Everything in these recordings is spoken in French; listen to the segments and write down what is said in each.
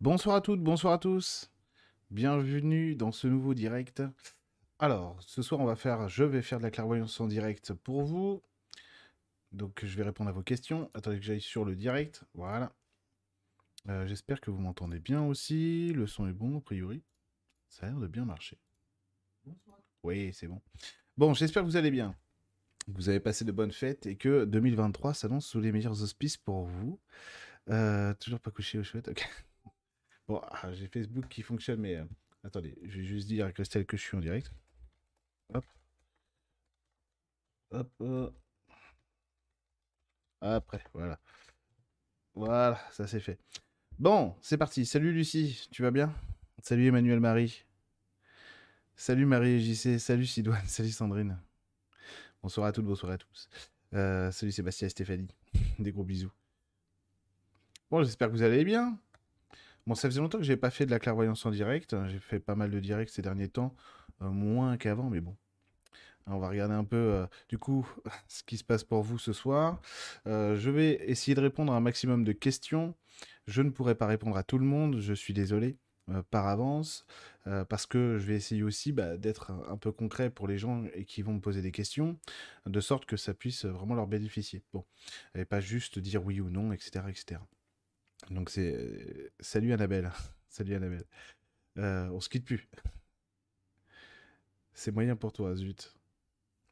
Bonsoir à toutes, bonsoir à tous. Bienvenue dans ce nouveau direct. Alors, ce soir, on va faire, je vais faire de la clairvoyance en direct pour vous. Donc, je vais répondre à vos questions. Attendez que j'aille sur le direct. Voilà. Euh, j'espère que vous m'entendez bien aussi. Le son est bon, a priori. Ça a l'air de bien marcher. Oui, c'est bon. Bon, j'espère que vous allez bien. Vous avez passé de bonnes fêtes et que 2023 s'annonce sous les meilleurs auspices pour vous. Euh, toujours pas couché au chouette, ok. Bon, ah, j'ai Facebook qui fonctionne, mais euh, attendez, je vais juste dire à Christelle que je suis en direct. Hop. Hop. euh. Après, voilà. Voilà, ça c'est fait. Bon, c'est parti. Salut Lucie, tu vas bien? Salut Emmanuel Marie. Salut Marie JC. Salut Sidoine. Salut Sandrine. Bonsoir à toutes, bonsoir à tous. Euh, salut Sébastien et Stéphanie. Des gros bisous. Bon, j'espère que vous allez bien. Bon, ça faisait longtemps que j'ai pas fait de la clairvoyance en direct. J'ai fait pas mal de directs ces derniers temps, euh, moins qu'avant, mais bon. On va regarder un peu, euh, du coup, ce qui se passe pour vous ce soir. Euh, je vais essayer de répondre à un maximum de questions. Je ne pourrai pas répondre à tout le monde, je suis désolé par avance, parce que je vais essayer aussi bah, d'être un, peu concret pour les gens qui vont me poser des questions, de sorte que ça puisse vraiment leur bénéficier. Bon, et pas juste dire oui ou non, etc., etc. Donc c'est euh, salut Annabelle, salut Annabelle. Euh, on se quitte plus. C'est moyen pour toi, zut.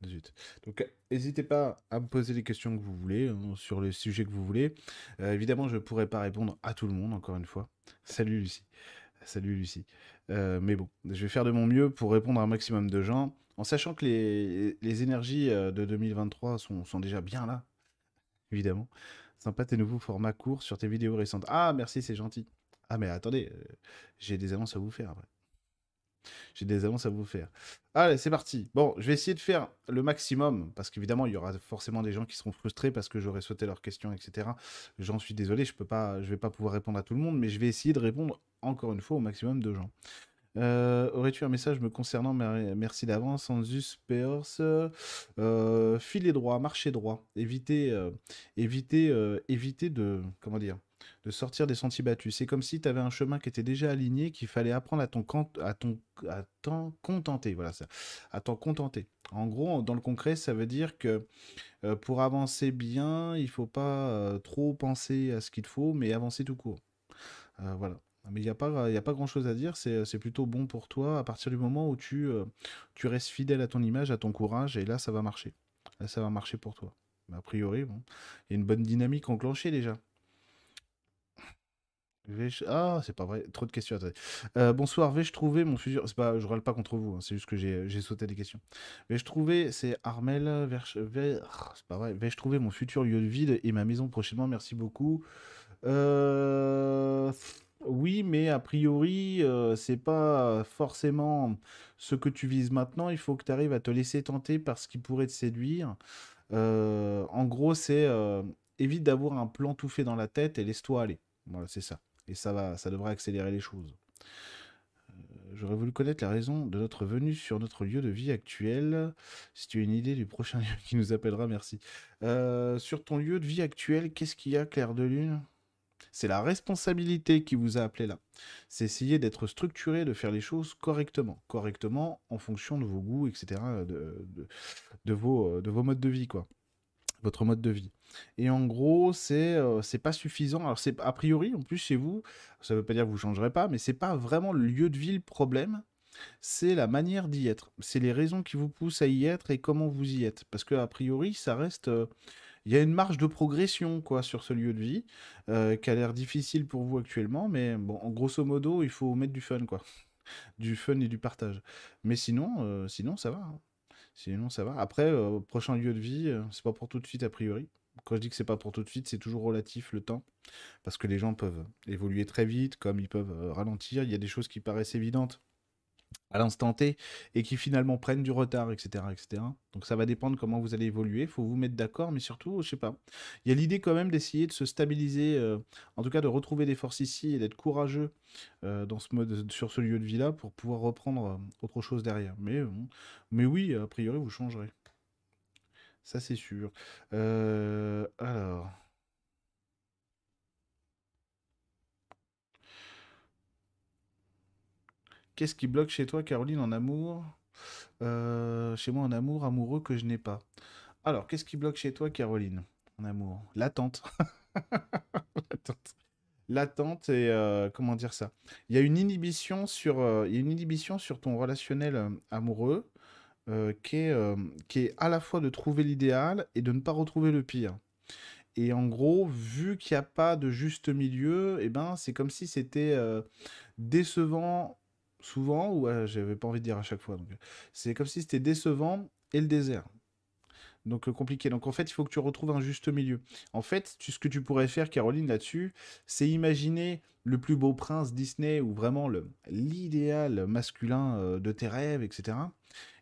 Zut. Donc, n'hésitez pas à me poser les questions que vous voulez, hein, sur le sujet que vous voulez. Euh, évidemment, je ne pourrai pas répondre à tout le monde, encore une fois. Salut Lucie. Salut Lucie. Mais bon, je vais faire de mon mieux pour répondre à un maximum de gens, en sachant que les, les énergies de 2023 sont, sont déjà bien là, évidemment. Sympa tes nouveaux formats courts sur tes vidéos récentes. Ah, merci, c'est gentil. Ah, mais attendez, euh, j'ai des annonces à vous faire. J'ai des annonces à vous faire. Allez, c'est parti. Bon, je vais essayer de faire le maximum, parce qu'évidemment, il y aura forcément des gens qui seront frustrés parce que j'aurai sauté leurs questions, etc. J'en suis désolé, je je vais pas pouvoir répondre à tout le monde, mais je vais essayer de répondre encore une fois au maximum de gens. Euh, Aurais-tu un message me concernant Mer- Merci d'avance, Anzus Peors. Euh, filez droit, marchez droit. Évitez, euh, évitez, euh, évitez de, comment dire, de sortir des sentiers battus. C'est comme si tu avais un chemin qui était déjà aligné, qu'il fallait apprendre à cont- à ton, à t'en contenter. Voilà ça, à t'en contenter. En gros, dans le concret, ça veut dire que euh, pour avancer bien, il faut pas trop penser à ce qu'il faut, mais avancer tout court. Voilà. Mais il n'y a pas, y a pas grand-chose à dire, c'est plutôt bon pour toi à partir du moment où tu, euh, tu restes fidèle à ton image, à ton courage, et là, ça va marcher. Là, ça va marcher pour toi. A priori, bon, il y a une bonne dynamique enclenchée déjà. Ah, c'est pas vrai, trop de questions. attendez. Euh, bonsoir, vais-je trouver mon futur. C'est pas, je râle pas contre vous, hein, c'est juste que j'ai sauté des questions. Vais-je trouver, c'est Armel, vers- c'est pas vrai, vais-je trouver mon futur lieu de vie et ma maison prochainement? Merci beaucoup. Euh, Oui, mais a priori, euh, c'est pas forcément ce que tu vises maintenant. Il faut que tu arrives à te laisser tenter par ce qui pourrait te séduire. Euh, en gros, c'est euh, évite d'avoir un plan tout fait dans la tête et laisse-toi aller. Voilà, c'est ça. Et ça va, ça devrait accélérer les choses. J'aurais voulu connaître la raison de notre venue sur notre lieu de vie actuel. Si tu as une idée du prochain lieu qui nous appellera, merci. Sur ton lieu de vie actuel, qu'est-ce qu'il y a, Claire de Lune C'est la responsabilité qui vous a appelé là. C'est essayer d'être structuré, de faire les choses correctement. Correctement en fonction de vos goûts, etc. De, vos, de vos modes de vie, quoi. Votre mode de vie. Et en gros, c'est euh, c'est pas suffisant. Alors, c'est a priori, en plus, chez vous, ça veut pas dire que vous changerez pas, mais c'est pas vraiment le lieu de vie le problème. C'est la manière d'y être. C'est les raisons qui vous poussent à y être et comment vous y êtes. Parce que, a priori, ça reste. Il y a une marge de progression quoi sur ce lieu de vie euh, qui a l'air difficile pour vous actuellement, mais grosso modo, il faut mettre du fun quoi, du fun et du partage. Mais sinon, euh, sinon ça va. hein. Sinon ça va. Après, euh, prochain lieu de vie, euh, c'est pas pour tout de suite a priori. Quand je dis que c'est pas pour tout de suite, c'est toujours relatif le temps, parce que les gens peuvent évoluer très vite, comme ils peuvent ralentir. Il y a des choses qui paraissent évidentes à l'instant T et qui finalement prennent du retard, etc., etc. Donc ça va dépendre comment vous allez évoluer. Il faut vous mettre d'accord, mais surtout, je sais pas. Il y a l'idée quand même d'essayer de se stabiliser, euh, en tout cas de retrouver des forces ici et d'être courageux euh, dans ce mode, sur ce lieu de vie-là pour pouvoir reprendre euh, autre chose derrière. Mais, mais oui, a priori, vous changerez. Ça, c'est sûr. Alors. Qu'est-ce qui bloque chez toi, Caroline, en amour euh, Chez moi, en amour, amoureux que je n'ai pas? Alors, qu'est-ce qui bloque chez toi, Caroline, en amour? L'attente. L'attente. L'attente et euh, comment dire ça? Il y a une inhibition sur, euh, y a une inhibition sur ton relationnel amoureux qui est, qui est à la fois de trouver l'idéal et de ne pas retrouver le pire. Et en gros, vu qu'il n'y a pas de juste milieu, eh ben, c'est comme si c'était décevant souvent, ou j'avais pas envie de dire à chaque fois. C'est comme si c'était décevant et le désert. Donc compliqué. Donc en fait, il faut que tu retrouves un juste milieu. En fait, ce que tu pourrais faire, Caroline, là-dessus, c'est imaginer le plus beau prince Disney ou vraiment l'idéal masculin de tes rêves, etc.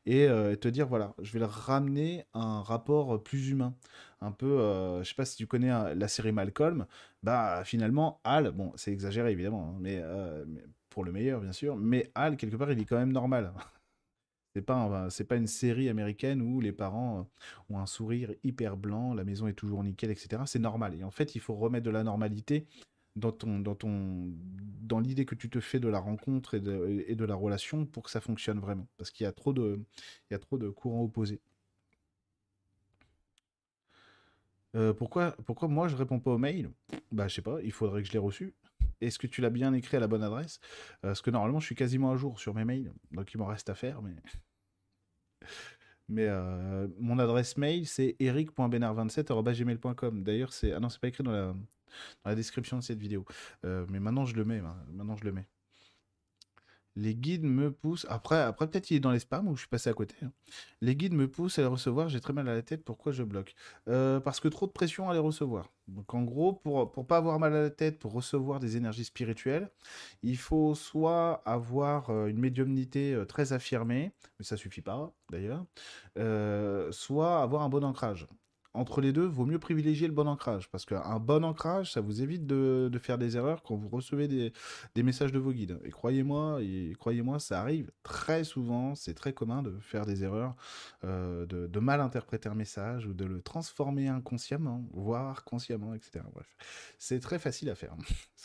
Et te dire, voilà, je vais le ramener à un rapport plus humain. Un peu, je sais pas si tu connais la série Malcolm, bah finalement, Al, bon, c'est exagéré évidemment, hein, mais pour le meilleur, bien sûr. Mais Hal, quelque part, il est quand même normal. C'est pas, c'est pas une série américaine où les parents euh, ont un sourire hyper blanc, la maison est toujours nickel, etc. C'est normal. Et en fait, il faut remettre de la normalité dans ton, dans ton, dans l'idée que tu te fais de la rencontre et de, la relation pour que ça fonctionne vraiment. Parce qu'il y a trop de, il y a trop de courants opposés. Euh, pourquoi, pourquoi moi je réponds pas aux mails? Bah je sais pas, il faudrait que je l'ai reçu. Est-ce que tu l'as bien écrit à la bonne adresse? Euh, Parce que normalement, je suis quasiment à jour sur mes mails, donc il m'en reste à faire, mais. Mais euh, mon adresse mail, c'est eric.benard27.gmail.com. D'ailleurs, c'est. Ah non, c'est pas écrit dans la... description de cette vidéo. Euh, mais maintenant, je le mets. Maintenant, je le mets. Les guides me poussent. Après, après peut-être il est dans les spams ou je suis passé à côté. Hein. Les guides me poussent à les recevoir. J'ai très mal à la tête. Pourquoi je bloque? Euh, Parce que trop de pression à les recevoir. Donc en gros, pour ne pas avoir mal à la tête, pour recevoir des énergies spirituelles, il faut soit avoir euh, une médiumnité euh, très affirmée, mais ça suffit pas d'ailleurs, soit avoir un bon ancrage entre les deux, vaut mieux privilégier le bon ancrage. Parce qu'un bon ancrage, ça vous évite de, faire des erreurs quand vous recevez des, messages de vos guides. Et croyez-moi, croyez-moi, ça arrive très souvent, c'est très commun de faire des erreurs, euh, de, mal interpréter un message ou de le transformer inconsciemment, voire consciemment, etc. Bref, c'est très facile à faire.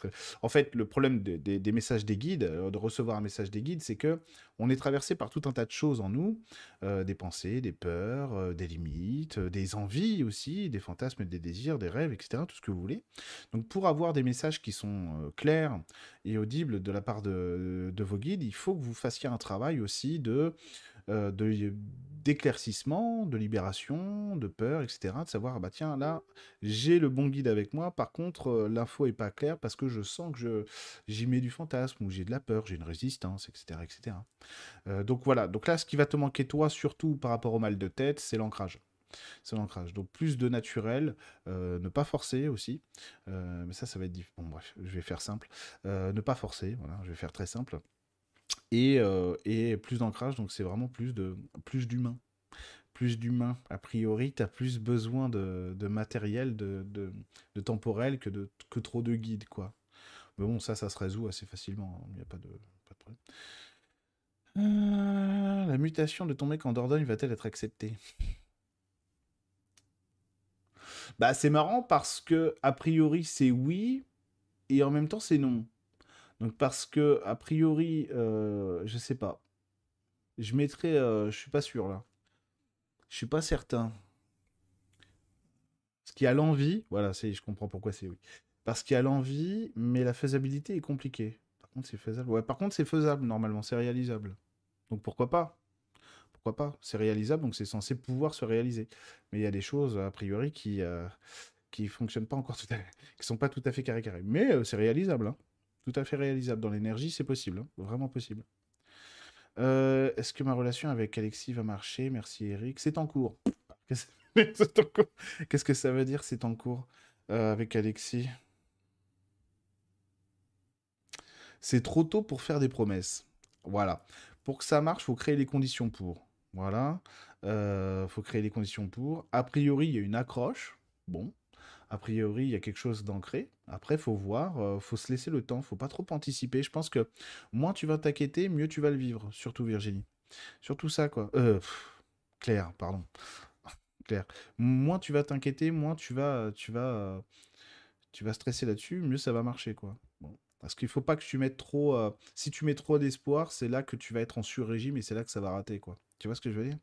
en fait, le problème des messages des guides, euh, de recevoir un message des guides, c'est que on est traversé par tout un tas de choses en nous, euh, des pensées, des peurs, des limites, des envies aussi, des fantasmes, des désirs, des rêves, etc., tout ce que vous voulez. Donc pour avoir des messages qui sont euh, clairs et audibles de la part de, vos guides, il faut que vous fassiez un travail aussi de euh, d'éclaircissement, de libération, de peur, etc. De savoir, bah tiens, là, j'ai le bon guide avec moi, par contre, euh, l'info est pas claire parce que je sens que j'y mets du fantasme, ou j'ai de la peur, j'ai une résistance, etc. etc. donc voilà, donc là, ce qui va te manquer, toi, surtout par rapport au mal de tête, c'est l'ancrage c'est l'ancrage. Donc plus de naturel, euh, ne pas forcer aussi. Euh, mais ça, ça va être difficile. Bon, bref, je vais faire simple. Euh, ne pas forcer, voilà, je vais faire très simple. Et, et plus d'ancrage, donc c'est vraiment plus de plus d'humain. Plus d'humain. A priori, tu as plus besoin de, de matériel, de, de, temporel que, de, que trop de guides, quoi. Mais bon, ça, ça se résout assez facilement. Hein. Il n'y a pas de, pas de problème. la mutation de ton mec en Dordogne va-t-elle être acceptée? Bah, c'est marrant parce que, a priori, c'est oui, et en même temps, c'est non. Donc, parce que, a priori, euh, je sais pas. Je mettrais. Euh, je suis pas sûr, là. Je suis pas certain. Ce qui a l'envie, voilà, je comprends pourquoi c'est oui. Parce qu'il y a l'envie, mais la faisabilité est compliquée. Par contre, c'est faisable. Ouais, par contre, c'est faisable, normalement, c'est réalisable. Donc, pourquoi pas? Pourquoi pas C'est réalisable, donc c'est censé pouvoir se réaliser. Mais il y a des choses, a priori, qui euh, fonctionnent pas encore tout à fait, qui sont pas tout à fait carré carré. Mais euh, c'est réalisable, hein. tout à fait réalisable. Dans l'énergie, c'est possible, hein. vraiment possible. Euh, est-ce que ma relation avec Alexis va marcher? Merci Eric. C'est en cours. Qu'est-ce que ça veut dire c'est en cours avec Alexis? C'est trop tôt pour faire des promesses. Voilà. Pour que ça marche, il faut créer les conditions pour. Voilà. Il euh, faut créer les conditions pour. A priori, il y a une accroche. Bon. A priori, il y a quelque chose d'ancré. Après, faut voir, euh, faut se laisser le temps, faut pas trop anticiper. Je pense que moins tu vas t'inquiéter, mieux tu vas le vivre. Surtout Virginie. Surtout ça, quoi. Euh, Claire, pardon. Claire. Moins tu vas t'inquiéter, moins tu vas, tu vas, tu vas stresser là-dessus, mieux ça va marcher, quoi. Parce qu'il faut pas que tu mettes trop. euh, si tu mets trop d'espoir, c'est là que tu vas être en sur-régime et c'est là que ça va rater, quoi. Tu vois ce que je veux dire?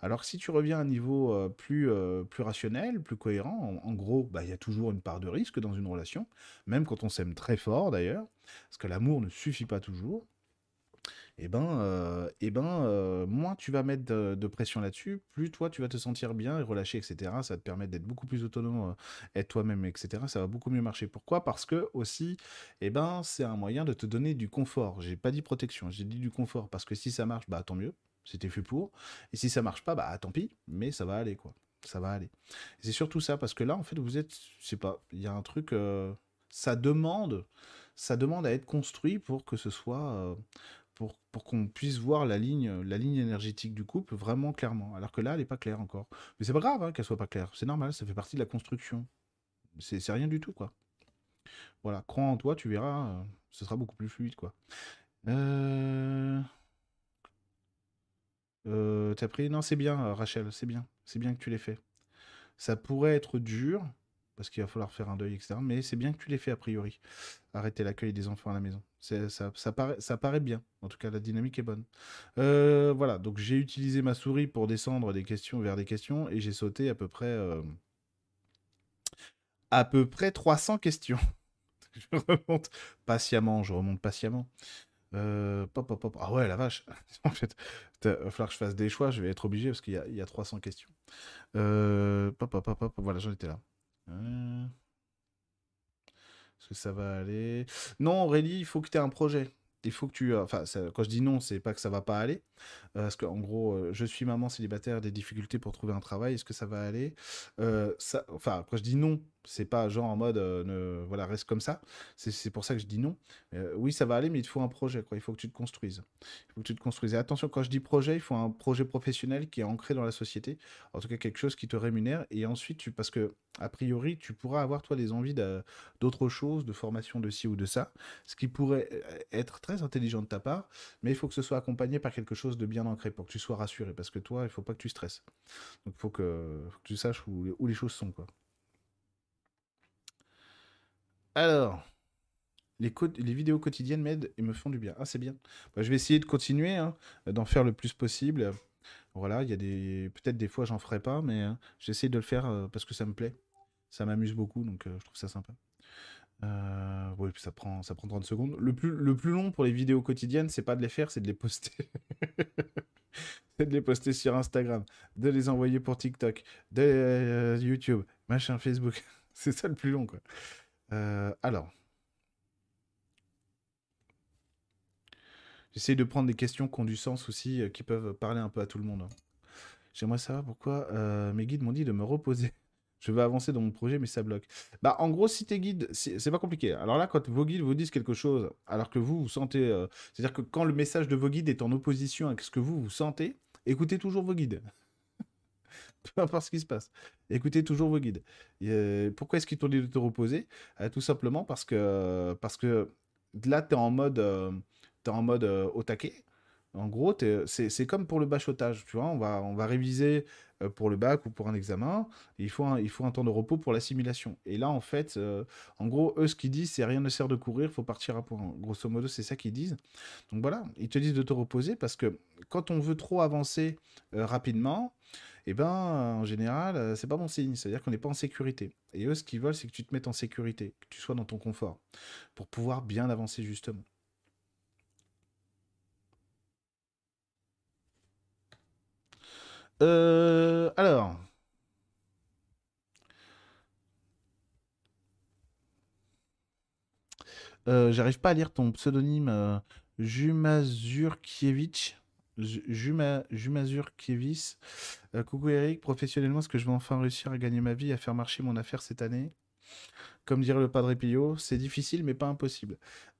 Alors si tu reviens à un niveau euh, plus, euh, plus rationnel, plus cohérent, en, gros, bah, il y a toujours une part de risque dans une relation, même quand on s'aime très fort d'ailleurs, parce que l'amour ne suffit pas toujours. Et ben, euh, eh ben moins tu vas mettre de, pression là-dessus, plus toi tu vas te sentir bien et relâché, etc. Ça va te permettre d'être beaucoup plus autonome, être toi-même, etc. Ça va beaucoup mieux marcher. Pourquoi? Parce que aussi, eh ben, c'est un moyen de te donner du confort. J'ai pas dit protection, j'ai dit du confort. Parce que si ça marche, bah tant mieux, c'était fait pour. Et si ça marche pas, bah tant pis, mais ça va aller quoi. Ça va aller. C'est surtout ça, parce que là, en fait, vous êtes, je sais pas, il y a un truc, euh, ça demande, ça demande à être construit pour que ce soit, euh, pour, pour qu'on puisse voir la ligne, la ligne énergétique du couple vraiment clairement. Alors que là, elle n'est pas claire encore. Mais c'est pas grave hein, qu'elle soit pas claire. C'est normal, ça fait partie de la construction. C'est rien du tout, quoi. Voilà, crois en toi, tu verras, euh, ce sera beaucoup plus fluide, quoi. Euh... euh, T'as pris... Non, c'est bien, euh, Rachel, c'est bien. C'est bien que tu l'aies fait. Ça pourrait être dur, parce qu'il va falloir faire un deuil, etc. Mais c'est bien que tu l'aies fait, a priori. Arrêter l'accueil des enfants à la maison. Ça, ça, paraît, ça paraît bien. En tout cas, la dynamique est bonne. Euh, voilà, donc j'ai utilisé ma souris pour descendre des questions vers des questions, et j'ai sauté à peu près... à peu près 300 questions. Je remonte patiemment, je remonte patiemment. Euh, pop, pop, pop. Ah ouais, la vache. En fait, il va falloir que je fasse des choix. Je vais être obligé parce qu'il y y a 300 questions. Euh, pop, pop, pop, pop. Voilà, j'en étais là. Euh, Est-ce que ça va aller? Non, Aurélie, il faut que tu aies un projet. Il faut que tu. euh, Enfin, quand je dis non, c'est pas que ça va pas aller. Euh, parce qu'en gros, euh, je suis maman célibataire, des difficultés pour trouver un travail. Est-ce que ça va aller? Euh, Enfin, quand je dis non, c'est pas genre en mode euh, ne, voilà, reste comme ça. C'est pour ça que je dis non. Euh, oui, ça va aller, mais il te faut un projet, quoi. Il faut que tu te construises. Il faut que tu te construises. Et attention, quand je dis projet, il faut un projet professionnel qui est ancré dans la société. En tout cas, quelque chose qui te rémunère. Et ensuite, tu, parce que, a priori, tu pourras avoir, toi, des envies de- d'autre chose, de formation de ci ou de ça, ce qui pourrait euh, être très intelligent de ta part, mais il faut que ce soit accompagné par quelque chose de bien ancré pour que tu sois rassuré. Parce que toi, il faut pas que tu stresses. Donc, il faut que, faut que tu saches où, où les choses sont, quoi. Alors. Les, vidéos quotidiennes m'aident et me font du bien. Ah, c'est bien. Bah, je vais essayer de continuer, hein, d'en faire le plus possible. Voilà, il y a des. Peut-être des fois, j'en ferai pas, mais hein, j'essaie de le faire euh, parce que ça me plaît. Ça m'amuse beaucoup, donc euh, je trouve ça sympa. Euh, oui, ça prend, ça prend 30 secondes. Le plus, le plus long pour les vidéos quotidiennes, c'est pas de les faire, c'est de les poster. c'est de les poster sur Instagram, de les envoyer pour TikTok, de euh, YouTube, machin, Facebook. c'est ça le plus long, quoi. Euh, alors. J'essaie de prendre des questions qui ont du sens aussi, euh, qui peuvent parler un peu à tout le monde. hein. J'aimerais savoir pourquoi euh, mes guides m'ont dit de me reposer. Je veux avancer dans mon projet, mais ça bloque. Bah, en gros, si tes guides, c'est pas compliqué. Alors là, quand vos guides vous disent quelque chose, alors que vous, vous sentez. C'est-à-dire que quand le message de vos guides est en opposition avec ce que vous, vous sentez, écoutez toujours vos guides. Peu importe ce qui se passe. Écoutez toujours vos guides. Euh, pourquoi est-ce qu'ils t'ont dit de te reposer? Euh, Tout simplement parce que, parce que là, tu es en mode, euh, t'es en mode au taquet. En gros, c'est comme pour le bachotage, tu vois, on va, on va réviser euh, pour le bac ou pour un examen, il faut un, il faut un temps de repos pour l'assimilation. Et là, en fait, euh, en gros, eux, ce qu'ils disent, c'est rien ne sert de courir, faut partir à point. Grosso modo, c'est ça qu'ils disent. Donc voilà, ils te disent de te reposer parce que quand on veut trop avancer euh, rapidement, eh ben, en général, c'est pas bon signe. C'est-à-dire qu'on n'est pas en sécurité. Et eux, ce qu'ils veulent, c'est que tu te mettes en sécurité, que tu sois dans ton confort, pour pouvoir bien avancer justement. Euh, alors, euh, j'arrive pas à lire ton pseudonyme euh, Jumazurkiewicz. Ju- Juma, Jumazurkiewicz. Coucou Eric, professionnellement, est-ce que je vais enfin réussir à gagner ma vie, à faire marcher mon affaire cette année? Comme dirait le Padre Pio, c'est difficile mais pas impossible.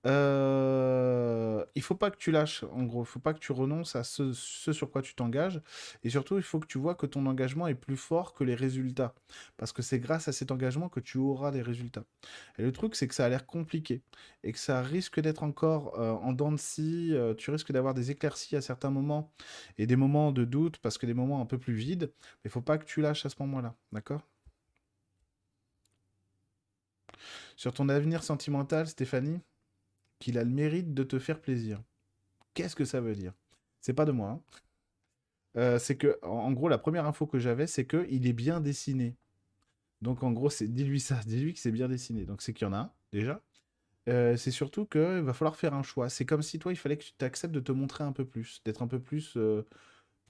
Euh, il faut pas que tu lâches, en gros, il faut pas que tu renonces à ce, sur quoi tu t'engages. Et surtout, il faut que tu vois que ton engagement est plus fort que les résultats. Parce que c'est grâce à cet engagement que tu auras des résultats. Et le truc, c'est que ça a l'air compliqué. Et que ça risque d'être encore euh, en dents de scie. euh, tu risques d'avoir des éclaircies à certains moments et des moments de doute parce que des moments un peu plus vides. Mais il faut pas que tu lâches à ce moment-là. D'accord? Sur ton avenir sentimental, Stéphanie, qu'il a le mérite de te faire plaisir. Qu'est-ce que ça veut dire? C'est pas de moi. Hein. Euh, c'est que, en gros, la première info que j'avais, c'est qu'il est bien dessiné. Donc, en gros, dis-lui ça, dis-lui que c'est bien dessiné. Donc, c'est qu'il y en a, déjà. Euh, c'est surtout qu'il va falloir faire un choix. C'est comme si toi, il fallait que tu acceptes de te montrer un peu plus, d'être un peu plus euh,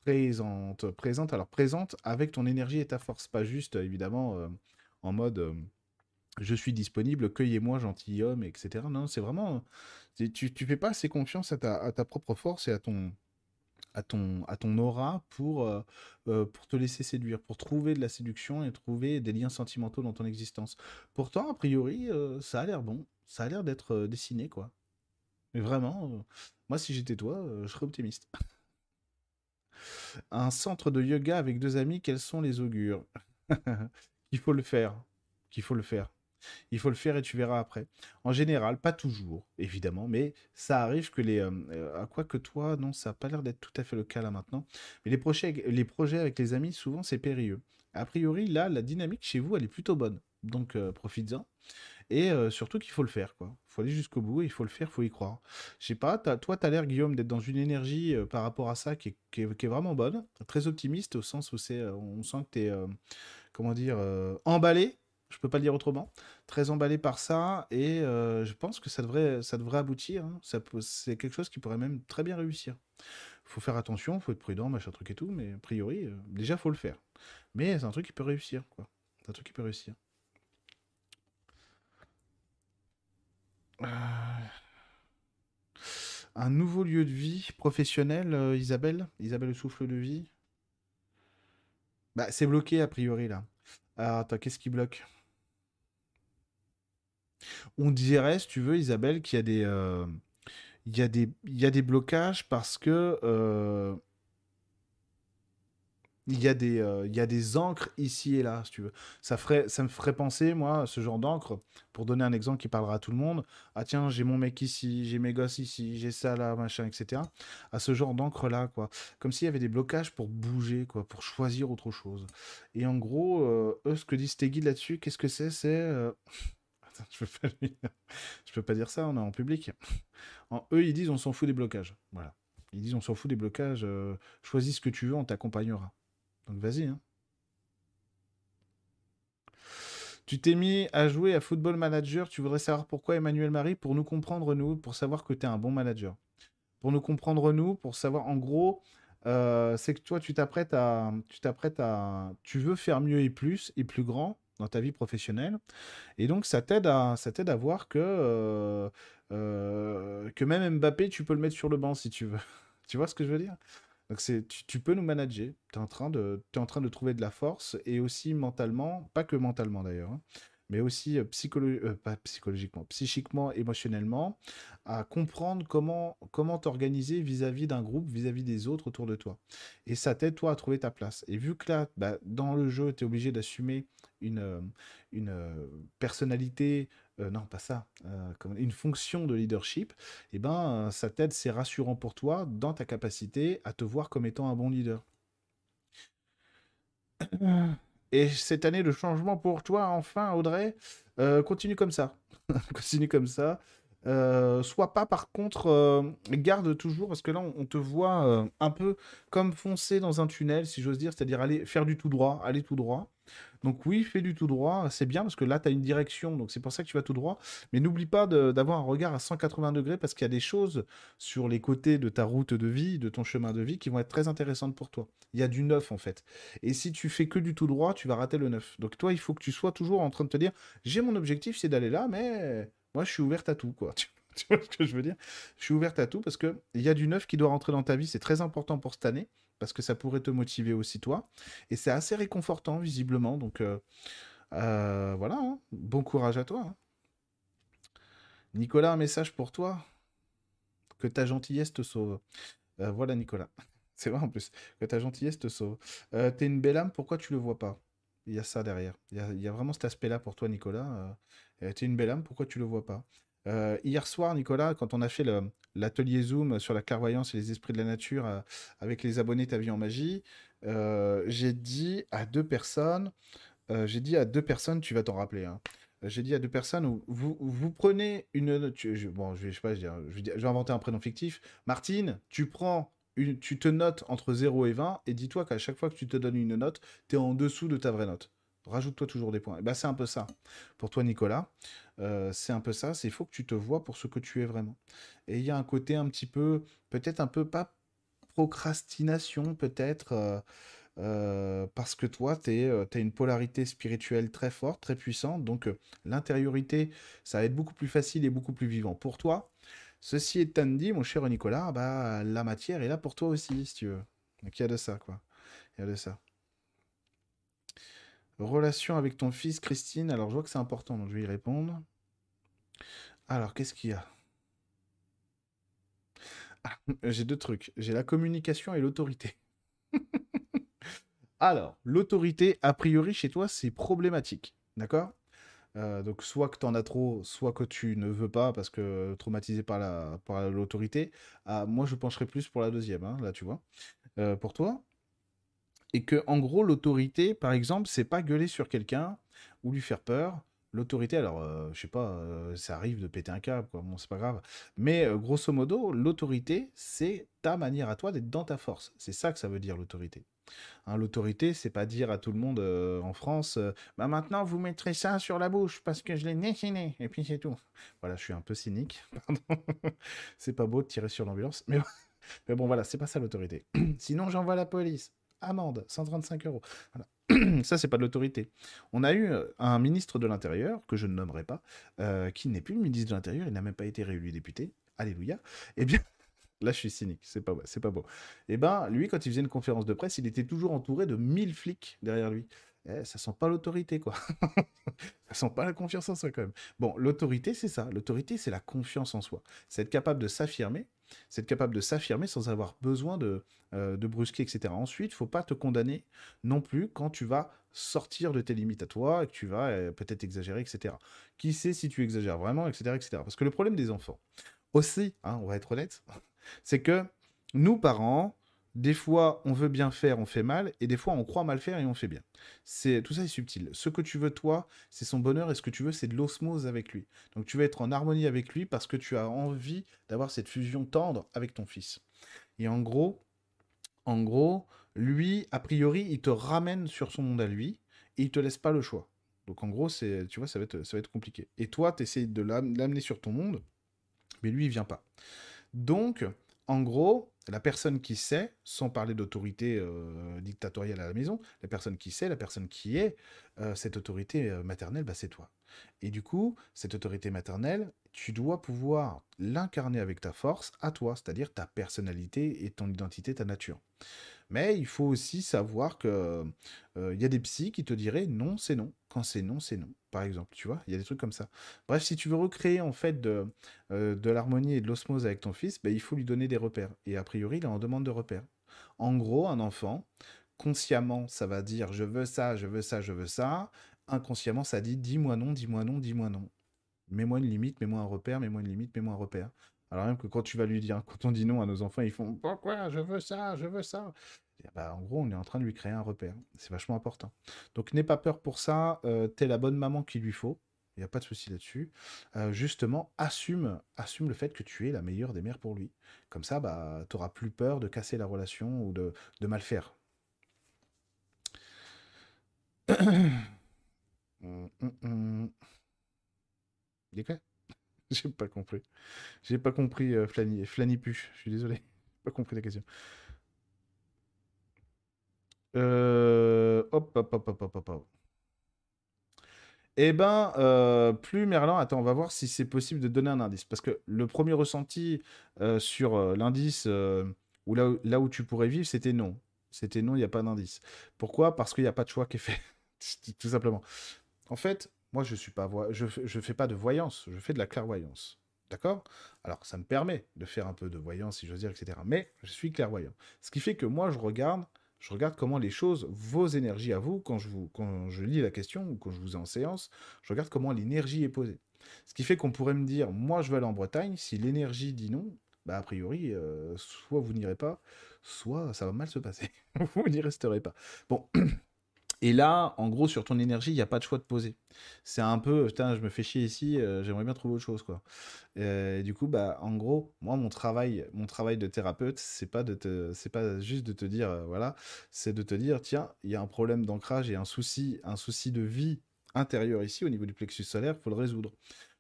présente. Présente, alors présente avec ton énergie et ta force. Pas juste, évidemment, en mode je suis disponible, cueillez-moi, gentilhomme, etc. Non, c'est vraiment. Tu, tu fais pas assez confiance à ta, propre force et à ton, à ton, à ton aura pour, euh, euh, pour te laisser séduire, pour trouver de la séduction et trouver des liens sentimentaux dans ton existence. Pourtant, a priori, euh, ça a l'air bon, ça a l'air d'être dessiné, quoi. Mais vraiment, moi, si j'étais toi, je serais optimiste. Un centre de yoga avec deux amis, quels sont les augures? Il faut le faire. Qu'il faut le faire. Il faut le faire et tu verras après. En général, pas toujours, évidemment, mais ça arrive que les... Euh, à quoi que toi, non, ça n'a pas l'air d'être tout à fait le cas là maintenant. Mais les projets, les projets avec les amis, souvent, c'est périlleux. A priori, là, la dynamique chez vous, elle est plutôt bonne. Donc, euh, profites-en. Et euh, surtout qu'il faut le faire, quoi. Faut aller jusqu'au bout, il faut le faire, faut y croire. Je sais pas, toi, tu as l'air, Guillaume, d'être dans une énergie par rapport à ça qui est, vraiment bonne, très optimiste, au sens où c'est, on sent que tu es, comment dire, emballé je peux pas le dire autrement, très emballé par ça, et euh, je pense que ça devrait, ça devrait aboutir. Hein. c'est quelque chose qui pourrait même très bien réussir. Il faut faire attention, il faut être prudent, machin truc et tout, mais a priori, déjà, euh, déjà faut le faire. Mais c'est un truc qui peut réussir. C'est un truc qui peut réussir. Euh, un nouveau lieu de vie professionnel, Isabelle? Isabelle le souffle de vie? Bah, c'est bloqué a priori là. Alors, attends, qu'est-ce qui bloque? On dirait, si tu veux, Isabelle, qu'il y a des, euh, il y a des, blocages parce que euh, il y a des, euh, il y a des encres ici et là. Ça me ferait penser, moi, ce genre d'encre, pour donner un exemple qui parlera à tout le monde. Ah tiens, j'ai mon mec ici, j'ai mes gosses ici, j'ai ça là, machin, etc. À ce genre d'encre là, quoi. Comme s'il y avait des blocages pour bouger, quoi, pour choisir autre chose. Et en gros, eux, ce que tes guides là-dessus, qu'est-ce que c'est? C'est je peux peux pas dire ça, on est en public. Eux, ils disent on s'en fout des blocages. Voilà. Ils disent on s'en fout des blocages, euh, choisis ce que tu veux, on t'accompagnera. Donc vas-y. Hein. Tu t'es mis à jouer à Football Manager, tu voudrais savoir pourquoi Emmanuel Marie? Pour nous comprendre, nous, pour savoir que tu es un bon manager. Pour nous comprendre, nous, pour savoir, en gros, euh, c'est que toi, tu t'apprêtes à, tu t'apprêtes à, tu veux faire mieux et plus et plus grand, dans ta vie professionnelle. Et donc, ça t'aide à, voir que, euh, euh, que même Mbappé, tu peux le mettre sur le banc si tu veux. tu vois ce que je veux dire? Donc c'est, tu, peux nous manager. Tu es, en train de, train de trouver de la force et aussi mentalement, pas que mentalement d'ailleurs, hein, mais aussi psychologiquement, psychiquement, émotionnellement, à comprendre comment comment t'organiser vis-à-vis d'un groupe, vis-à-vis des autres autour de toi. Et ça t'aide toi à trouver ta place. Et vu que là, bah, dans le jeu, tu es obligé d'assumer une, une personnalité, non pas ça, une fonction de leadership, et eh ben ça t'aide, c'est rassurant pour toi dans ta capacité à te voir comme étant un bon leader. Et cette année de changement pour toi, enfin, Audrey, euh, continue comme ça. continue comme ça. Euh, soit pas par contre, euh, garde toujours, parce que là on, te voit un peu comme foncer dans un tunnel, si j'ose dire, c'est-à-dire aller faire du tout droit, aller tout droit. Donc oui, fais du tout droit, c'est bien parce que là, tu as une direction, donc c'est pour ça que tu vas tout droit. Mais n'oublie pas d'avoir un regard à 180 degrés parce qu'il y a des choses sur les côtés de ta route de vie, de ton chemin de vie, qui vont être très intéressantes pour toi. Il y a du neuf en fait. Et si tu fais que du tout droit, tu vas rater le neuf. Donc toi, il faut que tu sois toujours en train de te dire, j'ai mon objectif, c'est d'aller là, mais moi, je suis ouverte à tout, quoi. Tu vois ce que je veux dire? Je suis ouverte à tout parce qu'il y a du neuf qui doit rentrer dans ta vie, c'est très important pour cette année parce que ça pourrait te motiver aussi toi. Et c'est assez réconfortant, visiblement. Donc euh, euh, voilà, hein. bon courage à toi. Hein. Nicolas, un message pour toi. Que ta gentillesse te sauve. Euh, voilà, Nicolas. C'est vrai en plus. Que ta gentillesse te sauve. T'es une belle âme, pourquoi tu le vois pas? Il y a ça derrière. Il y a, vraiment cet aspect-là pour toi, Nicolas. T'es une belle âme, pourquoi tu le vois pas? Euh, hier soir, Nicolas, quand on a fait l'atelier Zoom sur la clairvoyance et les esprits de la nature euh, avec les abonnés Ta vie en magie, euh, j'ai dit à deux personnes, j'ai dit à deux personnes, tu vas t'en rappeler, hein, J'ai dit à deux personnes vous, vous prenez une. bon, je vais, je vais, vais inventer un prénom fictif. Martine, tu prends tu te notes entre 0 et 20 et dis-toi qu'à chaque fois que tu te donnes une note, tu es en dessous de ta vraie note. Rajoute-toi toujours des points. Et bah, c'est un peu ça. Pour toi, Nicolas, euh, c'est un peu ça. C'est faut que tu te vois pour ce que tu es vraiment. Et il y a un côté un petit peu, peut-être un peu pas procrastination, peut-être. Euh, euh, parce que toi, tu as une polarité spirituelle très forte, très puissante. Donc, l'intériorité, ça va être beaucoup plus facile et beaucoup plus vivant pour toi. Ceci étant dit, mon cher Nicolas, bah, la matière est là pour toi aussi, si tu veux. Donc il y a de ça, quoi. Il y a de ça. Relation avec ton fils, Christine. Alors, je vois que c'est important, donc je vais y répondre. Alors, qu'est-ce qu'il y a? Ah, J'ai deux trucs. J'ai la communication et l'autorité. Alors, l'autorité, a priori, chez toi, c'est problématique. D'accord? Euh, donc soit que tu en as trop, soit que tu ne veux pas parce que traumatisé par la par l'autorité. Ah, moi, je pencherais plus pour la deuxième, hein, là, tu vois, euh, pour toi? Et que en gros, l'autorité, par exemple, c'est pas gueuler sur quelqu'un ou lui faire peur. L'autorité, alors, euh, je sais pas, ça arrive de péter un câble, quoi. Bon, c'est pas grave. Mais grosso modo, l'autorité, c'est ta manière à toi d'être dans ta force. C'est ça que ça veut dire l'autorité. Hein, l'autorité, c'est pas dire à tout le monde euh, en France, euh, bah maintenant vous mettrez ça sur la bouche parce que je l'ai dessiné, et puis c'est tout. Voilà, je suis un peu cynique, pardon. c'est pas beau de tirer sur l'ambulance, mais, mais bon, voilà, c'est pas ça l'autorité. Sinon, j'envoie la police. Amende, 135 euros. Voilà. ça, c'est pas de l'autorité. On a eu euh, un ministre de l'Intérieur, que je ne nommerai pas, qui n'est plus le ministre de l'Intérieur, il n'a même pas été réélu député. Alléluia. Eh bien. Là, je suis cynique, c'est pas, c'est pas beau. Eh ben, lui, quand il faisait une conférence de presse, il était toujours entouré de 1000 flics derrière lui. Eh, ça sent pas l'autorité, quoi. ça sent pas la confiance en soi, quand même. Bon, l'autorité, c'est ça. L'autorité, c'est la confiance en soi. C'est être capable de s'affirmer, c'est être capable de s'affirmer sans avoir besoin de, euh, de brusquer, etc. Ensuite, faut pas te condamner non plus quand tu vas sortir de tes limites à toi et que tu vas euh, peut-être exagérer, etc. Qui sait si tu exagères vraiment, etc., etc. Parce que le problème des enfants, aussi, hein, on va être honnête, c'est que nous, parents, des fois, on veut bien faire, on fait mal, et des fois, on croit mal faire et on fait bien. C'est tout ça est subtil. Ce que tu veux toi, c'est son bonheur, et ce que tu veux, c'est de l'osmose avec lui. Donc, tu veux être en harmonie avec lui parce que tu as envie d'avoir cette fusion tendre avec ton fils. Et en gros, en gros, lui, a priori, il te ramène sur son monde à lui, et il te laisse pas le choix. Donc, en gros, c'est, tu vois, ça va être, ça va être compliqué. Et toi, tu essaies de l'amener sur ton monde, mais lui, il vient pas. Donc, en gros, la personne qui sait, sans parler d'autorité euh, dictatoriale à la maison, la personne qui sait, la personne qui est, euh, cette autorité euh, maternelle, bah, c'est toi. Et du coup, cette autorité maternelle, tu dois pouvoir l'incarner avec ta force à toi, c'est-à-dire ta personnalité et ton identité, ta nature. Mais il faut aussi savoir que il y a des psys qui te diraient non, c'est non. Quand c'est non, c'est non. Par exemple, tu vois, il y a des trucs comme ça. Bref, si tu veux recréer en fait de, de l'harmonie et de l'osmose avec ton fils, ben, il faut lui donner des repères. Et a priori, il en demande de repères. En gros, un enfant, consciemment, ça va dire je veux ça, je veux ça, je veux ça. Inconsciemment, ça dit dis-moi non, dis-moi non, dis-moi non. Mets-moi une limite, mets-moi un repère, mets-moi une limite, mets-moi un repère. Alors même que quand tu vas lui dire, quand on dit non à nos enfants, ils font pourquoi je veux ça, je veux ça? bah, en gros, on est en train de lui créer un repère. C'est vachement important. Donc n'aie pas peur pour ça. Euh, T'es la bonne maman qu'il lui faut. Il n'y a pas de souci là-dessus. Euh, justement, assume, assume le fait que tu es la meilleure des mères pour lui. Comme ça, bah, tu n'auras plus peur de casser la relation ou de, de mal faire. Hum, hum, hum. Il est quoi J'ai pas compris. J'ai pas compris euh, Flanipuche. Je suis désolé. J'ai pas compris la question. Euh, hop, hop, hop, hop, hop, hop. Eh ben, euh, plus Merlin. Attends, on va voir si c'est possible de donner un indice. Parce que le premier ressenti euh, sur l'indice, ou là, là où tu pourrais vivre, c'était non. C'était non, il n'y a pas d'indice. Pourquoi? Parce qu'il n'y a pas de choix qui est fait. Tout simplement. En fait, moi, je suis pas je, je fais pas de voyance, je fais de la clairvoyance. D'accord? Alors, ça me permet de faire un peu de voyance, si j'ose dire, etc. Mais je suis clairvoyant. Ce qui fait que moi, je regarde, je regarde comment les choses, vos énergies à vous, quand je, vous, quand je lis la question ou quand je vous ai en séance, je regarde comment l'énergie est posée. Ce qui fait qu'on pourrait me dire, moi, je vais aller en Bretagne. Si l'énergie dit non, bah, a priori, euh, soit vous n'irez pas, soit ça va mal se passer. vous n'y resterez pas. Bon. Et là, en gros, sur ton énergie, il n'y a pas de choix de poser. C'est un peu, putain, je me fais chier ici, euh, j'aimerais bien trouver autre chose, quoi. Et du coup, bah, en gros, moi, mon travail, mon travail de thérapeute, c'est pas de te, c'est pas juste de te dire, euh, voilà, c'est de te dire, tiens, il y a un problème d'ancrage et un souci, un souci de vie intérieure ici, au niveau du plexus solaire, faut le résoudre.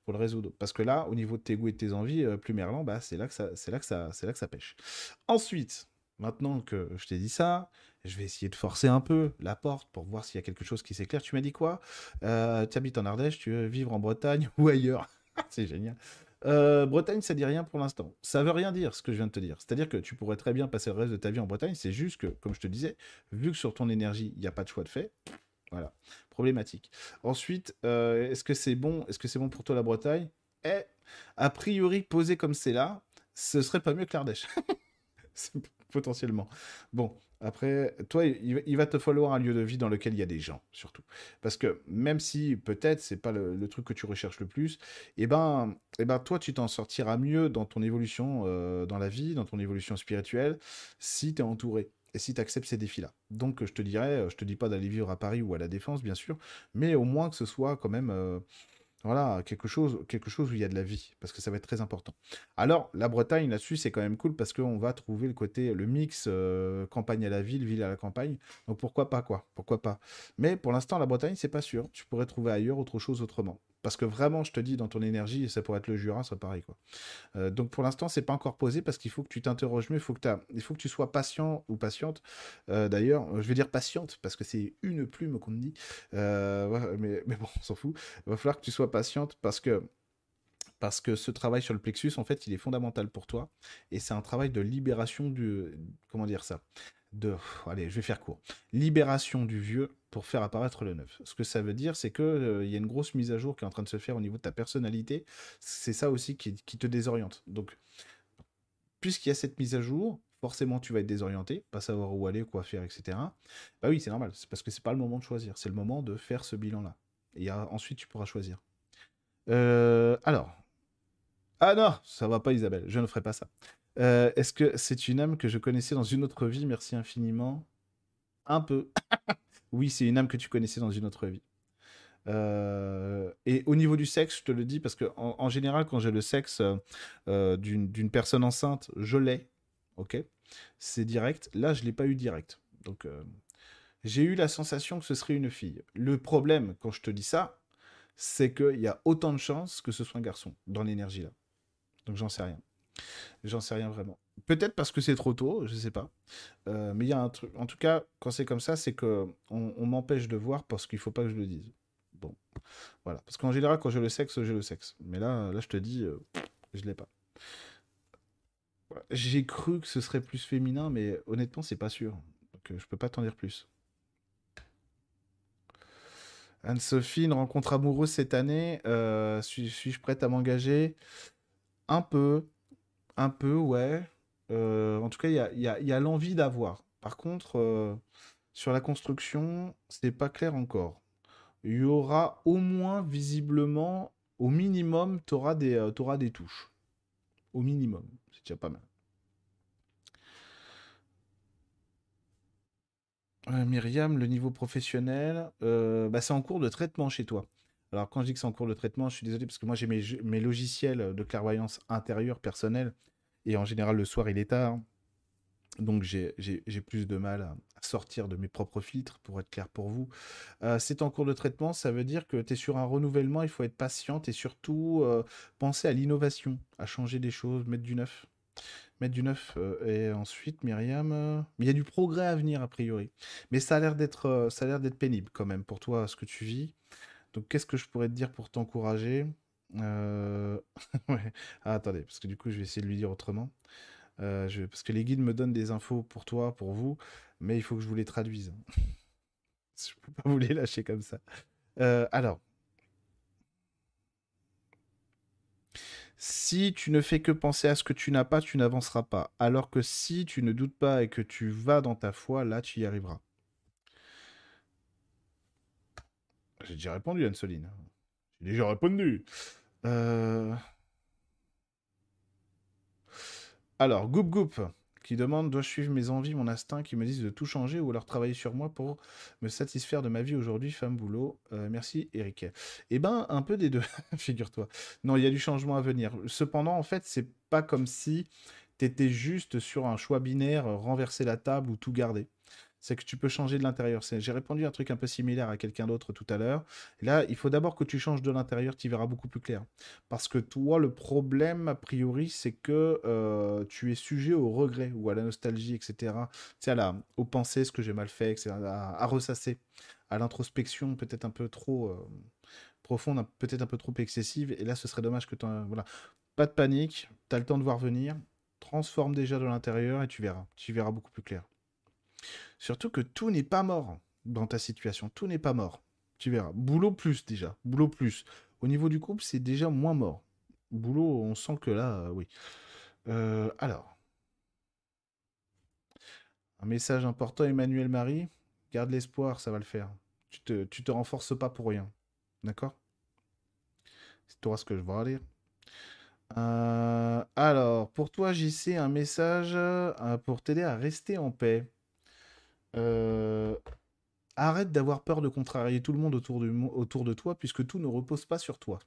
Faut le résoudre. Parce que là, au niveau de tes goûts et de tes envies, euh, plus merlant, bah, c'est là que ça, c'est là que ça, c'est là que ça pêche. Ensuite, maintenant que je t'ai dit ça, je vais essayer de forcer un peu la porte pour voir s'il y a quelque chose qui s'éclaire. Tu m'as dit quoi? Euh, Tu habites en Ardèche, tu veux vivre en Bretagne ou ailleurs? C'est génial. Euh, Bretagne, ça dit rien pour l'instant. Ça veut rien dire ce que je viens de te dire. C'est-à-dire que tu pourrais très bien passer le reste de ta vie en Bretagne. C'est juste que, comme je te disais, vu que sur ton énergie, il n'y a pas de choix de fait, voilà, problématique. Ensuite, euh, est-ce que c'est bon Est-ce que c'est bon pour toi la Bretagne? Eh, a priori, posé comme c'est là, ce serait pas mieux que l'Ardèche. potentiellement. Bon, après, toi, il, va te falloir un lieu de vie dans lequel il y a des gens, surtout. Parce que même si peut-être c'est pas le, truc que tu recherches le plus, eh ben, eh ben toi, tu t'en sortiras mieux dans ton évolution euh, dans la vie, dans ton évolution spirituelle, si tu es entouré et si tu acceptes ces défis-là. Donc, je te dirais, je te dis pas d'aller vivre à Paris ou à la Défense, bien sûr, mais au moins que ce soit quand même. Euh, voilà, quelque chose, quelque chose où il y a de la vie, parce que ça va être très important. Alors, la Bretagne, là-dessus, c'est quand même cool, parce qu'on va trouver le côté, le mix euh, campagne à la ville, ville à la campagne. Donc pourquoi pas, quoi? Pourquoi pas? Mais pour l'instant, la Bretagne, c'est pas sûr. Tu pourrais trouver ailleurs autre chose autrement. Parce que vraiment, je te dis, dans ton énergie, ça pourrait être le Jura, ça pareil. Quoi. Euh, donc pour l'instant, c'est pas encore posé parce qu'il faut que tu t'interroges mieux, faut, que il faut que tu sois patient ou patiente. Euh, d'ailleurs, je vais dire patiente parce que c'est une plume qu'on me dit. Euh, mais, mais, bon, on s'en fout. Il va falloir que tu sois patiente parce que parce que ce travail sur le plexus, en fait, il est fondamental pour toi. Et c'est un travail de libération du... Comment dire ça? De, allez, je vais faire court, libération du vieux pour faire apparaître le neuf. Ce que ça veut dire, c'est que euh, y a une grosse mise à jour qui est en train de se faire au niveau de ta personnalité. C'est ça aussi qui, te désoriente. Donc, puisqu'il y a cette mise à jour, forcément tu vas être désorienté, pas savoir où aller, quoi faire, etc. Bah oui, c'est normal. C'est parce que c'est pas le moment de choisir. C'est le moment de faire ce bilan-là. Et ensuite, tu pourras choisir. Euh, alors. Ah non, ça va pas, Isabelle. Je ne ferai pas ça. Euh, est-ce que c'est une âme que je connaissais dans une autre vie? Merci infiniment. Un peu. Oui, c'est une âme que tu connaissais dans une autre vie. Euh, et au niveau du sexe, je te le dis parce que en, général, quand j'ai le sexe euh, d'une personne enceinte, je l'ai. Ok? C'est direct. Là, je ne l'ai pas eu direct. Donc, j'ai eu la sensation que ce serait une fille. Le problème, quand je te dis ça, c'est qu'il y a autant de chances que ce soit un garçon dans l'énergie là. Donc, j'en sais rien. J'en sais rien vraiment. Peut-être parce que c'est trop tôt, je sais pas. Euh, mais il y a un truc. En tout cas, quand c'est comme ça, c'est que on, m'empêche de voir parce qu'il faut pas que je le dise. Bon, voilà. Parce qu'en général, quand j'ai le sexe, j'ai le sexe. Mais là, là, je te dis, euh, je l'ai pas. J'ai cru que ce serait plus féminin, mais honnêtement, c'est pas sûr. Donc, euh, je peux pas t'en dire plus. Anne-Sophie, une rencontre amoureuse cette année. Suis-je prête à m'engager? Un peu. Un peu, ouais. Euh, en tout cas, il y a, l'envie d'avoir. Par contre, euh, sur la construction, c'est pas clair encore. Il y aura au moins, visiblement, au minimum, tu auras, des, euh, des touches. Au minimum. C'est déjà pas mal. Myriam, le niveau professionnel, bah, c'est en cours de traitement chez toi. Alors quand je dis que c'est en cours de traitement, je suis désolé parce que moi j'ai mes, logiciels de clairvoyance intérieure personnelle et en général, le soir, il est tard. Donc j'ai plus de mal à sortir de mes propres filtres, pour être clair pour vous. Euh, c'est en cours de traitement, ça veut dire que tu es sur un renouvellement, il faut être patiente et surtout euh, penser à l'innovation, à changer des choses, mettre du neuf. Mettre du neuf. Euh, et ensuite, Myriam, il y a du progrès à venir a priori. Mais ça a l'air d'être pénible quand même pour toi, ce que tu vis. Donc qu'est-ce que je pourrais te dire pour t'encourager? Euh. Ah, attendez, parce que du coup, je vais essayer de lui dire autrement. Euh. Parce que les guides me donnent des infos pour toi, pour vous, mais il faut que je vous les traduise. je peux pas vous les lâcher comme ça. Euh, alors. Si tu ne fais que penser à ce que tu n'as pas, tu n'avanceras pas. Alors que si tu ne doutes pas et que tu vas dans ta foi, là, tu y arriveras. J'ai déjà répondu, Anne-Soline. J'ai déjà répondu. Euh, alors, Goop Goop, qui demande dois-je suivre mes envies, mon instinct, qui me disent de tout changer ou alors travailler sur moi pour me satisfaire de ma vie aujourd'hui, femme, boulot. Euh, merci, Eric. Eh ben, un peu des deux, figure-toi. Non, il y a du changement à venir. Cependant, en fait, c'est pas comme si tu étais juste sur un choix binaire, renverser la table ou tout garder c'est que tu peux changer de l'intérieur. J'ai répondu à un truc un peu similaire à quelqu'un d'autre tout à l'heure. Là, il faut d'abord que tu changes de l'intérieur, tu verras beaucoup plus clair. Parce que toi, le problème, a priori, c'est que euh, tu es sujet au regret ou à la nostalgie, etc. Tu sais, à la, aux pensées, ce que j'ai mal fait, etc. À, ressasser, à l'introspection peut-être un peu trop euh, profonde, peut-être un peu trop excessive. Et là, ce serait dommage que tu... Voilà. Pas de panique, tu as le temps de voir venir. Transforme déjà de l'intérieur et tu verras. Tu verras beaucoup plus clair. Surtout que tout n'est pas mort dans ta situation. Tout n'est pas mort. Tu verras. Boulot plus déjà. Boulot plus. Au niveau du couple, c'est déjà moins mort. Boulot, on sent que là, euh, oui. Euh, alors. Un message important, Emmanuel Marie. Garde l'espoir, ça va le faire. Tu te, te renforces pas pour rien. D'accord? C'est toi ce que je vais lire. Euh, alors, pour toi, JC, un message pour t'aider à rester en paix. Euh, arrête d'avoir peur de contrarier tout le monde autour de, toi, puisque tout ne repose pas sur toi.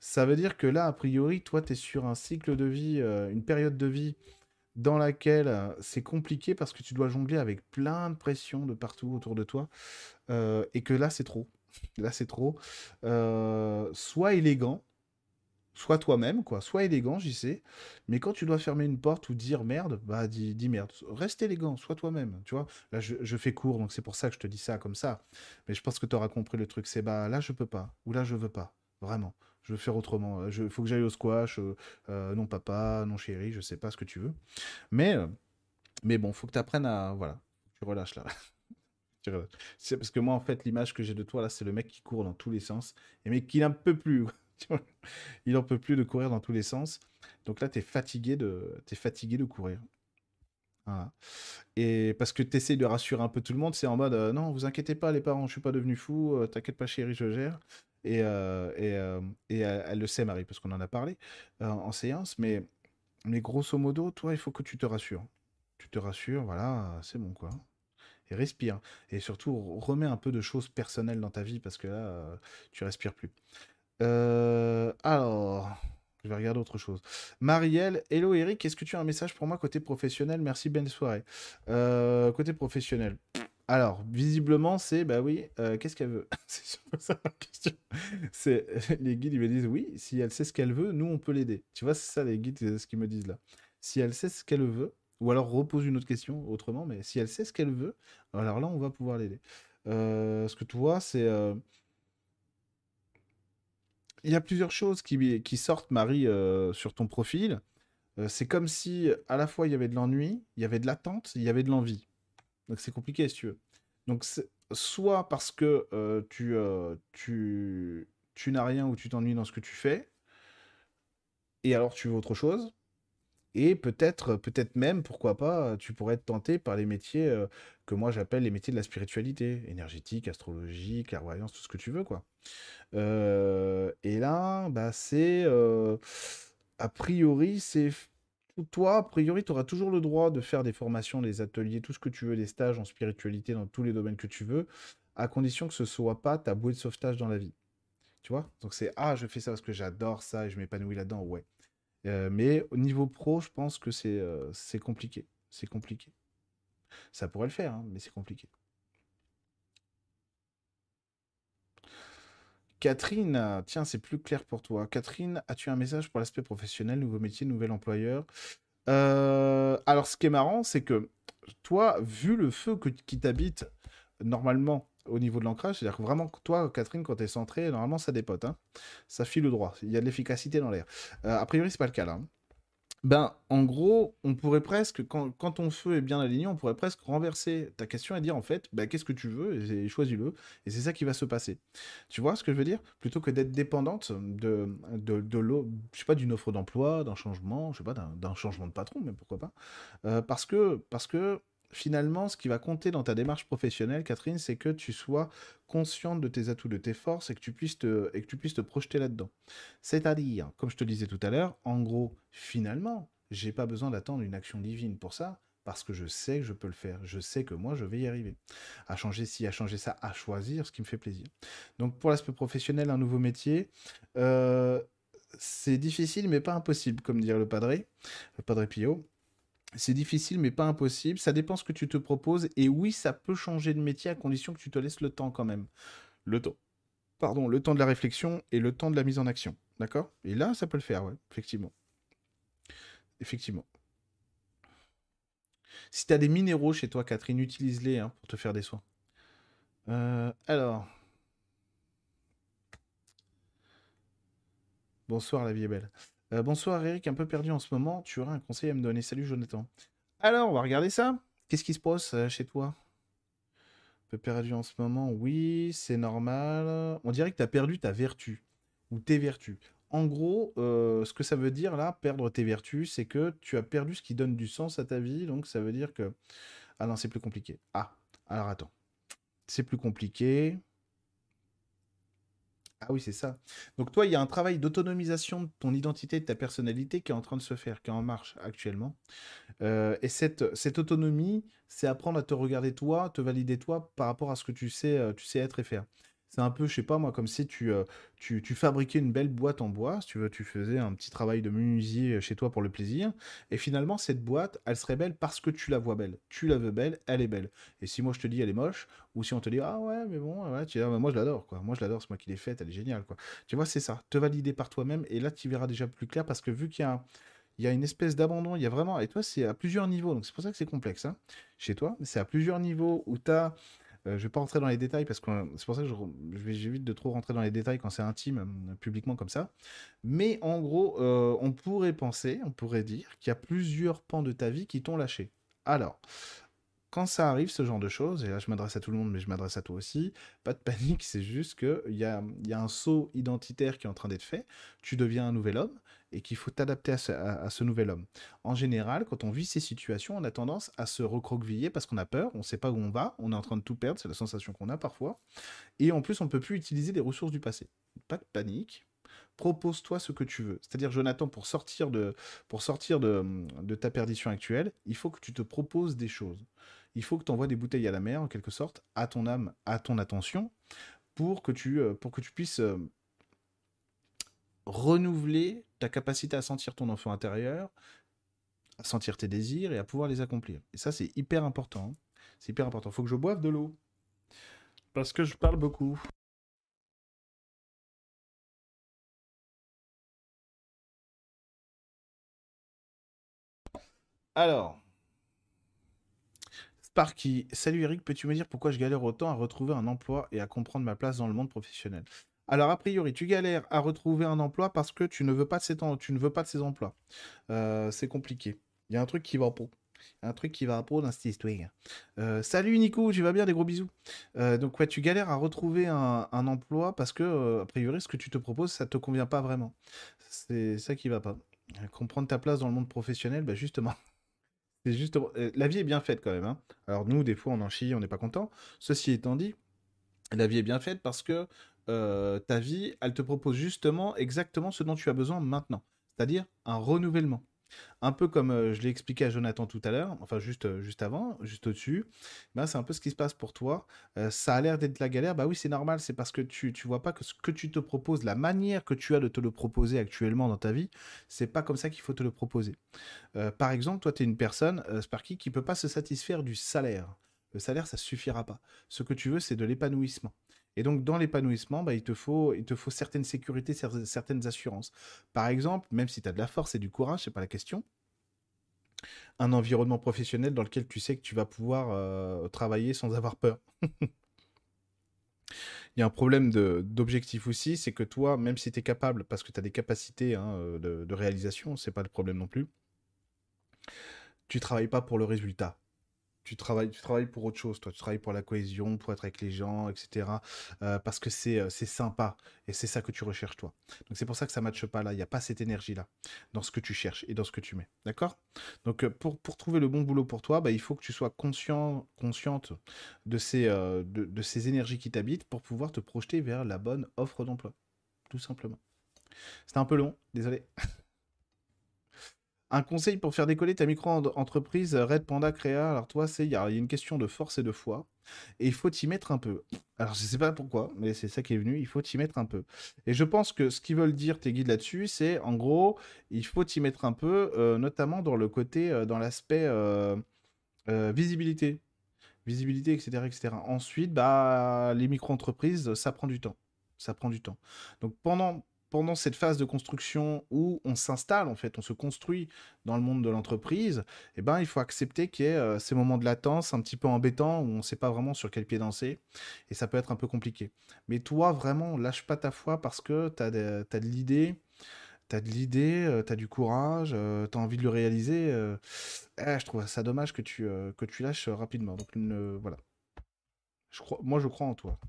Ça veut dire que là, a priori, toi, tu es sur un cycle de vie, euh, une période de vie dans laquelle euh, c'est compliqué parce que tu dois jongler avec plein de pression de partout autour de toi, et que là, c'est trop. Là, c'est trop. sois élégant, Sois toi-même, quoi. Sois élégant, j'y sais. Mais quand tu dois fermer une porte ou dire merde, bah dis, merde. Reste élégant, sois toi-même. Tu vois, là, je, fais court, donc c'est pour ça que je te dis ça comme ça. Mais je pense que tu auras compris le truc. C'est bah là, je peux pas. Ou là, je veux pas. Vraiment. Je veux faire autrement. Il faut que j'aille au squash. Euh, euh, non, papa, non, chérie, je sais pas ce que tu veux. Mais, euh, mais bon, faut que tu apprennes à. Voilà. Tu relâches là. C'est parce que moi, en fait, l'image que j'ai de toi, là, c'est le mec qui court dans tous les sens. Et mais qui n'en peut plus. il en peut plus de courir dans tous les sens. Donc là, tu es fatigué de, es fatigué de courir. Et parce que tu essaies de rassurer un peu tout le monde, c'est en mode euh, non, vous inquiétez pas, les parents, je suis pas devenu fou, euh, t'inquiète pas, chérie, je gère. Et, euh, et, et elle, le sait, Marie, parce qu'on en a parlé en séance, mais, mais grosso modo, toi, il faut que tu te rassures. Tu te rassures, voilà, c'est bon, quoi. Et respire. Et surtout, remets un peu de choses personnelles dans ta vie, parce que là, tu respires plus. Euh, alors, je vais regarder autre chose. Marielle, hello Eric, est-ce que tu as un message pour moi côté professionnel? Merci, bonne soirée. Euh, côté professionnel. Alors, visiblement, c'est, bah oui, euh, qu'est-ce qu'elle veut? C'est ça la question. C'est, les guides, ils me disent, oui, si elle sait ce qu'elle veut, nous, on peut l'aider. Tu vois, c'est ça les guides, ce qu'ils me disent là. Si elle sait ce qu'elle veut, ou alors repose une autre question autrement, mais si elle sait ce qu'elle veut, alors là, on va pouvoir l'aider. ce que tu vois, c'est il y a plusieurs choses qui, sortent, Marie, euh, sur ton profil. Euh, c'est comme si à la fois il y avait de l'ennui, il y avait de l'attente, il y avait de l'envie. Donc c'est compliqué si tu veux. Donc soit parce que euh, tu, tu, tu n'as rien ou tu t'ennuies dans ce que tu fais, et alors tu veux autre chose, et peut-être, peut-être même, pourquoi pas, tu pourrais être tenté par les métiers que moi j'appelle les métiers de la spiritualité, énergétique, astrologie, clairvoyance, tout ce que tu veux, quoi. et là, bah, c'est, a priori, c'est toi, a priori, tu auras toujours le droit de faire des formations, des ateliers, tout ce que tu veux, des stages en spiritualité dans tous les domaines que tu veux, à condition que ce soit pas ta bouée de sauvetage dans la vie. Tu vois? Donc c'est ah, je fais ça parce que j'adore ça et je m'épanouis là-dedans. Ouais. Euh, mais au niveau pro, je pense que c'est euh, compliqué. C'est compliqué. Ça pourrait le faire, hein, mais c'est compliqué. Catherine, tiens, c'est plus clair pour toi. Catherine, as-tu un message pour l'aspect professionnel, nouveau métier, nouvel employeur? Euh, Alors, ce qui est marrant, c'est que toi, vu le feu qui t'habite, normalement, au niveau de l'ancrage. C'est-à-dire que vraiment, toi, Catherine, quand tu es centré, normalement, ça dépote. Hein. Ça file droit. Il y a de l'efficacité dans l'air. Euh, a priori, c'est pas le cas là. Hein. Ben, en gros, on pourrait presque, quand, ton feu est bien aligné, on pourrait presque renverser ta question et dire en fait, ben, qu'est-ce que tu veux et, choisis-le. Et c'est ça qui va se passer. Tu vois ce que je veux dire? Plutôt que d'être dépendante de, de, de l'eau, je sais pas, d'une offre d'emploi, d'un changement, je sais pas, d'un changement de patron, mais pourquoi pas. Euh, parce que, parce que finalement, ce qui va compter dans ta démarche professionnelle, Catherine, c'est que tu sois consciente de tes atouts, de tes forces et que tu puisses te, et que tu puisses te projeter là-dedans. C'est-à-dire, comme je te disais tout à l'heure, en gros, finalement, j'ai pas besoin d'attendre une action divine pour ça, parce que je sais que je peux le faire. Je sais que moi, je vais y arriver. À changer ci, à changer ça, à choisir ce qui me fait plaisir. Donc, pour l'aspect professionnel, un nouveau métier, euh, c'est difficile, mais pas impossible, comme dire le padré, le padré Pio. C'est difficile, mais pas impossible. Ça dépend ce que tu te proposes. Et oui, ça peut changer de métier à condition que tu te laisses le temps quand même. Le temps. Pardon, le temps de la réflexion et le temps de la mise en action. D'accord? Et là, ça peut le faire, ouais, effectivement. Effectivement. Si tu as des minéraux chez toi, Catherine, utilise-les hein, pour te faire des soins. Euh, alors. Bonsoir, la vie est belle. Euh, bonsoir, Eric, un peu perdu en ce moment. Tu aurais un conseil à me donner. Salut, Jonathan. Alors, on va regarder ça. Qu'est-ce qui se passe euh, chez toi? Un peu perdu en ce moment. Oui, c'est normal. On dirait que tu as perdu ta vertu ou tes vertus. En gros, euh, ce que ça veut dire là, perdre tes vertus, c'est que tu as perdu ce qui donne du sens à ta vie. Donc ça veut dire que. Ah non, c'est plus compliqué. Ah, alors attends. C'est plus compliqué. Ah oui, c'est ça. Donc toi, il y a un travail d'autonomisation de ton identité, de ta personnalité qui est en train de se faire, qui est en marche actuellement. Euh, et cette, autonomie, c'est apprendre à te regarder toi, te valider toi par rapport à ce que tu sais, euh, tu sais être et faire. C'est un peu, je sais pas moi, comme si tu, euh, tu, tu, fabriquais une belle boîte en bois, si tu veux, tu faisais un petit travail de menuisier chez toi pour le plaisir, et finalement, cette boîte, elle serait belle parce que tu la vois belle. Tu la veux belle, elle est belle. Et si moi je te dis elle est moche, ou si on te dit ah ouais, mais bon, tu dis, ah, moi je l'adore, quoi. Moi je l'adore, c'est moi qui l'ai faite, elle est géniale, quoi. Tu vois, c'est ça. Te valider par toi-même, et là tu verras déjà plus clair parce que vu qu'il y a une espèce d'abandon, il y a vraiment, et toi c'est à plusieurs niveaux, donc c'est pour ça que c'est complexe, hein, chez toi, c'est à plusieurs niveaux où tu as euh, je vais pas rentrer dans les détails parce que c'est pour ça que j'évite de trop rentrer dans les détails quand c'est intime, euh, publiquement comme ça. Mais en gros, euh, on pourrait penser, on pourrait dire qu'il y a plusieurs pans de ta vie qui t'ont lâché. Alors, quand ça arrive, ce genre de choses, et là je m'adresse à tout le monde, mais je m'adresse à toi aussi, pas de panique, c'est juste qu'il y a un saut identitaire qui est en train d'être fait, tu deviens un nouvel homme, et qu'il faut t'adapter à, ce, nouvel homme. En général, quand on vit ces situations, on a tendance à se recroqueviller parce qu'on a peur, on ne sait pas où on va, on est en train de tout perdre, c'est la sensation qu'on a parfois, et en plus on ne peut plus utiliser les ressources du passé. Pas de panique, propose-toi ce que tu veux. C'est-à-dire, Jonathan, pour sortir, de, pour sortir de, ta perdition actuelle, il faut que tu te proposes des choses il faut que tu envoies des bouteilles à la mer, en quelque sorte, à ton âme, à ton attention, pour que tu, euh, pour que tu puisses euh, renouveler capacité à sentir ton enfant intérieur, à sentir tes désirs et à pouvoir les accomplir. Et ça, c'est hyper important. Hein. C'est hyper important. Faut que je boive de l'eau. Parce que je parle beaucoup. Alors, Sparky, salut Eric, peux-tu me dire pourquoi je galère autant à retrouver un emploi et à comprendre ma place dans le monde professionnel? Alors, a priori, tu galères à retrouver un emploi parce que tu ne veux pas de ces, tu ne veux pas de ces emplois. Euh, c'est compliqué. Il y a un truc qui va pas. Un truc qui va dans cette histoire. Euh, salut Nico, tu vas bien, des gros bisous. Euh, donc ouais, tu galères à retrouver un, emploi parce que, a priori, ce que tu te proposes, ça te convient pas vraiment. C'est ça qui va pas. Comprendre ta place dans le monde professionnel, bah justement. C'est. Euh, la vie est bien faite quand même. Hein. Alors nous, des fois, on en chie, on n'est pas content. Ceci étant dit, la vie est bien faite parce que euh, ta vie, elle te propose justement exactement ce dont tu as besoin maintenant. C'est-à-dire un renouvellement. Un peu comme euh, je l'ai expliqué à Jonathan tout à l'heure, enfin juste, euh, juste avant, juste au-dessus, ben, c'est un peu ce qui se passe pour toi. Ça a l'air d'être la galère, bah oui c'est normal, c'est parce que tu ne vois pas que ce que tu te proposes, la manière que tu as de te le proposer actuellement dans ta vie, c'est pas comme ça qu'il faut te le proposer. par exemple, toi tu es une personne, Sparky, qui peut pas se satisfaire du salaire. Le salaire, ça suffira pas. Ce que tu veux, c'est de l'épanouissement. Et donc, dans l'épanouissement, bah, il, te faut, il te faut certaines sécurités, certaines assurances. Par exemple, même si tu as de la force et du courage, c'est pas la question, un environnement professionnel dans lequel tu sais que tu vas pouvoir euh, travailler sans avoir peur. Il y a un problème d'objectif aussi, c'est que toi, même si tu es capable, parce que tu as des capacités hein, euh, de, de, réalisation, c'est pas le problème non plus, tu travailles pas pour le résultat tu travailles, tu travailles pour autre chose, toi. Tu travailles pour la cohésion, pour être avec les gens, etc. Euh, parce que euh, c'est sympa et c'est ça que tu recherches, toi. Donc c'est pour ça que ça ne matche pas là. Il n'y a pas cette énergie-là dans ce que tu cherches et dans ce que tu mets. D'accord? Donc euh, pour, pour trouver le bon boulot pour toi, bah, il faut que tu sois conscient, consciente de ces, de, de ces énergies qui t'habitent pour pouvoir te projeter vers la bonne offre d'emploi. Tout simplement. C'était un peu long, désolé. Un conseil pour faire décoller ta micro-entreprise Red Panda Créa. Alors toi, c'est il y, a une question de force et de foi. Et il faut t'y mettre un peu. Alors je sais pas pourquoi, mais c'est ça qui est venu. Il faut t'y mettre un peu. Et je pense que ce qu'ils veulent dire tes guides là-dessus, c'est en gros, il faut t'y mettre un peu, euh, notamment dans le côté, euh, dans l'aspect euh, visibilité. Visibilité, etc., etc. Ensuite, bah, les micro-entreprises, ça prend du temps. Ça prend du temps. Donc pendant, pendant cette phase de construction où on s'installe, en fait, on se construit dans le monde de l'entreprise, eh ben, il faut accepter qu'il y ait euh, ces moments de latence un petit peu embêtants où on ne sait pas vraiment sur quel pied danser et ça peut être un peu compliqué. Mais toi, vraiment, lâche pas ta foi parce que tu as, de, l'idée. T'as de l'idée, euh, t'as du courage, euh, t'as envie de le réaliser. Eh, je trouve ça dommage que tu, que tu lâches rapidement. Donc voilà. Moi, je crois en toi.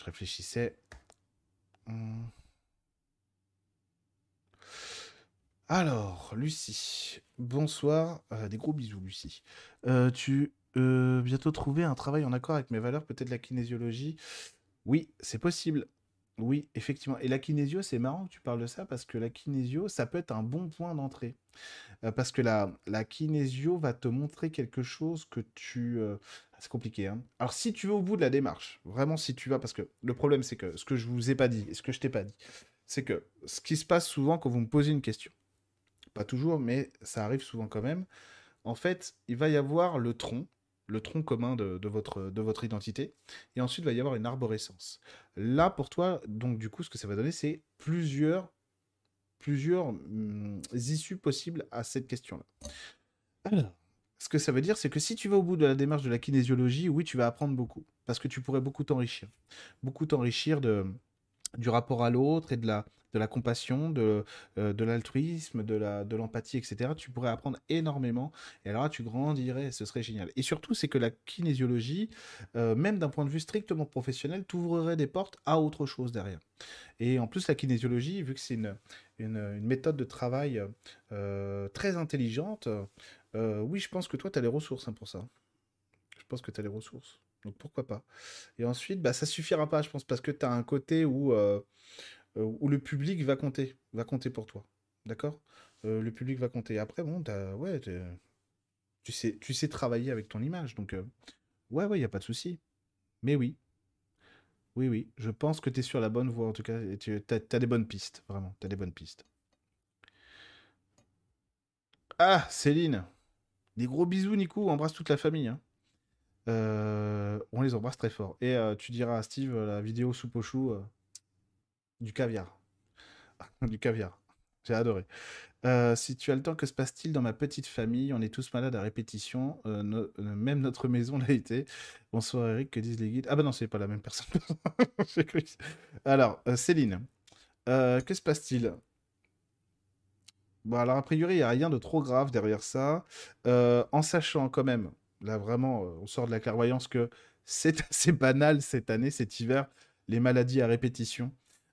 Je réfléchissais. Hmm. Alors, Lucie. Bonsoir. Euh, des gros bisous, Lucie. Euh, tu euh, bientôt trouver un travail en accord avec mes valeurs, peut-être la kinésiologie. Oui, c'est possible. Oui, effectivement. Et la kinésio, c'est marrant que tu parles de ça parce que la kinésio, ça peut être un bon point d'entrée. parce que la, la kinésio va te montrer quelque chose que tu, c'est compliqué. Hein. Alors, si tu veux au bout de la démarche, vraiment, si tu vas, parce que le problème, c'est que ce que je vous ai pas dit, et ce que je t'ai pas dit, c'est que ce qui se passe souvent quand vous me posez une question, pas toujours, mais ça arrive souvent quand même, en fait, il va y avoir le tronc, le tronc commun de, votre, de votre identité, et ensuite, il va y avoir une arborescence. Là, pour toi, donc, du coup, ce que ça va donner, c'est plusieurs, plusieurs hum, issues possibles à cette question-là. Alors, ce que ça veut dire, c'est que si tu vas au bout de la démarche de la kinésiologie, oui, tu vas apprendre beaucoup. Parce que tu pourrais beaucoup t'enrichir. Beaucoup t'enrichir de, du rapport à l'autre et de la, de la compassion, de, euh, de l'altruisme, de l'empathie, etc. Tu pourrais apprendre énormément. Et alors tu grandirais, ce serait génial. Et surtout, c'est que la kinésiologie, euh, même d'un point de vue strictement professionnel, t'ouvrirait des portes à autre chose derrière. Et en plus, la kinésiologie, vu que c'est une, une, méthode de travail euh, très intelligente, euh, oui, je pense que toi, tu as les ressources hein, pour ça. Je pense que tu as les ressources. Donc pourquoi pas. Et ensuite, bah, ça suffira pas, je pense, parce que tu as un côté où, euh, euh, où le public va compter, va compter pour toi. D'accord? Le public va compter. Après, bon, ouais, tu sais, tu sais travailler avec ton image. Donc, ouais, ouais, il n'y a pas de souci. Mais oui. Oui, oui. Je pense que tu es sur la bonne voie, en tout cas. Tu des bonnes pistes, vraiment. Tu as des bonnes pistes. Ah, Céline des gros bisous, Nico. Embrasse toute la famille. Hein. Euh, on les embrasse très fort. Et euh, tu diras à Steve euh, la vidéo soupe au chou du caviar. du caviar. J'ai adoré. si tu as le temps, que se passe-t-il dans ma petite famille? On est tous malades à répétition. même notre maison l'a été. Bonsoir Eric, que disent les guides Ah bah non, c'est pas la même personne. Alors, Céline, que se passe-t-il? Bon, alors, a priori, il n'y a rien de trop grave derrière ça. Euh, en sachant quand même, là vraiment, euh, on sort de la clairvoyance que c'est assez banal cette année, cet hiver, les maladies à répétition.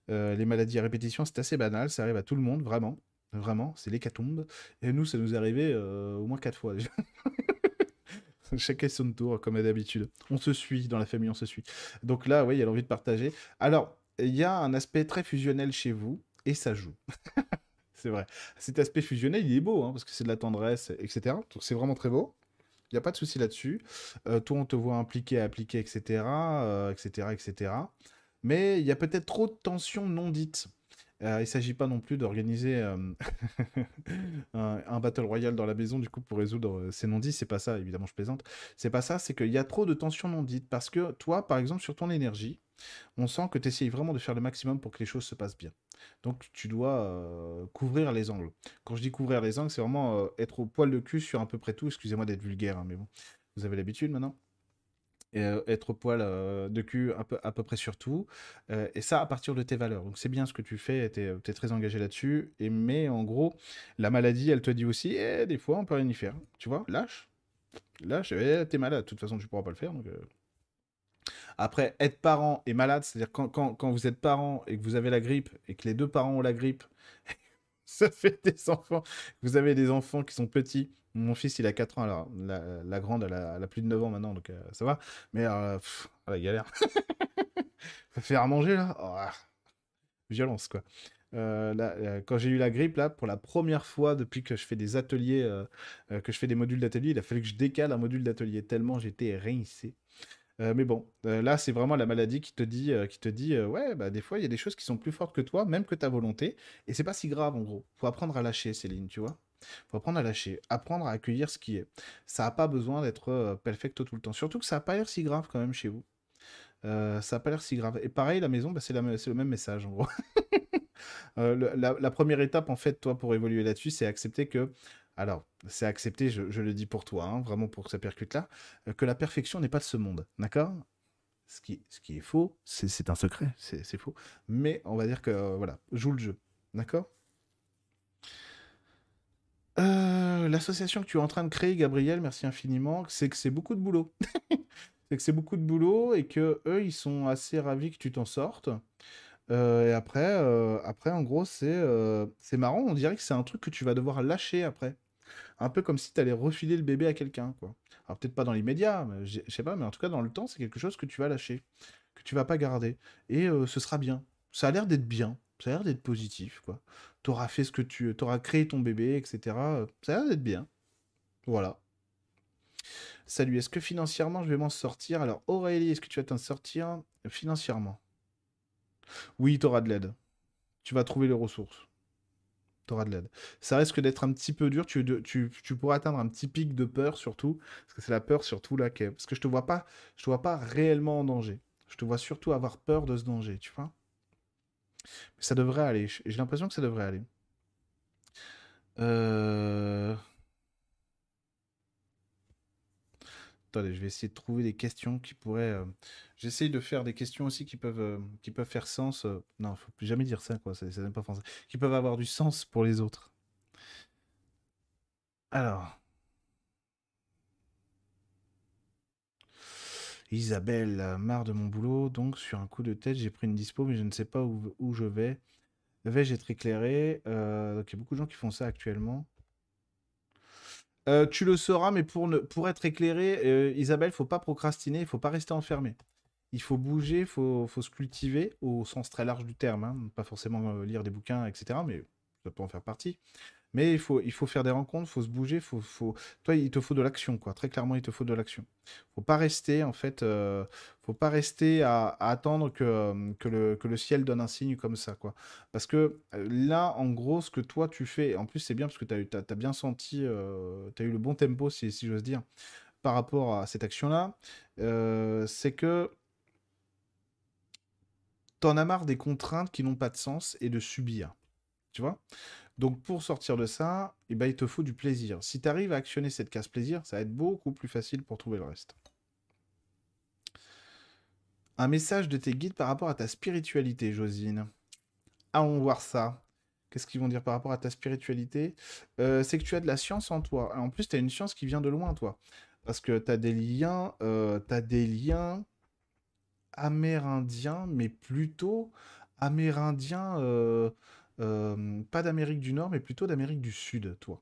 Euh, les maladies à répétition, c'est assez banal, ça arrive à tout le monde, vraiment. Vraiment, c'est l'hécatombe. Et nous, ça nous est arrivé au moins quatre fois déjà. Chacun son tour, comme d'habitude. On se suit, dans la famille, on se suit. Donc là, oui, il y a l'envie de partager. Alors, il y a un aspect très fusionnel chez vous, et ça joue. c'est vrai. Cet aspect fusionnel, il est beau, hein, parce que c'est de la tendresse, etc. C'est vraiment très beau. Il n'y a pas de souci là-dessus. Euh, toi, on te voit impliqué, appliqué, etc., etc., etc. Mais il y a peut-être trop de tensions non dites. Euh, il ne s'agit pas non plus d'organiser euh, un, battle royale dans la maison du coup pour résoudre ces non-dits. C'est pas ça, évidemment, je plaisante. C'est pas ça, c'est qu'il y a trop de tensions non dites. Parce que toi, par exemple, sur ton énergie, on sent que tu essayes vraiment de faire le maximum pour que les choses se passent bien. Donc tu dois euh, couvrir les angles. Quand je dis couvrir les angles, c'est vraiment euh, être au poil de cul sur à peu près tout. Excusez-moi d'être vulgaire, hein, mais bon, vous avez l'habitude maintenant. Et, euh, être au poil de cul à peu près sur tout. et ça à partir de tes valeurs. Donc c'est bien ce que tu fais, tu es, très engagé là-dessus. Et, mais en gros, la maladie, elle te dit aussi, eh, des fois on peut rien y faire. Tu vois, lâche. Lâche, eh, t'es malade, de toute façon tu pourras pas le faire. Donc, après, être parent et malade, c'est-à-dire quand, quand, vous êtes parent et que vous avez la grippe et que les deux parents ont la grippe, ça fait des enfants. Vous avez des enfants qui sont petits. Mon fils, il a 4 ans, alors la, grande, elle a, plus de 9 ans maintenant, donc euh, ça va. Mais euh, la galère. faire à manger là oh, ah. Violence quoi. Euh, quand j'ai eu la grippe, là, pour la première fois depuis que je fais des ateliers, que je fais des modules d'atelier, il a fallu que je décale un module d'atelier tellement j'étais rincé. Mais bon, là, c'est vraiment la maladie qui te dit, qui te dit ouais, bah, des fois, il y a des choses qui sont plus fortes que toi, même que ta volonté, et c'est pas si grave en gros. Faut apprendre à lâcher, Céline, tu vois. Faut apprendre à lâcher, apprendre à accueillir ce qui est. Ça n'a pas besoin d'être perfecto tout le temps. Surtout que ça n'a pas l'air si grave quand même chez vous. ça n'a pas l'air si grave. Et pareil, la maison, bah, c'est le même message en gros. Euh, la, première étape, en fait, toi, pour évoluer là-dessus, c'est accepter que. Alors, c'est accepter, je, le dis pour toi, hein, vraiment pour que ça percute là, euh, que la perfection n'est pas de ce monde, d'accord? Ce qui, ce est faux, c'est un secret, c'est faux. Mais on va dire que, euh, voilà, joue le jeu, d'accord? L'association que tu es en train de créer, Gabriel, merci infiniment, c'est que c'est beaucoup de boulot. c'est que c'est beaucoup de boulot et que eux, ils sont assez ravis que tu t'en sortes. Euh, et après, euh, après, en gros, euh, c'est marrant. On dirait que c'est un truc que tu vas devoir lâcher après. Un peu comme si tu allais refiler le bébé à quelqu'un, quoi. Alors peut-être pas dans l'immédiat, je sais pas, mais en tout cas dans le temps, c'est quelque chose que tu vas lâcher, que tu vas pas garder. Et ce sera bien. Ça a l'air d'être bien. Ça a l'air d'être positif, quoi. T'auras fait ce que tu... T'auras créé ton bébé, etc. Ça a l'air d'être bien. Voilà. Salut, est-ce que financièrement je vais m'en sortir? Alors Aurélie, est-ce que tu vas t'en sortir? Financièrement oui, tu auras de l'aide. Tu vas trouver les ressources. Tu auras de l'aide. Ça risque d'être un petit peu dur. Tu, tu, pourras atteindre un petit pic de peur, surtout. Parce que c'est la peur, surtout, là. Parce que je te vois pas, je te vois pas réellement en danger. Je te vois surtout avoir peur de ce danger, tu vois. Mais ça devrait aller. J'ai l'impression que ça devrait aller. Euh... Je vais essayer de trouver des questions qui pourraient. Euh, j'essaye de faire des questions aussi qui peuvent, euh, qui peuvent faire sens. Euh, non, faut plus jamais dire ça, quoi. Ça, n'est pas français. Qui peuvent avoir du sens pour les autres. Alors. Isabelle, marre de mon boulot, donc sur un coup de tête, j'ai pris une dispo, mais je ne sais pas où, où je vais. Vais-je être éclairé? Donc il y a beaucoup de gens qui font ça actuellement. Euh, tu le sauras, mais pour, être éclairé, euh, Isabelle, il faut pas procrastiner, il faut pas rester enfermé. Il faut bouger, il faut, faut, se cultiver, au sens très large du terme. Hein. Pas forcément euh, lire des bouquins, etc., mais ça peut en faire partie. Mais il faut, il faut faire des rencontres, il faut se bouger, faut, faut... toi, il te faut de l'action, quoi. Très clairement, il te faut de l'action. Faut pas rester, en fait, euh... faut pas rester à, attendre que, euh, que, le, que le ciel donne un signe comme ça, quoi. Parce que euh, là, en gros, ce que toi, tu fais, en plus, c'est bien parce que tu as, as, bien senti, euh... tu as eu le bon tempo, si, si j'ose dire, par rapport à cette action-là, c'est que t'en as marre des contraintes qui n'ont pas de sens et de subir. Tu vois? Donc pour sortir de ça, eh ben, il te faut du plaisir. Si tu arrives à actionner cette case plaisir, ça va être beaucoup plus facile pour trouver le reste. Un message de tes guides par rapport à ta spiritualité, Josine. Allons voir ça. Qu'est-ce qu'ils vont dire par rapport à ta spiritualité? Euh, C'est que tu as de la science en toi. En plus, tu as une science qui vient de loin, toi. Parce que tu as des liens, euh, des liens amérindiens, mais plutôt amérindiens. Euh, euh, pas d'Amérique du Nord, mais plutôt d'Amérique du Sud, toi.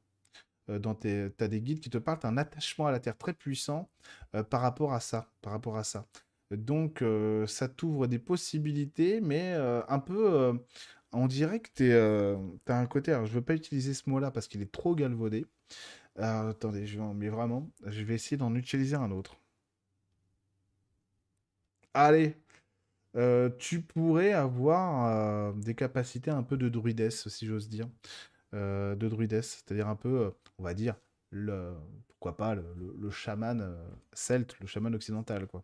Euh, dans tes, as des guides qui te parlent d'un attachement à la Terre très puissant euh, par rapport à ça, par rapport à ça. Donc ça t'ouvre des possibilités, mais un peu, on dirait que tu as un côté. Alors je veux pas utiliser ce mot-là parce qu'il est trop galvaudé. attendez, je mais vraiment, je vais essayer d'en utiliser un autre. Allez, euh, tu pourrais avoir euh, des capacités un peu de druidesse, si j'ose dire. Euh, de druidesse, c'est-à-dire un peu, on va dire, pourquoi pas, le, chaman celte, le chaman occidental, quoi.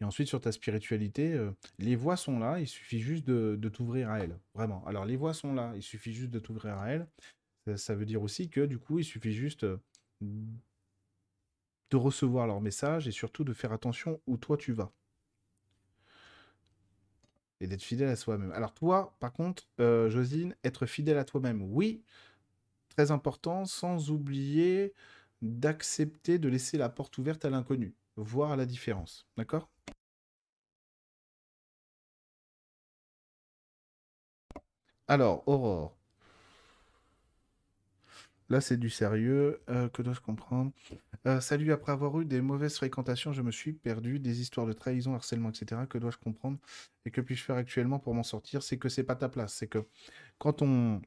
Et ensuite, sur ta spiritualité, les voies sont là, il suffit juste de, t'ouvrir à elles. Vraiment. Alors, les voies sont là, il suffit juste de t'ouvrir à elles. Ça, veut dire aussi que, du coup, il suffit juste de recevoir leur message et surtout de faire attention où toi tu vas et d'être fidèle à soi-même. Alors toi, par contre, euh, Josine, être fidèle à toi-même, oui, très important, sans oublier d'accepter de laisser la porte ouverte à l'inconnu, voir la différence, d'accord? Alors, Aurore. Là, c'est du sérieux. Euh, que dois-je comprendre? Euh, Salut, après avoir eu des mauvaises fréquentations, je me suis perdu. Des histoires de trahison, harcèlement, etc. Que dois-je comprendre? Et que puis-je faire actuellement pour m'en sortir? C'est que c'est pas ta place. C'est que quand on,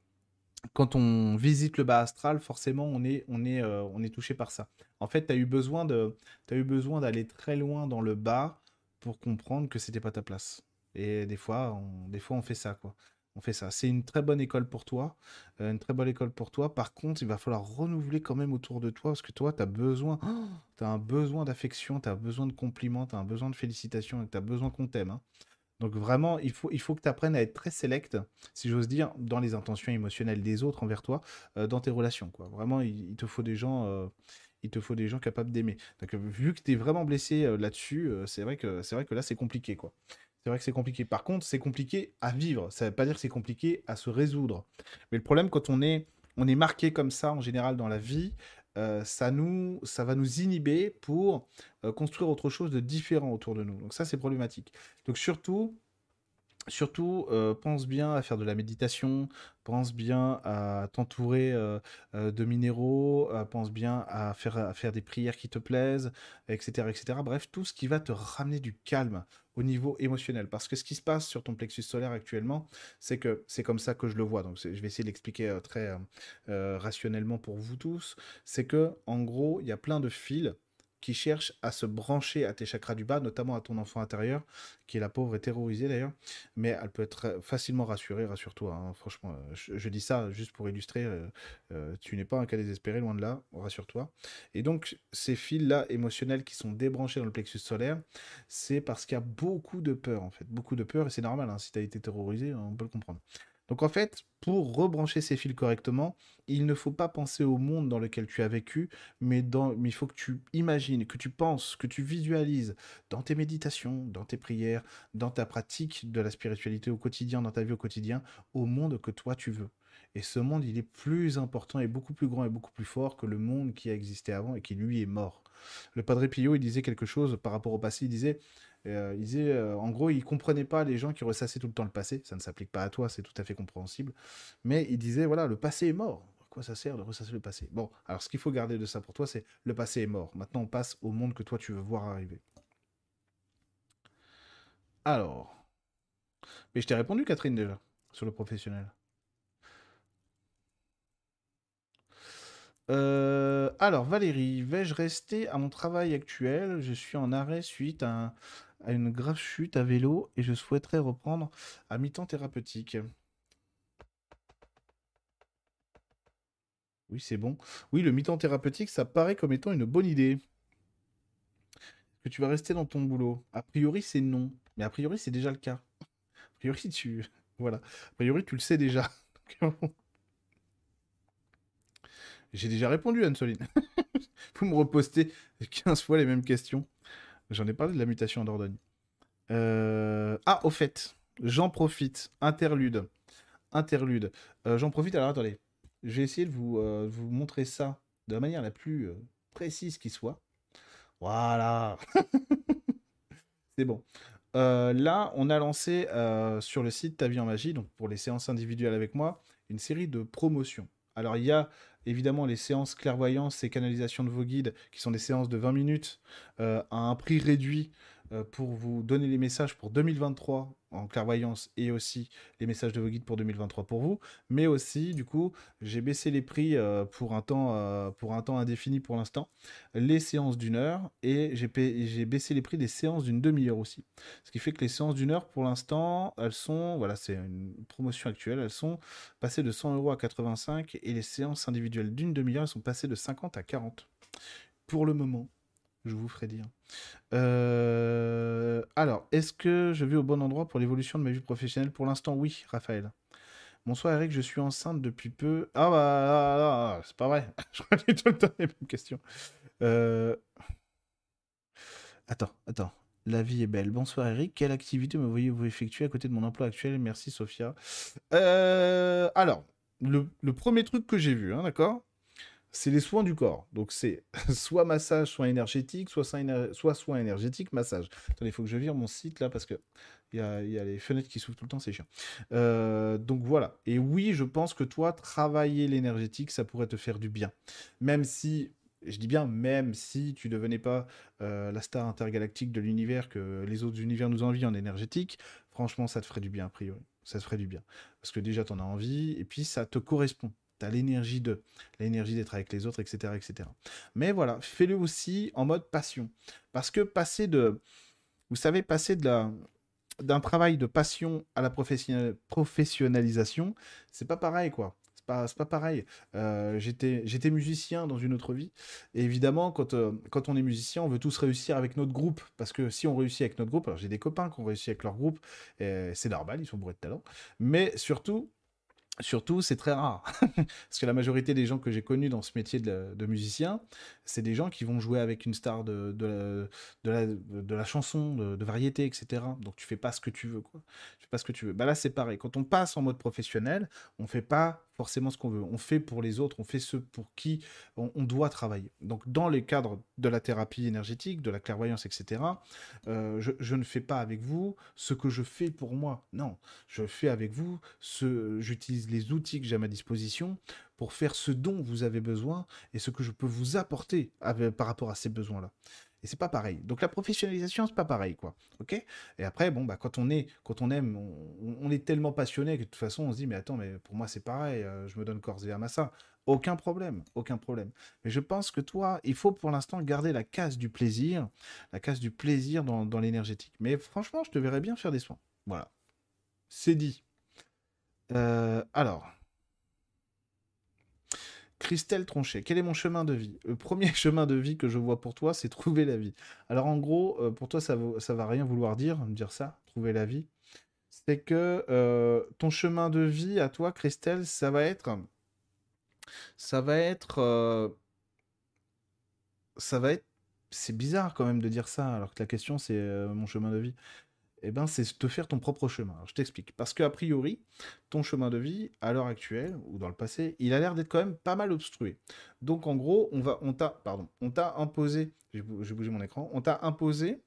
quand on visite le bas astral, forcément, on est, on est, euh, on est touché par ça. En fait, tu as eu besoin d'aller très loin dans le bas pour comprendre que c'était pas ta place. Et des fois, on, des fois, on fait ça, quoi. On fait ça. C'est une très bonne école pour toi. euh, une très bonne école pour toi. Par contre, il va falloir renouveler quand même autour de toi parce que toi, tu as besoin, un besoin d'affection, tu as besoin de compliments, tu as un besoin de félicitations et tu as besoin qu'on t'aime. hein. Donc vraiment, il faut, que tu apprennes à être très select, si j'ose dire, dans les intentions émotionnelles des autres envers toi, euh, dans tes relations. Vraiment, il, il te faut des gens, euh, il te faut des gens capables d'aimer. Donc vu que tu es vraiment blessé là-dessus, c'est vrai que vrai que là c'est compliqué. C'est vrai que c'est compliqué. Par contre, c'est compliqué à vivre. Ça ne veut pas dire que c'est compliqué à se résoudre. Mais le problème, quand on est, on est marqué comme ça en général dans la vie, euh, ça, nous, ça va nous inhiber pour euh, construire autre chose de différent autour de nous. Donc ça, c'est problématique. Donc surtout, Surtout, euh, pense bien à faire de la méditation, pense bien à t'entourer de minéraux, pense bien à faire, à faire des prières qui te plaisent, etc., etc. Bref, tout ce qui va te ramener du calme au niveau émotionnel. Parce que ce qui se passe sur ton plexus solaire actuellement, c'est que c'est comme ça que je le vois. Donc, je vais essayer de l'expliquer euh, très euh, euh, rationnellement pour vous tous. C'est que, en gros, il y a plein de fils qui cherchent à se brancher à tes chakras du bas, notamment à ton enfant intérieur, qui est la pauvre et terrorisée d'ailleurs mais elle peut être facilement rassurée, rassure-toi. hein, Franchement, je, je dis ça juste pour illustrer. euh, euh, tu n'es pas un cas désespéré, loin de là, rassure-toi. Et donc, ces fils-là émotionnels qui sont débranchés dans le plexus solaire, c'est parce qu'il y a beaucoup de peur, en fait. Beaucoup de peur, et c'est normal, hein, si tu as été terrorisé, on peut le comprendre. Donc, en fait, pour rebrancher ces fils correctement, il ne faut pas penser au monde dans lequel tu as vécu, mais, il faut que tu imagines, que tu penses, que tu visualises dans tes méditations, dans tes prières, dans ta pratique de la spiritualité au quotidien, dans ta vie au quotidien, au monde que toi tu veux. Et ce monde, il est plus important et beaucoup plus grand et beaucoup plus fort que le monde qui a existé avant et qui lui est mort. Le Padre Pio, il disait quelque chose par rapport au passé. Il disait, euh, il disait euh, en gros, il comprenait pas les gens qui ressassaient tout le temps le passé. Ça ne s'applique pas à toi, c'est tout à fait compréhensible. Mais il disait, voilà, le passé est mort. À quoi ça sert de ressasser le passé? Bon, alors ce qu'il faut garder de ça pour toi, c'est le passé est mort. Maintenant, on passe au monde que toi tu veux voir arriver. Alors, mais je t'ai répondu, Catherine, déjà, sur le professionnel. Euh, alors, Valérie, vais-je rester à mon travail actuel? Je suis en arrêt suite à, un- à une grave chute à vélo et je souhaiterais reprendre à mi-temps thérapeutique. Oui, c'est bon. Oui, le mi-temps thérapeutique, ça paraît comme étant une bonne idée. Que tu vas rester dans ton boulot? A priori, c'est non. Mais a priori, c'est déjà le cas. A priori, tu... Voilà. A priori, tu le sais déjà. J'ai déjà répondu, Anne-Soline. Vous me repostez 15 fois les mêmes questions. J'en ai parlé de la mutation en Dordogne. Euh, Ah, au fait, j'en profite. Interlude. Interlude. Euh, j'en profite. Alors, attendez. Je vais essayer de vous, euh, montrer ça de la manière la plus euh, précise qui soit. Voilà. C'est bon. Euh, là, on a lancé euh, sur le site Ta vie en magie, donc pour les séances individuelles avec moi, une série de promotions. Alors, il y a évidemment les séances clairvoyance et canalisation de vos guides, qui sont des séances de 20 minutes euh, à un prix réduit euh, pour vous donner les messages pour 2023 en clairvoyance et aussi les messages de vos guides pour 2023 pour vous. Mais aussi, du coup, j'ai baissé les prix euh, pour, un temps, euh, pour un temps indéfini pour l'instant, les séances d'une heure et j'ai baissé les prix des séances d'une demi-heure aussi. Ce qui fait que les séances d'une heure, pour l'instant, elles sont, voilà, c'est une promotion actuelle, elles sont passées de 100 euros à 85 et les séances individuelles d'une demi-heure, elles sont passées de 50 à 40. Pour le moment, je vous ferai dire. Euh, Alors, est-ce que je vais au bon endroit pour l'évolution de ma vie professionnelle? Pour l'instant, oui, Raphaël. Bonsoir Eric, je suis enceinte depuis peu. Ah bah, c'est pas vrai. Je que tout le temps les mêmes questions. Euh, Attends, attends. La vie est belle. Bonsoir Eric. Quelle activité me voyez-vous effectuer à côté de mon emploi actuel? Merci Sophia. Euh, Alors, le, le premier truc que j'ai vu, hein, d'accord? C'est les soins du corps. Donc c'est soit massage, soin énergétique, soit soin, soit soin énergétique, massage. Attendez, il faut que je vire mon site là parce que il y a, les fenêtres qui s'ouvrent tout le temps, c'est chiant. Euh, donc voilà. Et oui, je pense que toi, travailler l'énergétique, ça pourrait te faire du bien. Même si, je dis bien, même si tu devenais pas euh, la star intergalactique de l'univers que les autres univers nous envient en énergétique, franchement, ça te ferait du bien a priori. Ça te ferait du bien. Parce que déjà, tu en as envie, et puis ça te correspond tu as l'énergie d'être avec les autres, etc., etc. Mais voilà, fais-le aussi en mode passion. Parce que passer de, vous savez, passer d'un travail de passion à la professionnalisation, c'est pas pareil, quoi. C'est pas, pas pareil. Euh, j'étais, j'étais musicien dans une autre vie. Et évidemment, quand, euh, quand on est musicien, on veut tous réussir avec notre groupe. Parce que si on réussit avec notre groupe, alors j'ai des copains qui ont réussi avec leur groupe, c'est normal, ils sont bourrés de talent. Mais surtout, Surtout, c'est très rare. Parce que la majorité des gens que j'ai connus dans ce métier de, musicien, c'est des gens qui vont jouer avec une star de, de, la, la, chanson, de, variété, etc. Donc tu fais pas ce que tu veux. Quoi. Tu fais pas ce que tu veux. Bah là, c'est pareil. Quand on passe en mode professionnel, on fait pas forcément ce qu'on veut. On fait pour les autres, on fait ce pour qui on, doit travailler. Donc dans les cadres de la thérapie énergétique, de la clairvoyance, etc., euh, je, ne fais pas avec vous ce que je fais pour moi. Non, je fais avec vous ce, j'utilise les outils que j'ai à ma disposition pour faire ce dont vous avez besoin et ce que je peux vous apporter par rapport à ces besoins-là. Et c'est pas pareil. Donc la professionnalisation, c'est pas pareil, quoi. Ok? Et après, bon, bah, quand on est, quand on aime, on, est tellement passionné que de toute façon, on se dit, mais attends, mais pour moi, c'est pareil, euh, je me donne corps et âme à ça. Aucun problème, aucun problème. Mais je pense que toi, il faut pour l'instant garder la case du plaisir, la case du plaisir dans, dans l'énergétique. Mais franchement, je te verrais bien faire des soins. Voilà. C'est dit. Euh, alors. Christelle Tronchet, quel est mon chemin de vie? Le premier chemin de vie que je vois pour toi, c'est trouver la vie. Alors en gros, euh, pour toi, ça, ça va rien vouloir dire, me dire ça, trouver la vie. C'est que euh, ton chemin de vie à toi, Christelle, ça va être, ça va être, euh, ça va être, c'est bizarre quand même de dire ça, alors que la question c'est mon chemin de vie eh ben, c'est te faire ton propre chemin. je t'explique. Parce qu'a priori, ton chemin de vie, à l'heure actuelle, ou dans le passé, il a l'air d'être quand même pas mal obstrué. Donc, en gros, on, va, on t'a, pardon, on t'a imposé, j'ai bougé mon écran, on t'a imposé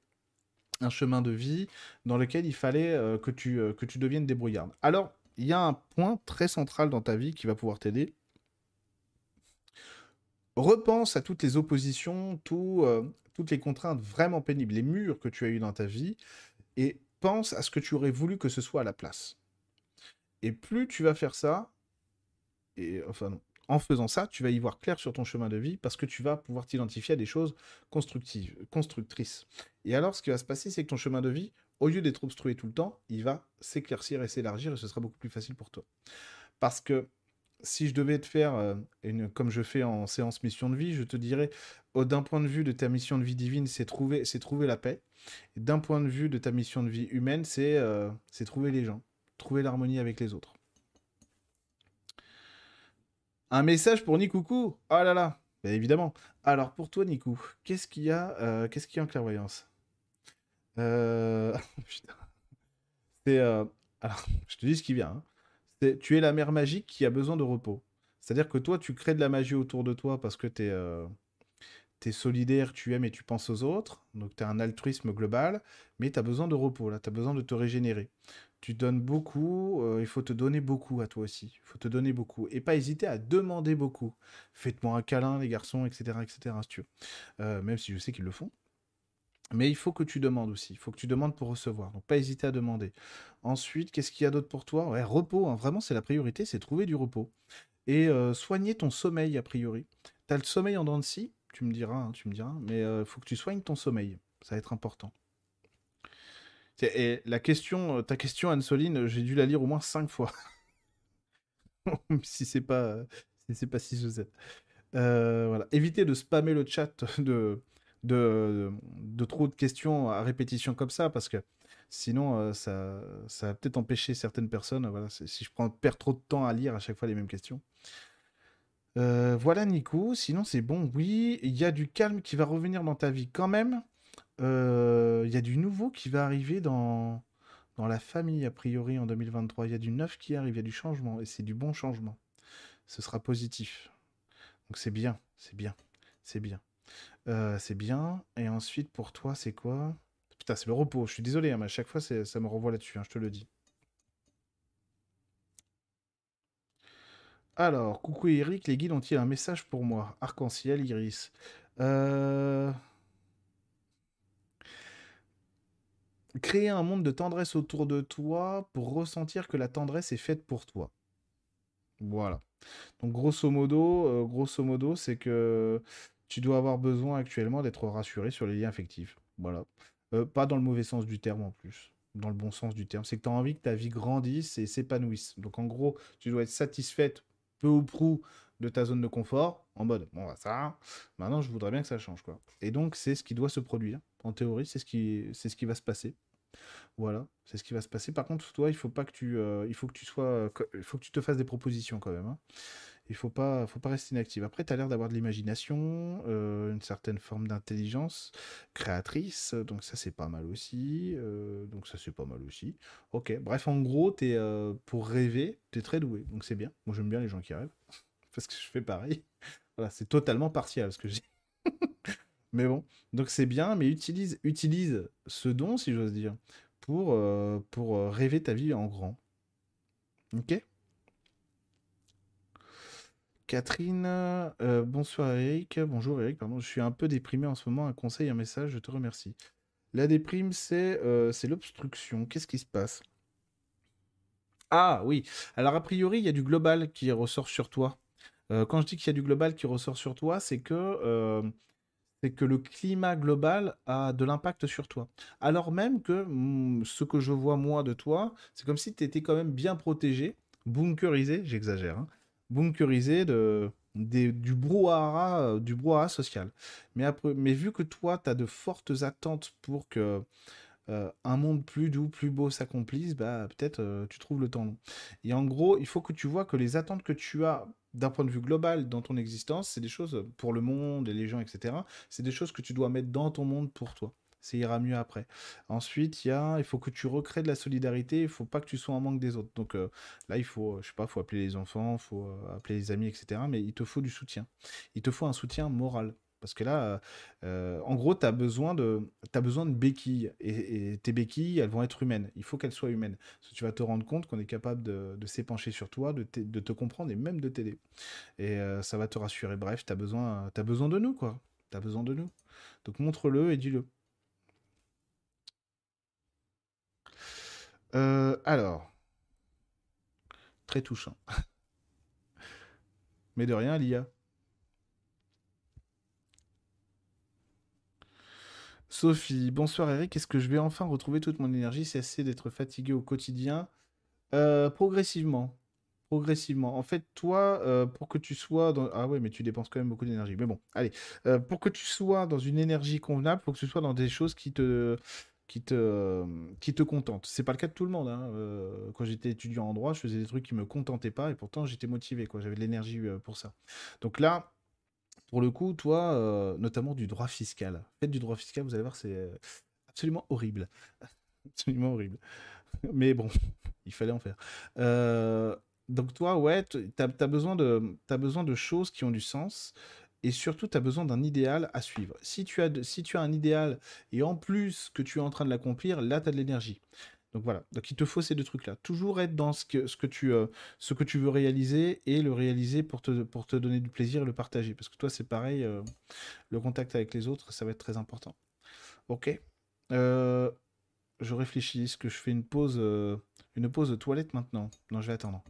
un chemin de vie dans lequel il fallait euh, que, tu, euh, que tu deviennes débrouillarde. Alors, il y a un point très central dans ta vie qui va pouvoir t'aider. Repense à toutes les oppositions, tout, euh, toutes les contraintes vraiment pénibles, les murs que tu as eu dans ta vie, et pense à ce que tu aurais voulu que ce soit à la place. Et plus tu vas faire ça, et enfin en faisant ça, tu vas y voir clair sur ton chemin de vie parce que tu vas pouvoir t'identifier à des choses constructives, constructrices. Et alors, ce qui va se passer, c'est que ton chemin de vie, au lieu d'être obstrué tout le temps, il va s'éclaircir et s'élargir et ce sera beaucoup plus facile pour toi. Parce que si je devais te faire, euh, une, comme je fais en séance mission de vie, je te dirais, d'un point de vue de ta mission de vie divine, c'est trouver, c'est trouver la paix. D'un point de vue de ta mission de vie humaine, c'est euh, c'est trouver les gens, trouver l'harmonie avec les autres. Un message pour Nikoukou? Oh là là Bien évidemment. Alors pour toi, Nikou, qu'est-ce qu'il y a, euh, y a en clairvoyance? Putain. C'est alors, je te dis ce qui vient. Hein tu es la mère magique qui a besoin de repos. C'est-à-dire que toi, tu crées de la magie autour de toi parce que tu es, euh, solidaire, tu aimes et tu penses aux autres. Donc tu as un altruisme global, mais tu as besoin de repos, là, tu as besoin de te régénérer. Tu donnes beaucoup, euh, il faut te donner beaucoup à toi aussi. Il faut te donner beaucoup. Et pas hésiter à demander beaucoup. Faites-moi un câlin, les garçons, etc. etc. Si tu veux. Euh, même si je sais qu'ils le font. Mais il faut que tu demandes aussi. Il faut que tu demandes pour recevoir. Donc, pas hésiter à demander. Ensuite, qu'est-ce qu'il y a d'autre pour toi? Repos. Hein. Vraiment, c'est la priorité, c'est trouver du repos. Et euh, soigner ton sommeil, a priori. Tu as le sommeil en dents de scie, tu me diras, hein, tu me diras. Mais il euh, faut que tu soignes ton sommeil. Ça va être important. Et la question, euh, ta question, Anne-Soline, j'ai dû la lire au moins cinq fois. si c'est pas, si c'est pas 6 ou 7. voilà. Évitez de spammer le chat de, de, de, trop de questions à répétition comme ça, parce que sinon, euh, ça, ça va peut-être empêcher certaines personnes. Voilà, si je prends, perds trop de temps à lire à chaque fois les mêmes questions. Euh, voilà, Nico. Sinon, c'est bon. Oui, il y a du calme qui va revenir dans ta vie quand même. Euh, il y a du nouveau qui va arriver dans, dans la famille, a priori, en 2023. Il y a du neuf qui arrive, il y a du changement, et c'est du bon changement. Ce sera positif. Donc c'est bien, c'est bien, c'est bien. Euh, c'est bien. Et ensuite, pour toi, c'est quoi? Putain, c'est le repos. Je suis désolé, hein, mais à chaque fois, ça me renvoie là-dessus, hein, je te le dis. Alors, coucou Eric, les guides ont-ils un message pour moi? Arc-en-ciel, Iris. Euh... Créer un monde de tendresse autour de toi pour ressentir que la tendresse est faite pour toi. Voilà. Donc grosso modo, euh, grosso modo, c'est que tu dois avoir besoin actuellement d'être rassuré sur les liens affectifs. Voilà. Euh, pas dans le mauvais sens du terme en plus. Dans le bon sens du terme. C'est que tu as envie que ta vie grandisse et s'épanouisse. Donc en gros, tu dois être satisfaite peu ou prou de ta zone de confort. En mode, bon, bah, ça, maintenant je voudrais bien que ça change. quoi. Et donc c'est ce qui doit se produire. En théorie, c'est ce, qui, c'est ce qui va se passer. Voilà, c'est ce qui va se passer. Par contre, toi, il faut pas que tu, euh, il faut que tu sois, il faut que tu te fasses des propositions quand même. Hein. Il faut pas, faut pas rester inactif. Après, tu as l'air d'avoir de l'imagination, euh, une certaine forme d'intelligence créatrice, donc ça c'est pas mal aussi. Euh, donc ça c'est pas mal aussi. Ok, bref, en gros, es, pour rêver, tu es très doué, donc c'est bien. Moi j'aime bien les gens qui rêvent, parce que je fais pareil. Voilà, c'est totalement partial ce que dis. Mais bon, donc c'est bien, mais utilise, utilise ce don, si j'ose dire, pour, euh, pour euh, rêver ta vie en grand. Ok? Catherine, euh, bonsoir Eric. Bonjour Eric, pardon, je suis un peu déprimé en ce moment. Un conseil, un message, je te remercie. La déprime, c'est l'obstruction. Qu'est-ce qui se passe? Ah oui, alors a priori, il y a du global qui ressort sur toi. quand je dis qu'il y a du global qui ressort sur toi, c'est que c'est que le climat global a de l'impact sur toi. Alors même que hmm, ce que je vois moi de toi, c'est comme si tu étais quand même bien protégé, bunkerisé, j'exagère, hein, bunkerisé de, du brouhaha, euh, du brouhaha social. Mais, après, mais vu que toi, tu as de fortes attentes pour que euh, un monde plus doux, plus beau s'accomplisse, bah, peut-être euh, tu trouves le temps. Et en gros, il faut que tu vois que les attentes que tu as d'un point de vue global dans ton existence, c'est des choses pour le monde et les gens, etc. C'est des choses que tu dois mettre dans ton monde pour toi. Ça ira mieux après. Ensuite, il y a, il faut que tu recrées de la solidarité. Il faut pas que tu sois en manque des autres. Donc euh, là, il faut, je sais pas, faut appeler les enfants, faut euh, appeler les amis, etc. Mais il te faut du soutien. Il te faut un soutien moral. Parce que là, euh, en gros, tu as, besoin de, béquilles. Et, tes béquilles, elles vont être humaines. Il faut qu'elles soient humaines. Parce que tu vas te rendre compte qu'on est capable de, s'épancher sur toi, de, te comprendre et même de t'aider. Et euh, ça va te rassurer. Bref, tu as besoin, besoin de nous, quoi. Tu as besoin de nous. Donc montre-le et dis-le. Euh, alors. Très touchant. Mais de rien, l'IA. Sophie, bonsoir Eric. Est-ce que je vais enfin retrouver toute mon énergie, cesser d'être fatigué au quotidien? Euh, Progressivement. Progressivement. En fait, toi, euh, pour que tu sois dans... Ah ouais, mais tu dépenses quand même beaucoup d'énergie. Mais bon, allez. Euh, pour que tu sois dans une énergie convenable, il faut que tu sois dans des choses qui te qui te, qui te contentent. C'est pas le cas de tout le monde. Hein. quand j'étais étudiant en droit, je faisais des trucs qui me contentaient pas et pourtant j'étais motivé. J'avais de l'énergie pour ça. Donc là, pour le coup, toi, euh, notamment du droit fiscal. Faites du droit fiscal, vous allez voir, c'est euh, absolument horrible. absolument horrible. Mais bon, il fallait en faire. Euh, donc toi, ouais, tu as, besoin de, as besoin de choses qui ont du sens. Et surtout, tu as besoin d'un idéal à suivre. Si tu, as si tu as un idéal et en plus que tu es en train de l'accomplir, là, tu as de l'énergie. Donc voilà, donc il te faut ces deux trucs-là. Toujours être dans ce que, euh, tu veux réaliser et le réaliser pour te, donner du plaisir et le partager. Parce que toi, c'est pareil, euh, le contact avec les autres, ça va être très important. Ok. Euh, je réfléchis, est-ce que je fais une pause, une pause de toilette maintenant? Non, je vais attendre.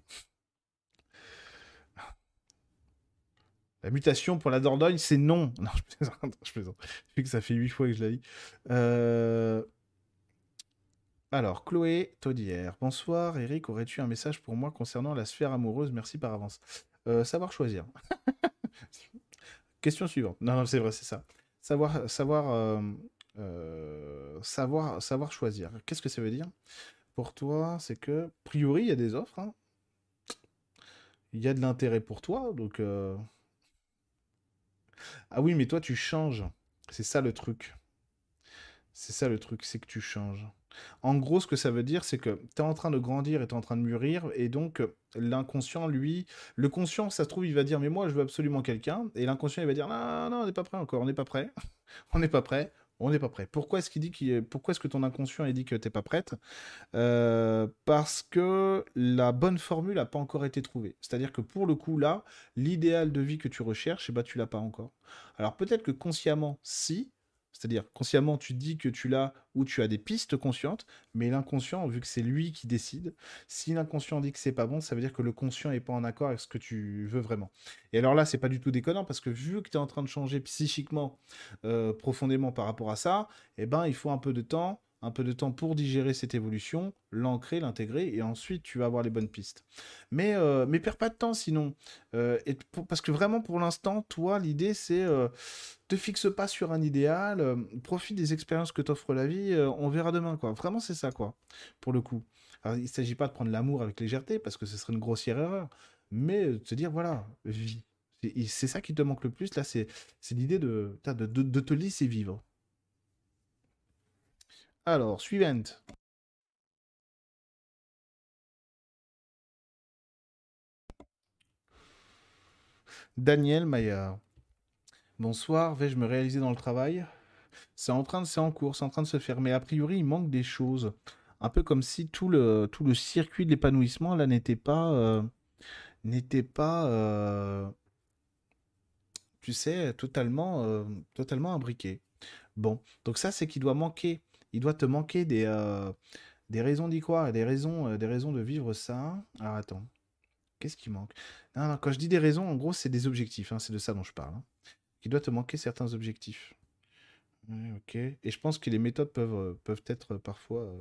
La mutation pour la Dordogne, c'est non. Non, je plaisante, je plaisante. Vu que ça fait huit fois que je l'ai dit. Euh... Alors, Chloé Taudière. Bonsoir, Eric. Aurais-tu un message pour moi concernant la sphère amoureuse? Merci par avance. Euh, savoir choisir. Question suivante. Non, non, c'est vrai, c'est ça. Savoir, savoir, euh, euh, savoir, savoir choisir. Qu'est-ce que ça veut dire? Pour toi, c'est que, a priori, il y a des offres. Hein. Il y a de l'intérêt pour toi, donc. Ah oui, mais toi, tu changes. C'est ça le truc. C'est ça le truc, c'est que tu changes. En gros, ce que ça veut dire, c'est que tu es en train de grandir et tu es en train de mûrir, et donc euh, l'inconscient, lui, le conscient, ça se trouve, il va dire, mais moi, je veux absolument quelqu'un, et l'inconscient, il va dire, non, non, on n'est pas prêt encore, on n'est pas prêt, on n'est pas prêt, on n'est pas prêt. Pourquoi est-ce qu'il dit pourquoi est-ce que ton inconscient dit que t'es pas prête? Euh, Parce que la bonne formule n'a pas encore été trouvée. C'est-à-dire que pour le coup là, l'idéal de vie que tu recherches, eh ben, tu l'as pas encore. Alors peut-être que consciemment, si, c'est-à-dire, consciemment, tu dis que tu l'as ou tu as des pistes conscientes, mais l'inconscient, vu que c'est lui qui décide, si l'inconscient dit que c'est pas bon, ça veut dire que le conscient est pas en accord avec ce que tu veux vraiment. Et alors là, c'est pas du tout déconnant parce que vu que tu es en train de changer psychiquement euh, profondément par rapport à ça, eh ben, il faut un peu de temps un peu de temps pour digérer cette évolution, l'ancrer, l'intégrer, et ensuite tu vas avoir les bonnes pistes. Mais, euh, mais perds pas de temps sinon. Euh, et parce que vraiment pour l'instant, toi, l'idée c'est euh, te fixe pas sur un idéal, euh, profite des expériences que t'offre la vie, on verra demain quoi. Vraiment c'est ça quoi, pour le coup. Alors, il s'agit pas de prendre l'amour avec légèreté, parce que ce serait une grossière erreur, mais de te dire voilà, vis. C'est ça qui te manque le plus, là, c'est l'idée de, de, de te laisser vivre. Alors, suivante. Daniel Maillard. Bonsoir, vais-je me réaliser dans le travail? C'est en train de, en cours, c'est en train de se faire, mais a priori, il manque des choses. Un peu comme si tout le, circuit de l'épanouissement, là, n'était pas, euh, n'était pas, euh, tu sais, totalement, euh, totalement imbriqué. Bon, donc ça, c'est qu'il doit manquer il doit te manquer des, euh, raisons d'y croire et des raisons, euh, des raisons de vivre ça. Alors attends, qu'est-ce qui manque? Non, Quand je dis des raisons, en gros, c'est des objectifs. Hein, c'est de ça dont je parle. Hein. Il doit te manquer certains objectifs. ok. Et je pense que les méthodes peuvent, euh, peuvent être parfois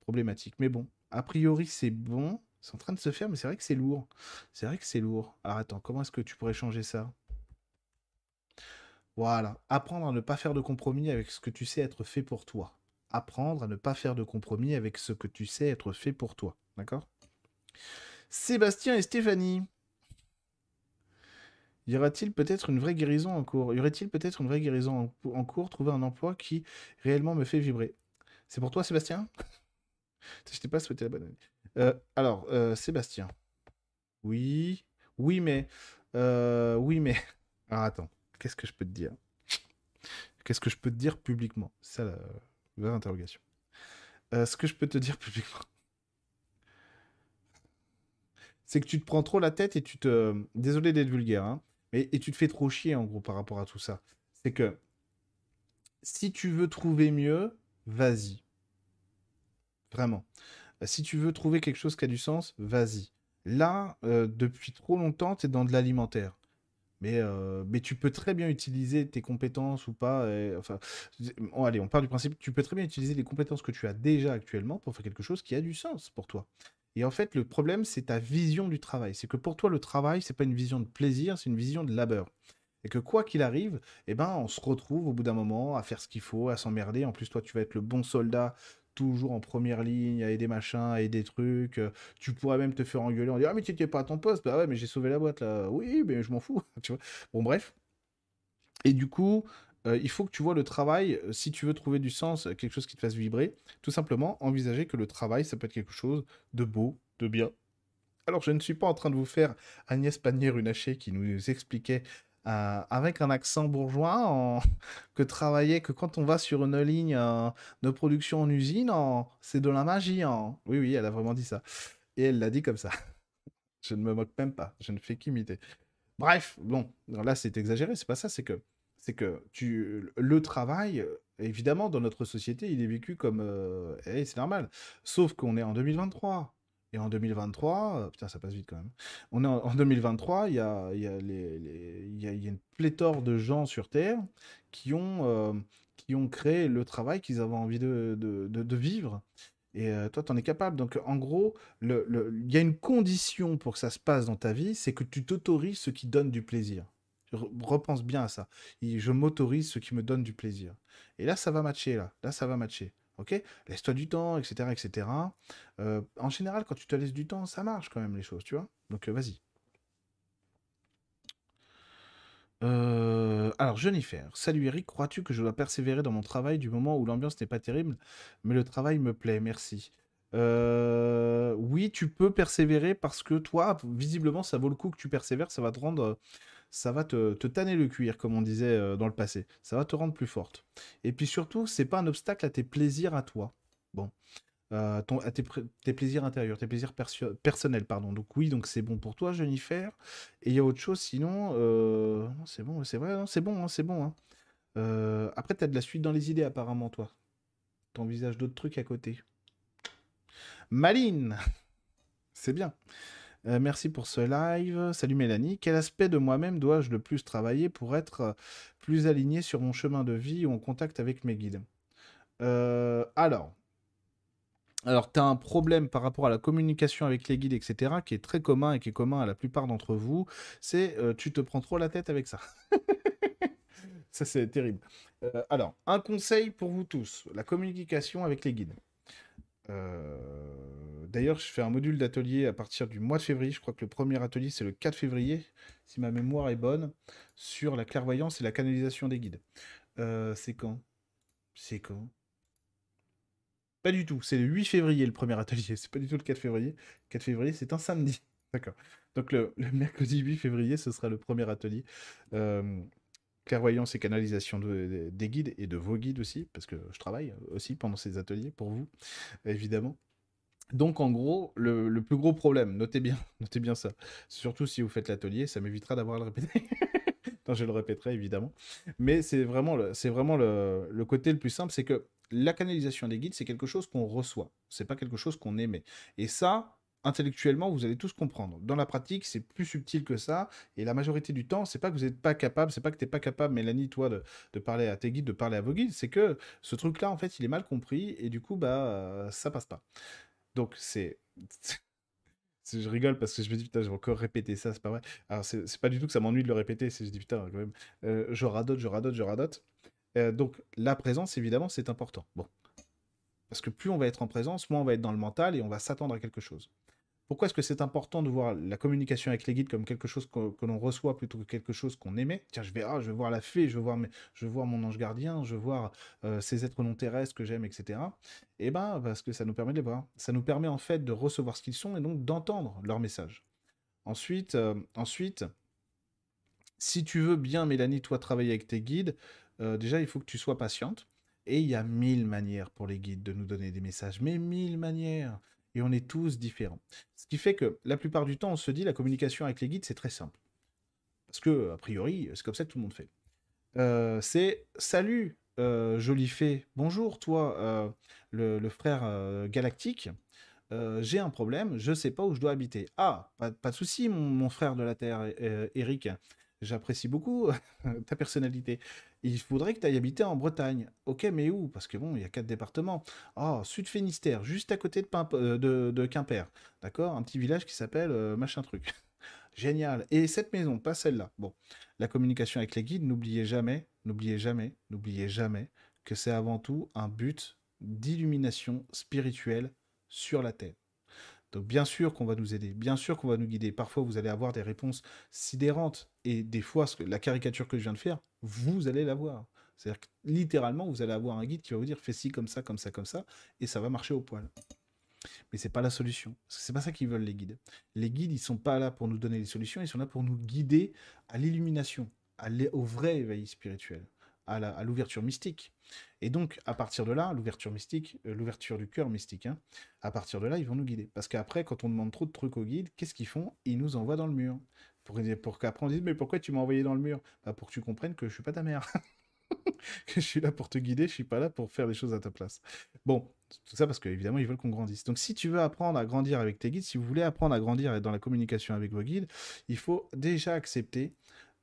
problématiques. Mais bon, a priori, c'est bon. C'est en train de se faire, mais c'est vrai que c'est lourd. C'est vrai que c'est lourd. Alors attends, comment est-ce que tu pourrais changer ça? Voilà. Apprendre à ne pas faire de compromis avec ce que tu sais être fait pour toi apprendre à ne pas faire de compromis avec ce que tu sais être fait pour toi. D'accord? Sébastien et Stéphanie. Y aura-t-il peut-être une vraie guérison en cours? Y aurait-il peut-être une vraie guérison en, cours? Trouver un emploi qui réellement me fait vibrer? C'est pour toi, Sébastien? Je t'ai pas souhaité la bonne année. Euh, alors, euh, Sébastien. Oui. Oui, mais. Euh, oui, mais. Alors, attends. Qu'est-ce que je peux te dire? Qu'est-ce que je peux te dire publiquement? Ça, interrogation. Euh, ce que je peux te dire publiquement, c'est que tu te prends trop la tête et tu te. Désolé d'être vulgaire, hein, mais et tu te fais trop chier en gros par rapport à tout ça. C'est que si tu veux trouver mieux, vas-y. Vraiment. Si tu veux trouver quelque chose qui a du sens, vas-y. Là, euh, depuis trop longtemps, tu es dans de l'alimentaire. Mais, euh, mais tu peux très bien utiliser tes compétences ou pas. enfin, allez, on part du principe, tu peux très bien utiliser les compétences que tu as déjà actuellement pour faire quelque chose qui a du sens pour toi. Et en fait, le problème, c'est ta vision du travail. C'est que pour toi, le travail, c'est pas une vision de plaisir, c'est une vision de labeur. Et que quoi qu'il arrive, eh ben, on se retrouve au bout d'un moment à faire ce qu'il faut, à s'emmerder. En plus, toi, tu vas être le bon soldat toujours en première ligne, avec des machins, et des trucs. Euh, tu pourrais même te faire engueuler en disant Ah, mais tu n'étais pas à ton poste. Bah ouais, mais j'ai sauvé la boîte là. Oui, mais je m'en fous. tu vois bon, bref. Et du coup, euh, il faut que tu vois le travail, euh, si tu veux trouver du sens, quelque chose qui te fasse vibrer, tout simplement envisager que le travail, ça peut être quelque chose de beau, de bien. Alors, je ne suis pas en train de vous faire Agnès Pannier-Runacher qui nous expliquait euh, avec un accent bourgeois, que travailler, que quand on va sur une ligne euh, de production en usine, c'est de la magie. Oui, oui, elle a vraiment dit ça. Et elle l'a dit comme ça. je ne me moque même pas, je ne fais qu'imiter. Bref, bon, là c'est exagéré, c'est pas ça, c'est que c'est que tu le travail, évidemment, dans notre société, il est vécu comme eh, c'est normal. Sauf qu'on est en 2023. Et en 2023, euh, putain, ça passe vite quand même. On est en, 2023, il y a, une pléthore de gens sur Terre qui ont, euh, créé le travail qu'ils avaient envie de, vivre. Et euh, toi, tu en es capable. Donc, en gros, il y a une condition pour que ça se passe dans ta vie, c'est que tu t'autorises ce qui donne du plaisir. Repense bien à ça. je m'autorise ce qui me donne du plaisir. Et là, ça va matcher. Là, ça va matcher. Ok? Laisse-toi du temps, etc. etc. Euh, en général, quand tu te laisses du temps, ça marche quand même les choses, tu vois? Donc euh, vas-y. Euh, alors, Jennifer. Salut Eric, crois-tu que je dois persévérer dans mon travail du moment où l'ambiance n'est pas terrible, mais le travail me plaît Merci. Oui, tu peux persévérer parce que toi, visiblement, ça vaut le coup que tu persévères, ça va te rendre, ça va te, te tanner le cuir, comme on disait euh, dans le passé. Ça va te rendre plus forte. Et puis surtout, c'est pas un obstacle à tes plaisirs à toi. Bon. Euh, ton, à tes, tes, plaisirs intérieurs, tes plaisirs personnels, pardon. Donc oui, donc c'est bon pour toi, Jennifer. Et il y a autre chose, sinon, euh... c'est bon, c'est vrai, c'est bon, hein, c'est bon. Hein. Après, tu as de la suite dans les idées, apparemment, toi. T'envisages d'autres trucs à côté. Maline C'est bien. Euh, merci pour ce live. Salut Mélanie. Quel aspect de moi-même dois-je le plus travailler pour être euh, plus aligné sur mon chemin de vie ou en contact avec mes guides? Euh, Alors, alors, tu as un problème par rapport à la communication avec les guides, etc., qui est très commun et qui est commun à la plupart d'entre vous. C'est tu te prends trop la tête avec ça. ça, c'est terrible. alors, un conseil pour vous tous la communication avec les guides. Euh, d'ailleurs, je fais un module d'atelier à partir du mois de février. Je crois que le premier atelier, c'est le 4 février, si ma mémoire est bonne, sur la clairvoyance et la canalisation des guides. Euh, c'est quand? C'est quand? Pas du tout. C'est le 8 février, le premier atelier. C'est pas du tout le 4 février. Le 4 février, c'est un samedi. D'accord. Donc le, mercredi 8 février, ce sera le premier atelier. Euh, clairvoyance et canalisation des guides et de vos guides aussi, parce que je travaille aussi pendant ces ateliers pour vous, évidemment. Donc en gros, le, plus gros problème, notez bien, notez bien ça, surtout si vous faites l'atelier, ça m'évitera d'avoir à le répéter. non, je le répéterai évidemment. Mais c'est vraiment, le, c'est vraiment le, le côté le plus simple, c'est que la canalisation des guides, c'est quelque chose qu'on reçoit, c'est pas quelque chose qu'on émet. Et ça, intellectuellement, vous allez tous comprendre. Dans la pratique, c'est plus subtil que ça. Et la majorité du temps, c'est pas que vous n'êtes pas capable, c'est pas que tu n'es pas capable, Mélanie, toi, de, parler à tes guides, de parler à vos guides, c'est que ce truc-là, en fait, il est mal compris et du coup, bah, ça passe pas. Donc, c'est. je rigole parce que je me dis, putain, je vais encore répéter ça, c'est pas vrai. Alors, c'est pas du tout que ça m'ennuie de le répéter, c'est je dis, putain, quand même, euh, je radote, je radote, je radote. Euh, donc, la présence, évidemment, c'est important. Bon. Parce que plus on va être en présence, moins on va être dans le mental et on va s'attendre à quelque chose. Pourquoi est-ce que c'est important de voir la communication avec les guides comme quelque chose que, l'on reçoit plutôt que quelque chose qu'on aimait Tiens, je vais, ah, je vais voir la fée, je vais voir, je voir mon ange gardien, je vais voir euh, ces êtres non terrestres que j'aime, etc. Eh ben, parce que ça nous permet de les voir. Ça nous permet en fait de recevoir ce qu'ils sont et donc d'entendre leur message. Ensuite, euh, ensuite, si tu veux bien, Mélanie, toi, travailler avec tes guides, euh, déjà, il faut que tu sois patiente. Et il y a mille manières pour les guides de nous donner des messages, mais mille manières et on est tous différents. Ce qui fait que la plupart du temps, on se dit la communication avec les guides, c'est très simple. Parce que, a priori, c'est comme ça que tout le monde fait. Euh, c'est salut, euh, jolie fée, bonjour, toi, euh, le, frère galactique. J'ai un problème, je sais pas où je dois habiter. Ah, pas, pas de souci, mon, mon, frère de la Terre, Eric. J'apprécie beaucoup ta personnalité. Il faudrait que tu ailles habiter en Bretagne. Ok, mais où? Parce que bon, il y a quatre départements. Ah, Sud Finistère, juste à côté de, euh, Quimper. D'accord? Un petit village qui s'appelle euh, machin truc. Génial. Et cette maison, pas celle-là. Bon, la communication avec les guides, n'oubliez jamais, n'oubliez jamais, n'oubliez jamais que c'est avant tout un but d'illumination spirituelle sur la Terre. Bien sûr qu'on va nous aider, bien sûr qu'on va nous guider. Parfois, vous allez avoir des réponses sidérantes. Et des fois, ce que, la caricature que je viens de faire, vous allez l'avoir. C'est-à-dire que littéralement, vous allez avoir un guide qui va vous dire fais ci comme ça, comme ça, comme ça, et ça va marcher au poil. Mais c'est pas la solution. C'est pas ça qu'ils veulent les guides. Les guides, ils sont pas là pour nous donner les solutions, ils sont là pour nous guider à l'illumination, au vrai éveil spirituel, à l'ouverture mystique. Et donc, à partir de là, l'ouverture mystique, euh, l'ouverture du cœur mystique, hein, à partir de là, ils vont nous guider. Parce qu'après, quand on demande trop de trucs aux guides, qu'est-ce qu'ils font? Ils nous envoient dans le mur. Pour, qu'après on dise, mais pourquoi tu m'as envoyé dans le mur? Bah, Pour que tu comprennes que je suis pas ta mère. que je suis là pour te guider, je suis pas là pour faire des choses à ta place. Bon, tout ça parce qu'évidemment, ils veulent qu'on grandisse. Donc, si tu veux apprendre à grandir avec tes guides, si vous voulez apprendre à grandir dans la communication avec vos guides, il faut déjà accepter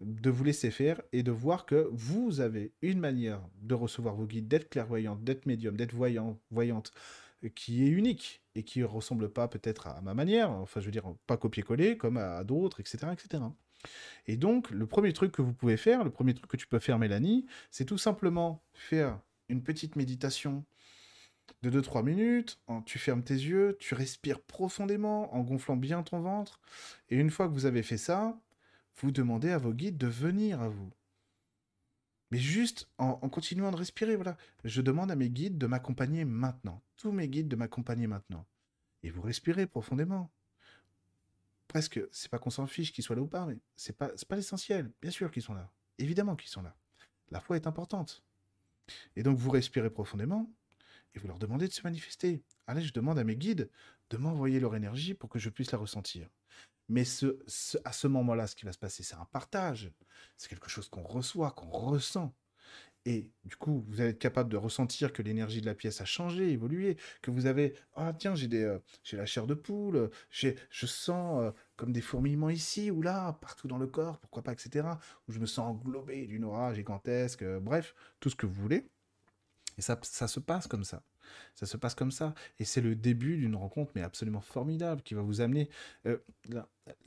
de vous laisser faire et de voir que vous avez une manière de recevoir vos guides, d'être clairvoyante, d'être médium, d'être voyant, voyante, qui est unique et qui ne ressemble pas peut-être à ma manière, enfin je veux dire pas copier-coller comme à d'autres, etc., etc. Et donc le premier truc que vous pouvez faire, le premier truc que tu peux faire Mélanie, c'est tout simplement faire une petite méditation de 2-3 minutes, tu fermes tes yeux, tu respires profondément en gonflant bien ton ventre, et une fois que vous avez fait ça, vous demandez à vos guides de venir à vous. Mais juste en, continuant de respirer, voilà. Je demande à mes guides de m'accompagner maintenant. Tous mes guides de m'accompagner maintenant. Et vous respirez profondément. Presque, c'est pas qu'on s'en fiche qu'ils soient là ou pas, mais c'est pas, pas l'essentiel. Bien sûr qu'ils sont là. Évidemment qu'ils sont là. La foi est importante. Et donc vous respirez profondément et vous leur demandez de se manifester. Allez, je demande à mes guides de m'envoyer leur énergie pour que je puisse la ressentir. Mais ce, à ce moment-là, ce qui va se passer, c'est un partage. C'est quelque chose qu'on reçoit, qu'on ressent. Et du coup, vous allez être capable de ressentir que l'énergie de la pièce a changé, évolué, que vous avez ah tiens euh, j'ai la chair de poule, je sens euh, comme des fourmillements ici ou là, partout dans le corps, pourquoi pas, etc. Où je me sens englobé d'une aura gigantesque, euh, bref, tout ce que vous voulez. Et ça, ça se passe comme ça. Ça se passe comme ça. Et c'est le début d'une rencontre, mais absolument formidable, qui va vous amener. Euh,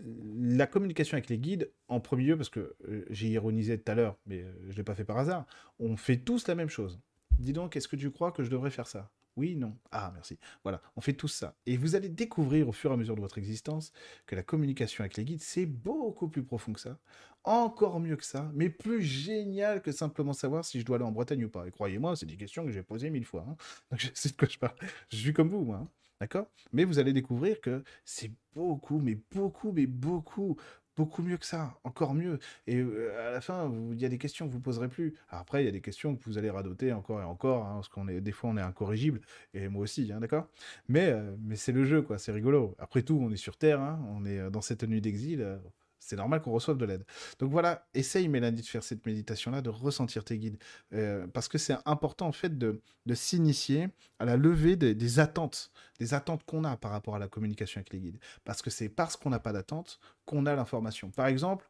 la, communication avec les guides, en premier lieu, parce que euh, j'ai ironisé tout à l'heure, mais euh, je ne l'ai pas fait par hasard, on fait tous la même chose. Dis donc, est-ce que tu crois que je devrais faire ça? Oui, non. Ah, merci. Voilà, on fait tout ça. Et vous allez découvrir au fur et à mesure de votre existence que la communication avec les guides, c'est beaucoup plus profond que ça, encore mieux que ça, mais plus génial que simplement savoir si je dois aller en Bretagne ou pas. Et croyez-moi, c'est des questions que j'ai posées mille fois. Hein. Donc je sais de quoi je parle. Je suis comme vous, moi. Hein. D'accord? Mais vous allez découvrir que c'est beaucoup, mais beaucoup, mais beaucoup beaucoup mieux que ça, encore mieux. Et à la fin, il y a des questions que vous poserez plus. après, il y a des questions que vous allez radoter encore et encore, hein, parce qu'on est des fois on est incorrigible, et moi aussi, hein, d'accord? Mais mais c'est le jeu, quoi. C'est rigolo. Après tout, on est sur Terre, hein, on est dans cette nuit d'exil c'est normal qu'on reçoive de l'aide. Donc voilà, essaye Mélanie de faire cette méditation-là, de ressentir tes guides, euh, parce que c'est important en fait de, s'initier à la levée des, attentes, des attentes qu'on a par rapport à la communication avec les guides, parce que c'est parce qu'on n'a pas d'attente qu'on a l'information. Par exemple,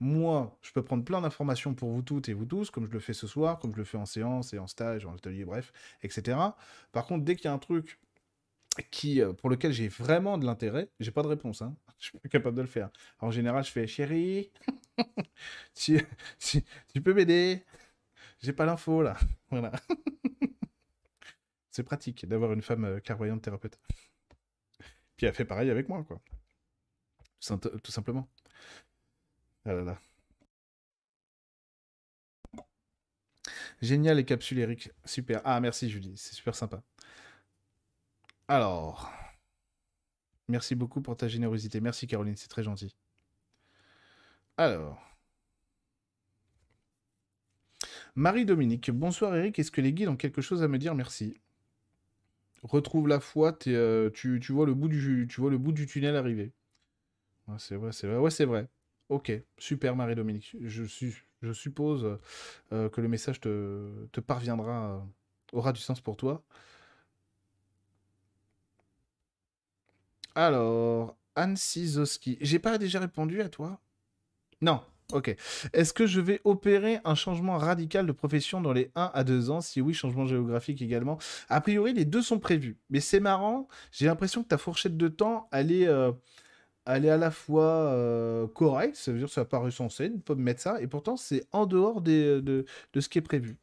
moi, je peux prendre plein d'informations pour vous toutes et vous tous, comme je le fais ce soir, comme je le fais en séance et en stage, en atelier, bref, etc. Par contre, dès qu'il y a un truc qui, euh, pour lequel j'ai vraiment de l'intérêt, j'ai pas de réponse. Hein. Je suis pas capable de le faire. en général, je fais chérie, tu, tu, peux m'aider? J'ai pas l'info là. Voilà. C'est pratique d'avoir une femme euh, clairvoyante thérapeute. Puis elle fait pareil avec moi, quoi. Tout simplement. Ah. Génial les capsules, Eric. Super. Ah, merci Julie. C'est super sympa. Alors, merci beaucoup pour ta générosité. Merci Caroline, c'est très gentil. Alors, Marie-Dominique, bonsoir Eric, est-ce que les guides ont quelque chose à me dire? Merci. Retrouve la foi, euh, tu, vois le bout du, tunnel arriver. c'est vrai, c'est vrai. Ouais, c'est vrai. Ok, super Marie-Dominique. Je, je suppose euh, que le message te, te parviendra, euh, aura du sens pour toi. Alors, Anne Sizoski. J'ai pas déjà répondu à toi? Non. Ok. Est-ce que je vais opérer un changement radical de profession dans les 1 à 2 ans? Si oui, changement géographique également. A priori, les deux sont prévus. Mais c'est marrant, j'ai l'impression que ta fourchette de temps, elle est, euh, à la fois euh, correcte, ça veut dire que ça n'a pas recensé, on peut mettre ça, et pourtant c'est en dehors de, de, ce qui est prévu.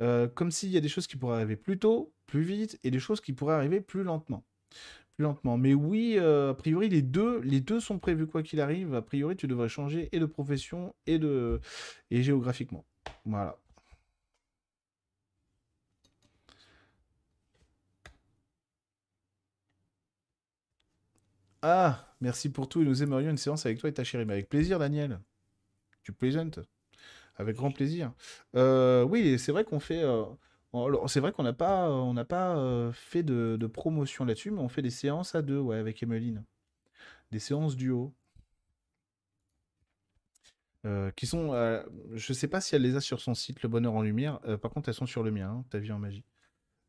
Euh, comme s'il y a des choses qui pourraient arriver plus tôt, plus vite, et des choses qui pourraient arriver plus lentement lentement. Mais oui, euh, a priori, les deux, les deux sont prévus quoi qu'il arrive. A priori, tu devrais changer et de profession et de et géographiquement. Voilà. Ah, merci pour tout et nous aimerions une séance avec toi et ta chérie. Mais avec plaisir, Daniel. Tu plaisantes. Avec grand plaisir. Euh, oui, c'est vrai qu'on fait. Euh, c'est vrai qu'on n'a pas, on n'a pas euh, fait de, promotion là-dessus, mais on fait des séances à deux, ouais, avec Emeline. Des séances duo. Euh, qui sont, euh, je sais pas si elle les a sur son site, Le Bonheur en Lumière. par contre, elles sont sur le mien, hein, Ta vie en magie.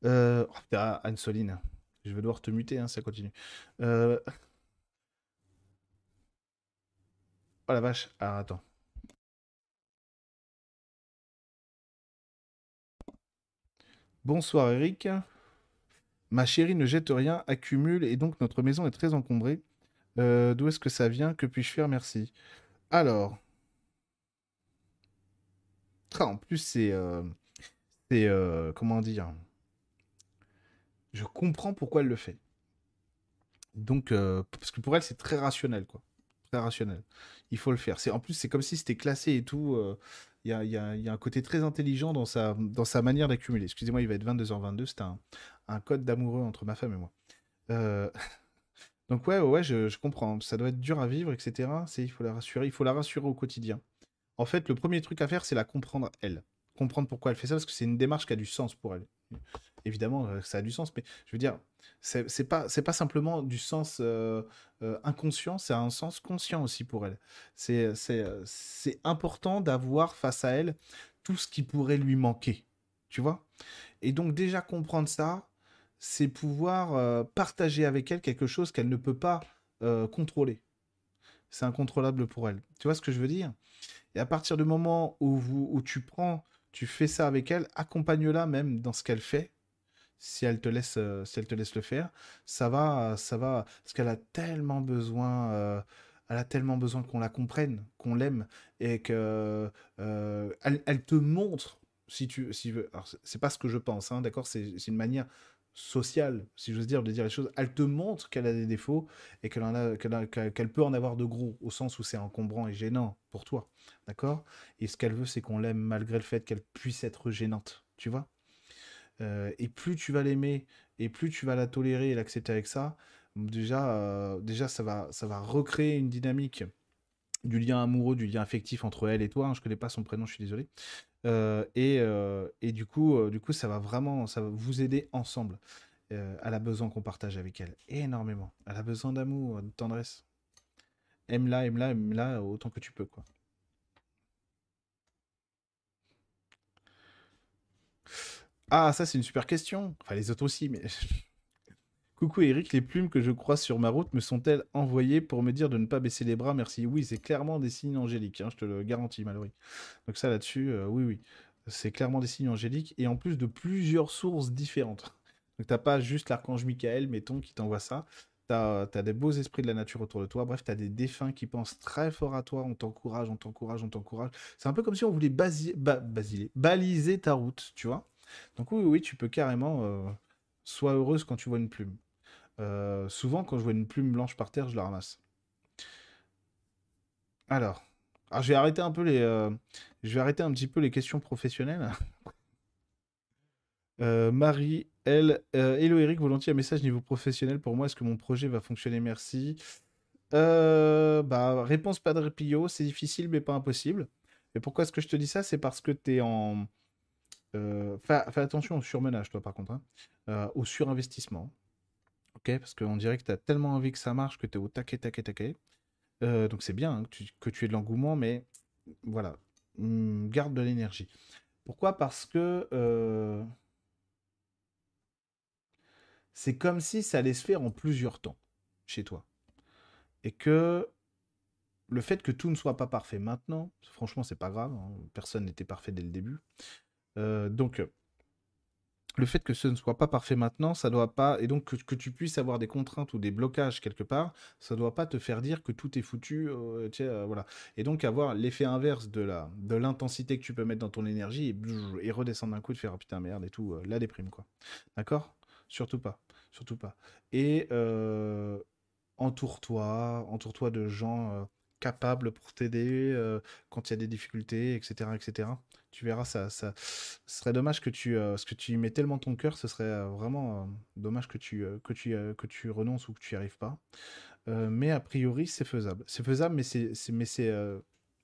Oh, Anne-Soline. Je vais devoir te muter, hein, ça continue. Oh la vache. Ah, attends. Bonsoir Eric. Ma chérie ne jette rien, accumule et donc notre maison est très encombrée. Euh, d'où est-ce que ça vient? Que puis-je faire? Merci. Alors. Ah, en plus, c'est. Euh, c'est. Euh, comment dire? Je comprends pourquoi elle le fait. Donc, parce que pour elle, c'est très rationnel, quoi. très rationnel. Il faut le faire. En plus c'est comme si c'était classé et tout. Il y, a, un côté très intelligent dans sa, manière d'accumuler. Excusez-moi, il va être 22h22. C'est un, code d'amoureux entre ma femme et moi. Euh, Donc ouais, ouais, je, comprends. Ça doit être dur à vivre, etc. Il faut la rassurer. Il faut la rassurer au quotidien. En fait, le premier truc à faire, c'est la comprendre elle. Comprendre pourquoi elle fait ça, parce que c'est une démarche qui a du sens pour elle. Évidemment, euh, ça a du sens, mais je veux dire, c'est pas, pas simplement du sens euh, euh, inconscient, c'est un sens conscient aussi pour elle. C'est, important d'avoir face à elle tout ce qui pourrait lui manquer, tu vois? Et donc déjà comprendre ça, c'est pouvoir partager avec elle quelque chose qu'elle ne peut pas contrôler. C'est incontrôlable pour elle. Tu vois ce que je veux dire? Et à partir du moment où, où tu prends, tu fais ça avec elle, accompagne-la même dans ce qu'elle fait, si elle te laisse, euh, si elle te laisse le faire, ça va, ça va, parce qu'elle a tellement besoin, euh, elle a tellement besoin qu'on la comprenne, qu'on l'aime, et que euh, elle, elle te montre, si tu, si veux, alors c'est pas ce que je pense, hein, d'accord, c'est une manière sociale, si j'ose dire, de dire les choses. Elle te montre qu'elle a des défauts et qu'elle en a, qu'elle peut en avoir de gros, au sens où c'est encombrant et gênant pour toi, d'accord? Et ce qu'elle veut, c'est qu'on l'aime malgré le fait qu'elle puisse être gênante, tu vois? Euh, et plus tu vas l'aimer, et plus tu vas la tolérer et l'accepter avec ça, déjà, euh, déjà ça va, ça va recréer une dynamique du lien amoureux, du lien affectif entre elle et toi. hein, je connais pas son prénom, je suis désolé. Euh, et, et du coup, du coup, ça va vraiment, ça va vous aider ensemble. Elle a besoin qu'on partage avec elle énormément. Elle a besoin d'amour, de tendresse. Aime-la, aime-la, aime-la autant que tu peux, quoi. Ah, ça, c'est une super question. Enfin, les autres aussi, mais. Coucou Eric, les plumes que je croise sur ma route me sont-elles envoyées pour me dire de ne pas baisser les bras? Merci. Oui, c'est clairement des signes angéliques, hein, je te le garantis, Mallory. Donc ça là-dessus, euh, oui, oui. C'est clairement des signes angéliques et en plus de plusieurs sources différentes. Donc t'as pas juste l'archange Michael, mettons, qui t'envoie ça. T'as as des beaux esprits de la nature autour de toi. Bref, t'as des défunts qui pensent très fort à toi. On t'encourage, on t'encourage, on t'encourage. C'est un peu comme si on voulait basi- ba- basiler- baliser ta route, tu vois? Donc oui, oui, tu peux carrément... euh, Sois heureuse quand tu vois une plume. Euh, souvent, quand je vois une plume blanche par terre, je la ramasse. Alors, alors je vais arrêter un peu les, euh, je vais arrêter un petit peu les questions professionnelles. Euh, Marie, elle, hello Eric, volontiers un message niveau professionnel pour moi. Est-ce que mon projet va fonctionner? Merci. Bah, réponse pas de c'est difficile mais pas impossible. Et pourquoi est-ce que je te dis ça? C'est parce que tu es en. Euh, fais, attention au surmenage, toi, par contre, hein. Euh, au surinvestissement. Ok? Parce qu'on dirait que tu as tellement envie que ça marche que tu es au taquet, taquet, taquet. Euh, donc c'est bien hein, que tu, aies de l'engouement, mais voilà, Hum, garde de l'énergie. Pourquoi? Parce que c'est comme si ça allait se faire en plusieurs temps chez toi. Et que le fait que tout ne soit pas parfait maintenant, franchement, c'est pas grave, hein, personne n'était parfait dès le début. Euh, donc, le fait que ce ne soit pas parfait maintenant, ça doit pas, et donc que, tu puisses avoir des contraintes ou des blocages quelque part, ça doit pas te faire dire que tout est foutu, euh, euh, voilà. Et donc avoir l'effet inverse de la, de l'intensité que tu peux mettre dans ton énergie et, et redescendre d'un coup de faire oh, putain merde et tout, euh, la déprime quoi. D'accord? Surtout pas, surtout pas. Et euh, entoure-toi, entoure-toi de gens capables pour t'aider quand il y a des difficultés, etc., etc. Tu verras, ça, ça ce serait dommage que tu, euh, que tu y mets tellement ton cœur, ce serait vraiment dommage que tu, que tu, que tu renonces ou que tu n'y arrives pas. Mais a priori, c'est faisable. C'est faisable, mais c'est, mais c'est,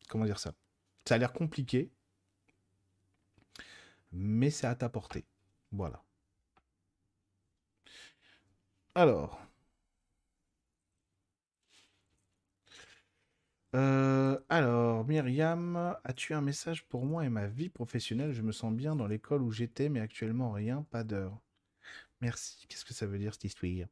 comment dire ça? Ça a l'air compliqué, mais c'est à ta portée. Voilà. Alors, euh, alors, Myriam, as-tu un message pour moi et ma vie professionnelle? Je me sens bien dans l'école où j'étais, mais actuellement rien, pas d'heure. Merci. Qu'est-ce que ça veut dire cette histoire?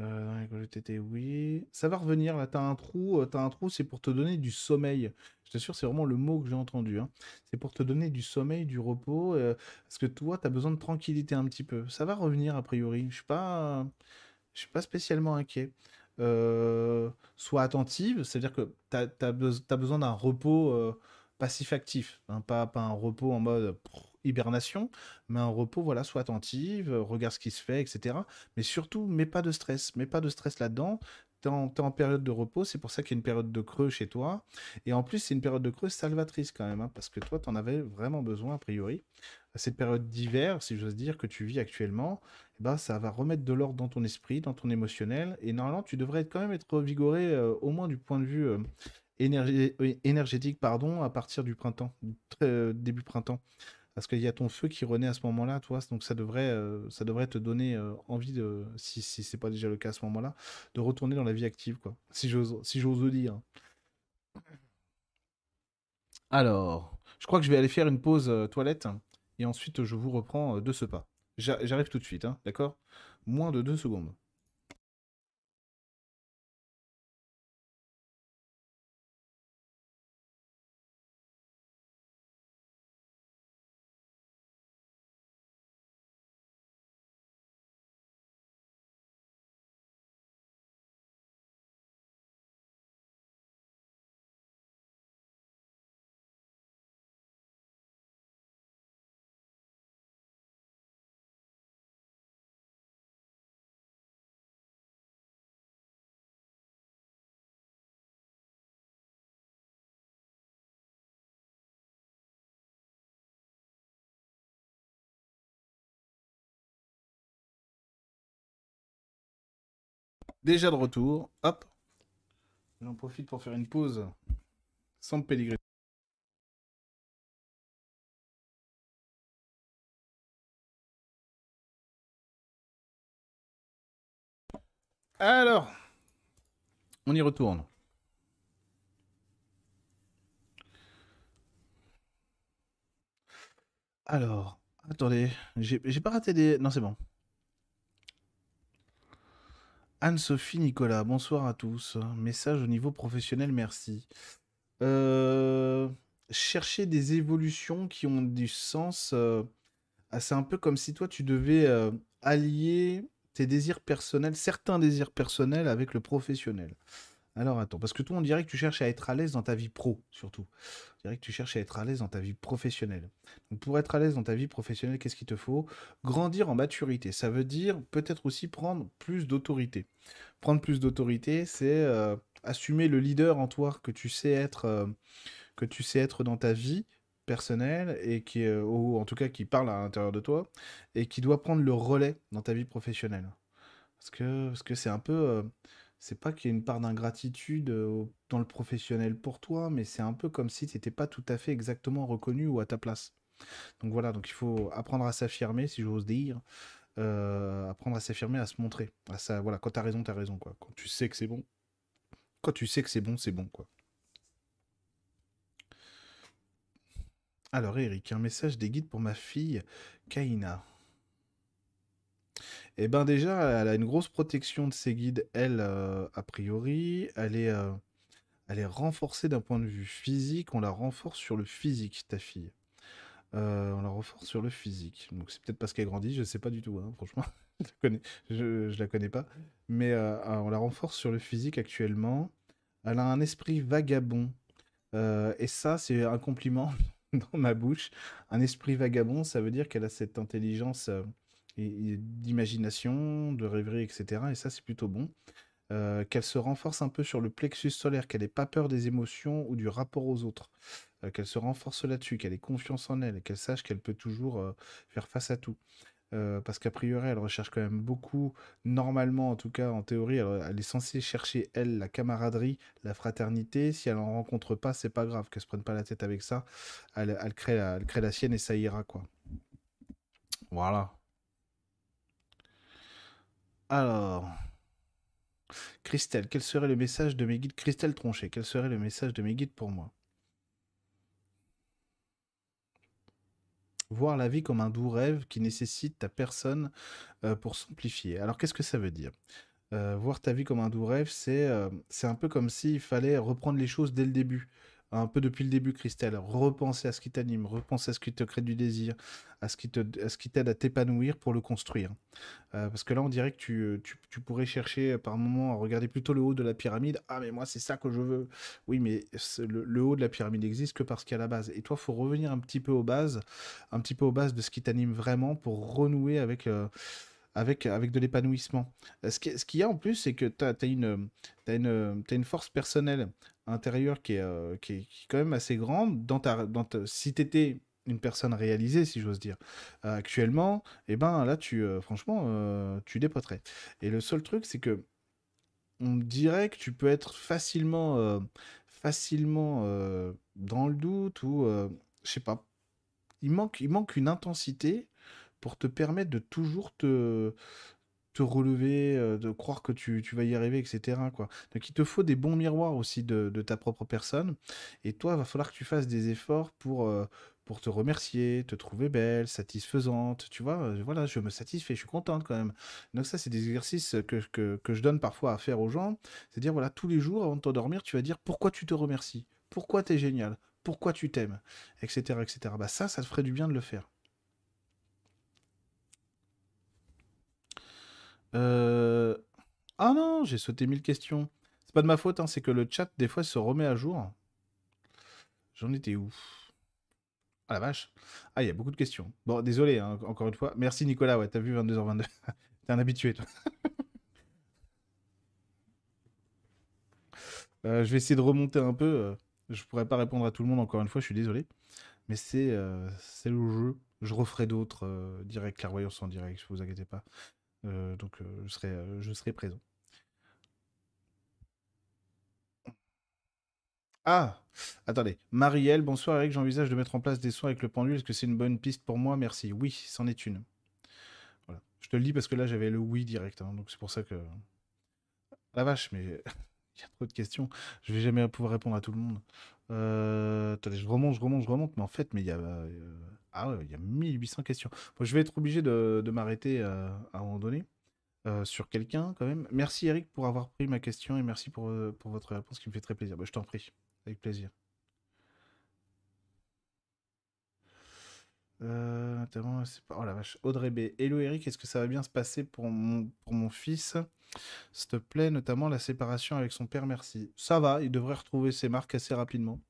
Euh, où t'étais, oui. Ça va revenir, là, t'as un trou, euh, t'as un trou, c'est pour te donner du sommeil. Je t'assure, c'est vraiment le mot que j'ai entendu, hein. C'est pour te donner du sommeil, du repos, euh, parce que toi, t'as besoin de tranquillité un petit peu. Ça va revenir, a priori. Je suis pas, suis pas spécialement inquiet. Euh, sois attentive, c'est-à-dire que beso- t'as besoin d'un repos euh, passif-actif, hein, pas, un repos en mode hibernation, mais un repos, voilà, sois attentive, euh, regarde ce qui se fait, etc. Mais surtout, mets pas de stress, mets pas de stress là-dedans. En période de repos, c'est pour ça qu'il y a une période de creux chez toi. Et en plus, c'est une période de creux salvatrice quand même, hein, parce que toi, tu en avais vraiment besoin a priori. Cette période d'hiver, si j'ose dire, que tu vis actuellement, eh ben, ça va remettre de l'ordre dans ton esprit, dans ton émotionnel. Et normalement, tu devrais quand même être vigoré, euh, au moins du point de vue euh, énergétique, pardon, à partir du printemps, début printemps. Parce qu'il y a ton feu qui renaît à ce moment-là, toi, donc ça devrait, euh, ça devrait te donner euh, envie de, si, si c'est pas déjà le cas à ce moment-là, de retourner dans la vie active, quoi. Si j'ose, si j'ose dire. Alors, je crois que je vais aller faire une pause euh, toilette et ensuite je vous reprends de ce pas. J'arrive tout de suite, hein, d'accord? Moins de deux secondes. Déjà de retour. Hop. J'en profite pour faire une pause sans pélégrin. Alors, on y retourne. Alors, attendez, j'ai pas raté des... Non, c'est bon. Anne-Sophie Nicolas, bonsoir à tous. Message au niveau professionnel, merci. Euh, chercher des évolutions qui ont du sens. Euh, ah, c'est un peu comme si toi, tu devais euh, allier tes désirs personnels, certains désirs personnels avec le professionnel. Alors attends, parce que toi, on dirait que tu cherches à être à l'aise dans ta vie pro, surtout. On dirait que tu cherches à être à l'aise dans ta vie professionnelle. Pour être à l'aise dans ta vie professionnelle, qu'est-ce qu'il te faut? Grandir en maturité. Ça veut dire peut-être aussi prendre plus d'autorité. Prendre plus d'autorité, c'est euh, assumer le leader en toi que tu sais être, euh, que tu sais être dans ta vie personnelle et qui, euh, ou en tout cas qui parle à l'intérieur de toi et qui doit prendre le relais dans ta vie professionnelle. Parce que c'est un peu c'est pas qu'il y ait une part d'ingratitude euh, dans le professionnel pour toi, mais c'est un peu comme si tu n'étais pas tout à fait exactement reconnu ou à ta place. Donc voilà, donc il faut apprendre à s'affirmer, si j'ose dire, euh, apprendre à s'affirmer, à se montrer. Voilà, quand tu as raison, tu as raison, quoi. Quand tu sais que c'est bon, quand tu sais que c'est bon, c'est bon, quoi. Alors Eric, un message des guides pour ma fille, Kaina. Eh ben déjà, elle a une grosse protection de ses guides, elle, euh, a priori. Elle est, euh, elle est renforcée d'un point de vue physique. On la renforce sur le physique, ta fille. Euh, on la renforce sur le physique. Donc c'est peut-être parce qu'elle grandit, je sais pas du tout, hein, franchement. je, connais, je, la connais pas. Mais on la renforce sur le physique actuellement. Elle a un esprit vagabond. et ça, c'est un compliment dans ma bouche. Un esprit vagabond, ça veut dire qu'elle a cette intelligence d'imagination, de rêverie, etc. Et ça, c'est plutôt bon. Euh, qu'elle se renforce un peu sur le plexus solaire, qu'elle n'ait pas peur des émotions ou du rapport aux autres, euh, qu'elle se renforce là-dessus, qu'elle ait confiance en elle, qu'elle sache qu'elle peut toujours euh, faire face à tout. parce qu'a priori, elle recherche quand même beaucoup, normalement en tout cas, en théorie, elle, est censée chercher, elle, la camaraderie, la fraternité. Si elle n'en rencontre pas, c'est pas grave, qu'elle se prenne pas la tête avec ça. Elle, crée elle crée la sienne et ça ira, quoi. Voilà. Alors, Christelle, quel serait le message de mes guides? Christelle Tronchet, quel serait le message de mes guides pour moi? Voir la vie comme un doux rêve qui nécessite ta personne euh, pour s'amplifier. Alors qu'est-ce que ça veut dire? Euh, Voir ta vie comme un doux rêve, euh, c'est un peu comme s'il fallait reprendre les choses dès le début un peu depuis le début, Christelle. Repenser à ce qui t'anime, repenser à ce qui te crée du désir, à ce qui t'aide à t'épanouir pour le construire. Euh, parce que là, on dirait que tu, tu, pourrais chercher par moment à regarder plutôt le haut de la pyramide. Ah, mais moi, c'est ça que je veux. Oui, mais le, haut de la pyramide n'existe que parce qu'il y a la base. Et toi, faut revenir un petit peu aux bases, un petit peu aux bases de ce qui t'anime vraiment pour renouer avec. Euh, avec, avec de l'épanouissement. Ce qu'il y a en plus, c'est que tu as, une, t'as une force personnelle intérieure qui est, qui est, qui est quand même assez grande. Dans ta, dans si tu étais une personne réalisée, si j'ose dire. Euh, actuellement, eh ben là, tu, euh, franchement, euh, tu dépoterais. Et le seul truc, c'est que on dirait que tu peux être facilement, facilement dans le doute ou, je sais pas. Il manque, il manque une intensité pour te permettre de toujours te, te relever, de croire que tu, tu, vas y arriver, etc. Quoi. Donc il te faut des bons miroirs aussi de, de ta propre personne. Et toi, il va falloir que tu fasses des efforts pour, pour te remercier, te trouver belle, satisfaisante. Tu vois, euh, voilà, je me satisfais, je suis contente quand même. Donc ça, c'est des exercices que, que, que, je donne parfois à faire aux gens. C'est dire, voilà, tous les jours, avant de t'endormir, tu vas dire pourquoi tu te remercies, pourquoi tu es génial, pourquoi tu t'aimes, etc., etc. Bah ça, ça te ferait du bien de le faire. Euh... Ah non, j'ai sauté mille questions. C'est pas de ma faute, hein, c'est que le chat, des fois, se remet à jour. J'en étais où ah la vache. Ah, il y a beaucoup de questions. Bon, désolé, hein, encore une fois. Merci Nicolas, ouais, t'as vu 22h22. T'es un habitué, toi. Euh, je vais essayer de remonter un peu. Euh, je pourrais pas répondre à tout le monde, encore une fois, je suis désolé. Mais c'est euh, le jeu. Je referai d'autres direct, clairvoyance en direct, ne vous inquiétez pas. Donc je, serai, je serai présent. Ah Attendez. Marielle, bonsoir Eric, j'envisage de mettre en place des soins avec le pendule. Est-ce que c'est une bonne piste pour moi? Merci. Oui, c'en est une. Voilà. Je te le dis parce que là j'avais le oui direct. Donc c'est pour ça que. La vache, mais il y a trop de questions. Je vais jamais pouvoir répondre à tout le monde. Euh... Attendez, je remonte, je remonte, je remonte. Mais en fait, mais il y a. Euh, ah ouais, il y a 1800 questions. je vais être obligé de, m'arrêter euh, à un moment donné. Euh, sur quelqu'un quand même. Merci Eric pour avoir pris ma question et merci pour, pour votre réponse qui me fait très plaisir. Bah, je t'en prie. Avec plaisir. Euh, oh la vache. Audrey B. Hello Eric, est-ce que ça va bien se passer pour mon, pour mon fils? S'il te plaît, notamment la séparation avec son père, merci. Ça va, il devrait retrouver ses marques assez rapidement.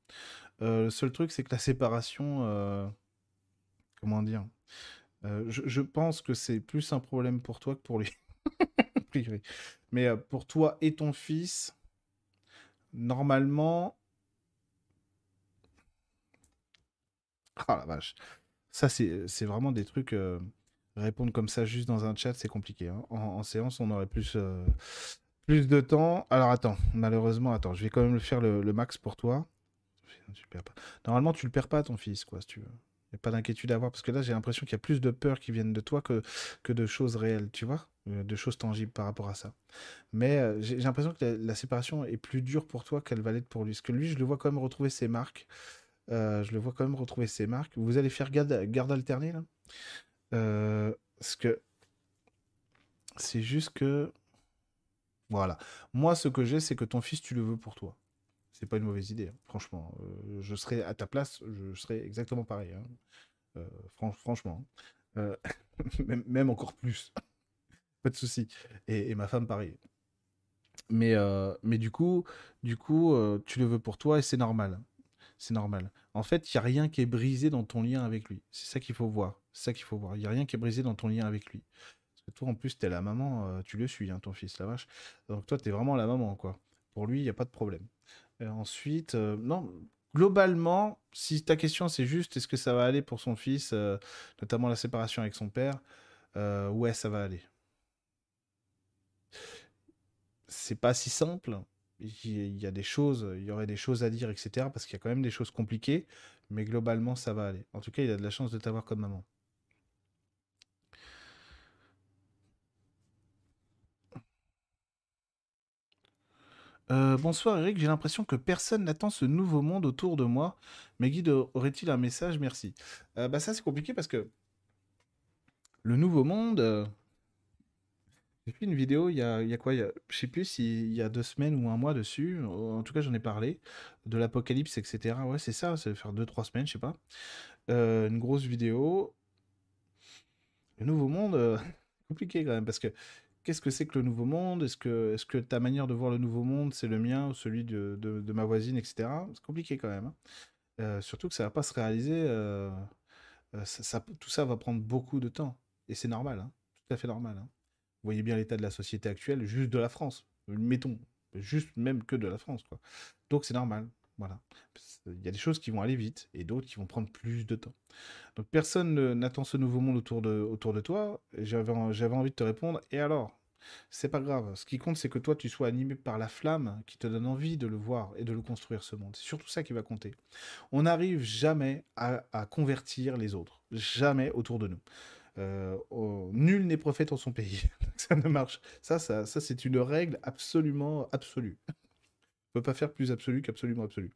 Euh, le seul truc, c'est que la séparation. Euh, comment dire? Je, je, pense que c'est plus un problème pour toi que pour lui. Mais pour toi et ton fils, normalement, Ah la vache. Ça, c'est vraiment des trucs. Euh, répondre comme ça juste dans un chat, c'est compliqué. Hein. En, séance, on aurait plus, euh, de temps. Alors attends, malheureusement, attends, je vais quand même le faire le, max pour toi. Normalement, tu le perds pas, ton fils, quoi, si tu veux. Pas d'inquiétude à avoir, parce que là, j'ai l'impression qu'il y a plus de peur qui viennent de toi que, que de choses réelles, tu vois, euh, de choses tangibles par rapport à ça. Mais j'ai l'impression que la, séparation est plus dure pour toi qu'elle va l'être pour lui. Parce que lui, je le vois quand même retrouver ses marques. Euh, je le vois quand même retrouver ses marques. Vous allez faire garde, garde alternée là euh, Parce que c'est juste que. Voilà. Moi, ce que j'ai, c'est que ton fils, tu le veux pour toi. C'est pas une mauvaise idée, hein. franchement. Euh, je serais à ta place, je serais exactement pareil. Hein. franchement. Hein. même, encore plus. pas de souci. Et, ma femme, pareil. Mais, mais du coup, du coup tu le veux pour toi et c'est normal c'est normal. En fait, il n'y a rien qui est brisé dans ton lien avec lui. C'est ça qu'il faut voir. C'est ça qu'il faut voir. Il n'y a rien qui est brisé dans ton lien avec lui. Parce que toi, en plus, tu es la maman, euh, tu le suis, ton fils, la vache. Donc toi, tu es vraiment la maman, quoi. Pour lui, il n'y a pas de problème. Ensuite, euh, non, globalement, si ta question c'est juste est-ce que ça va aller pour son fils, euh, notamment la séparation avec son père, ouais, ça va aller. C'est pas si simple, il y a des choses, il y aurait des choses à dire, etc. Parce qu'il y a quand même des choses compliquées, mais globalement, ça va aller. En tout cas, il a de la chance de t'avoir comme maman. Euh, bonsoir Eric, j'ai l'impression que personne n'attend ce nouveau monde autour de moi. Mais Guide aurait-il un message? Merci. Euh, bah ça c'est compliqué parce que le nouveau monde, euh, j'ai fait une vidéo il y a, quoi? Il y a, sais plus s'il y a deux semaines ou un mois dessus. En tout cas, j'en ai parlé. De l'apocalypse, etc. Ouais, c'est ça. Ça va faire deux, trois semaines, je sais pas. Une grosse vidéo. Le nouveau monde, compliqué quand même. Parce que qu'est-ce que c'est que le nouveau monde? Est-ce que, est que ta manière de voir le nouveau monde, c'est le mien ou celui de, de, ma voisine, etc. C'est compliqué quand même. Hein. Euh, surtout que ça va pas se réaliser. Ça, tout ça va prendre beaucoup de temps. Et c'est normal. Hein. Tout à fait normal. Hein. voyez bien l'état de la société actuelle, juste de la France. Mettons, juste même que de la France. Quoi. Donc c'est normal. Voilà. Il y a des choses qui vont aller vite et d'autres qui vont prendre plus de temps. Donc personne n'attend ce nouveau monde autour de, autour de toi. J'avais envie de te répondre. Et alors? C'est pas grave. Ce qui compte, c'est que toi, tu sois animé par la flamme qui te donne envie de le voir et de le construire, ce monde. C'est surtout ça qui va compter. On n'arrive jamais à, convertir les autres. Jamais autour de nous. Euh, nul n'est prophète en son pays. ça ne marche. Ça, ça, ça c'est une règle absolument absolue pas faire plus absolu qu'absolument absolu.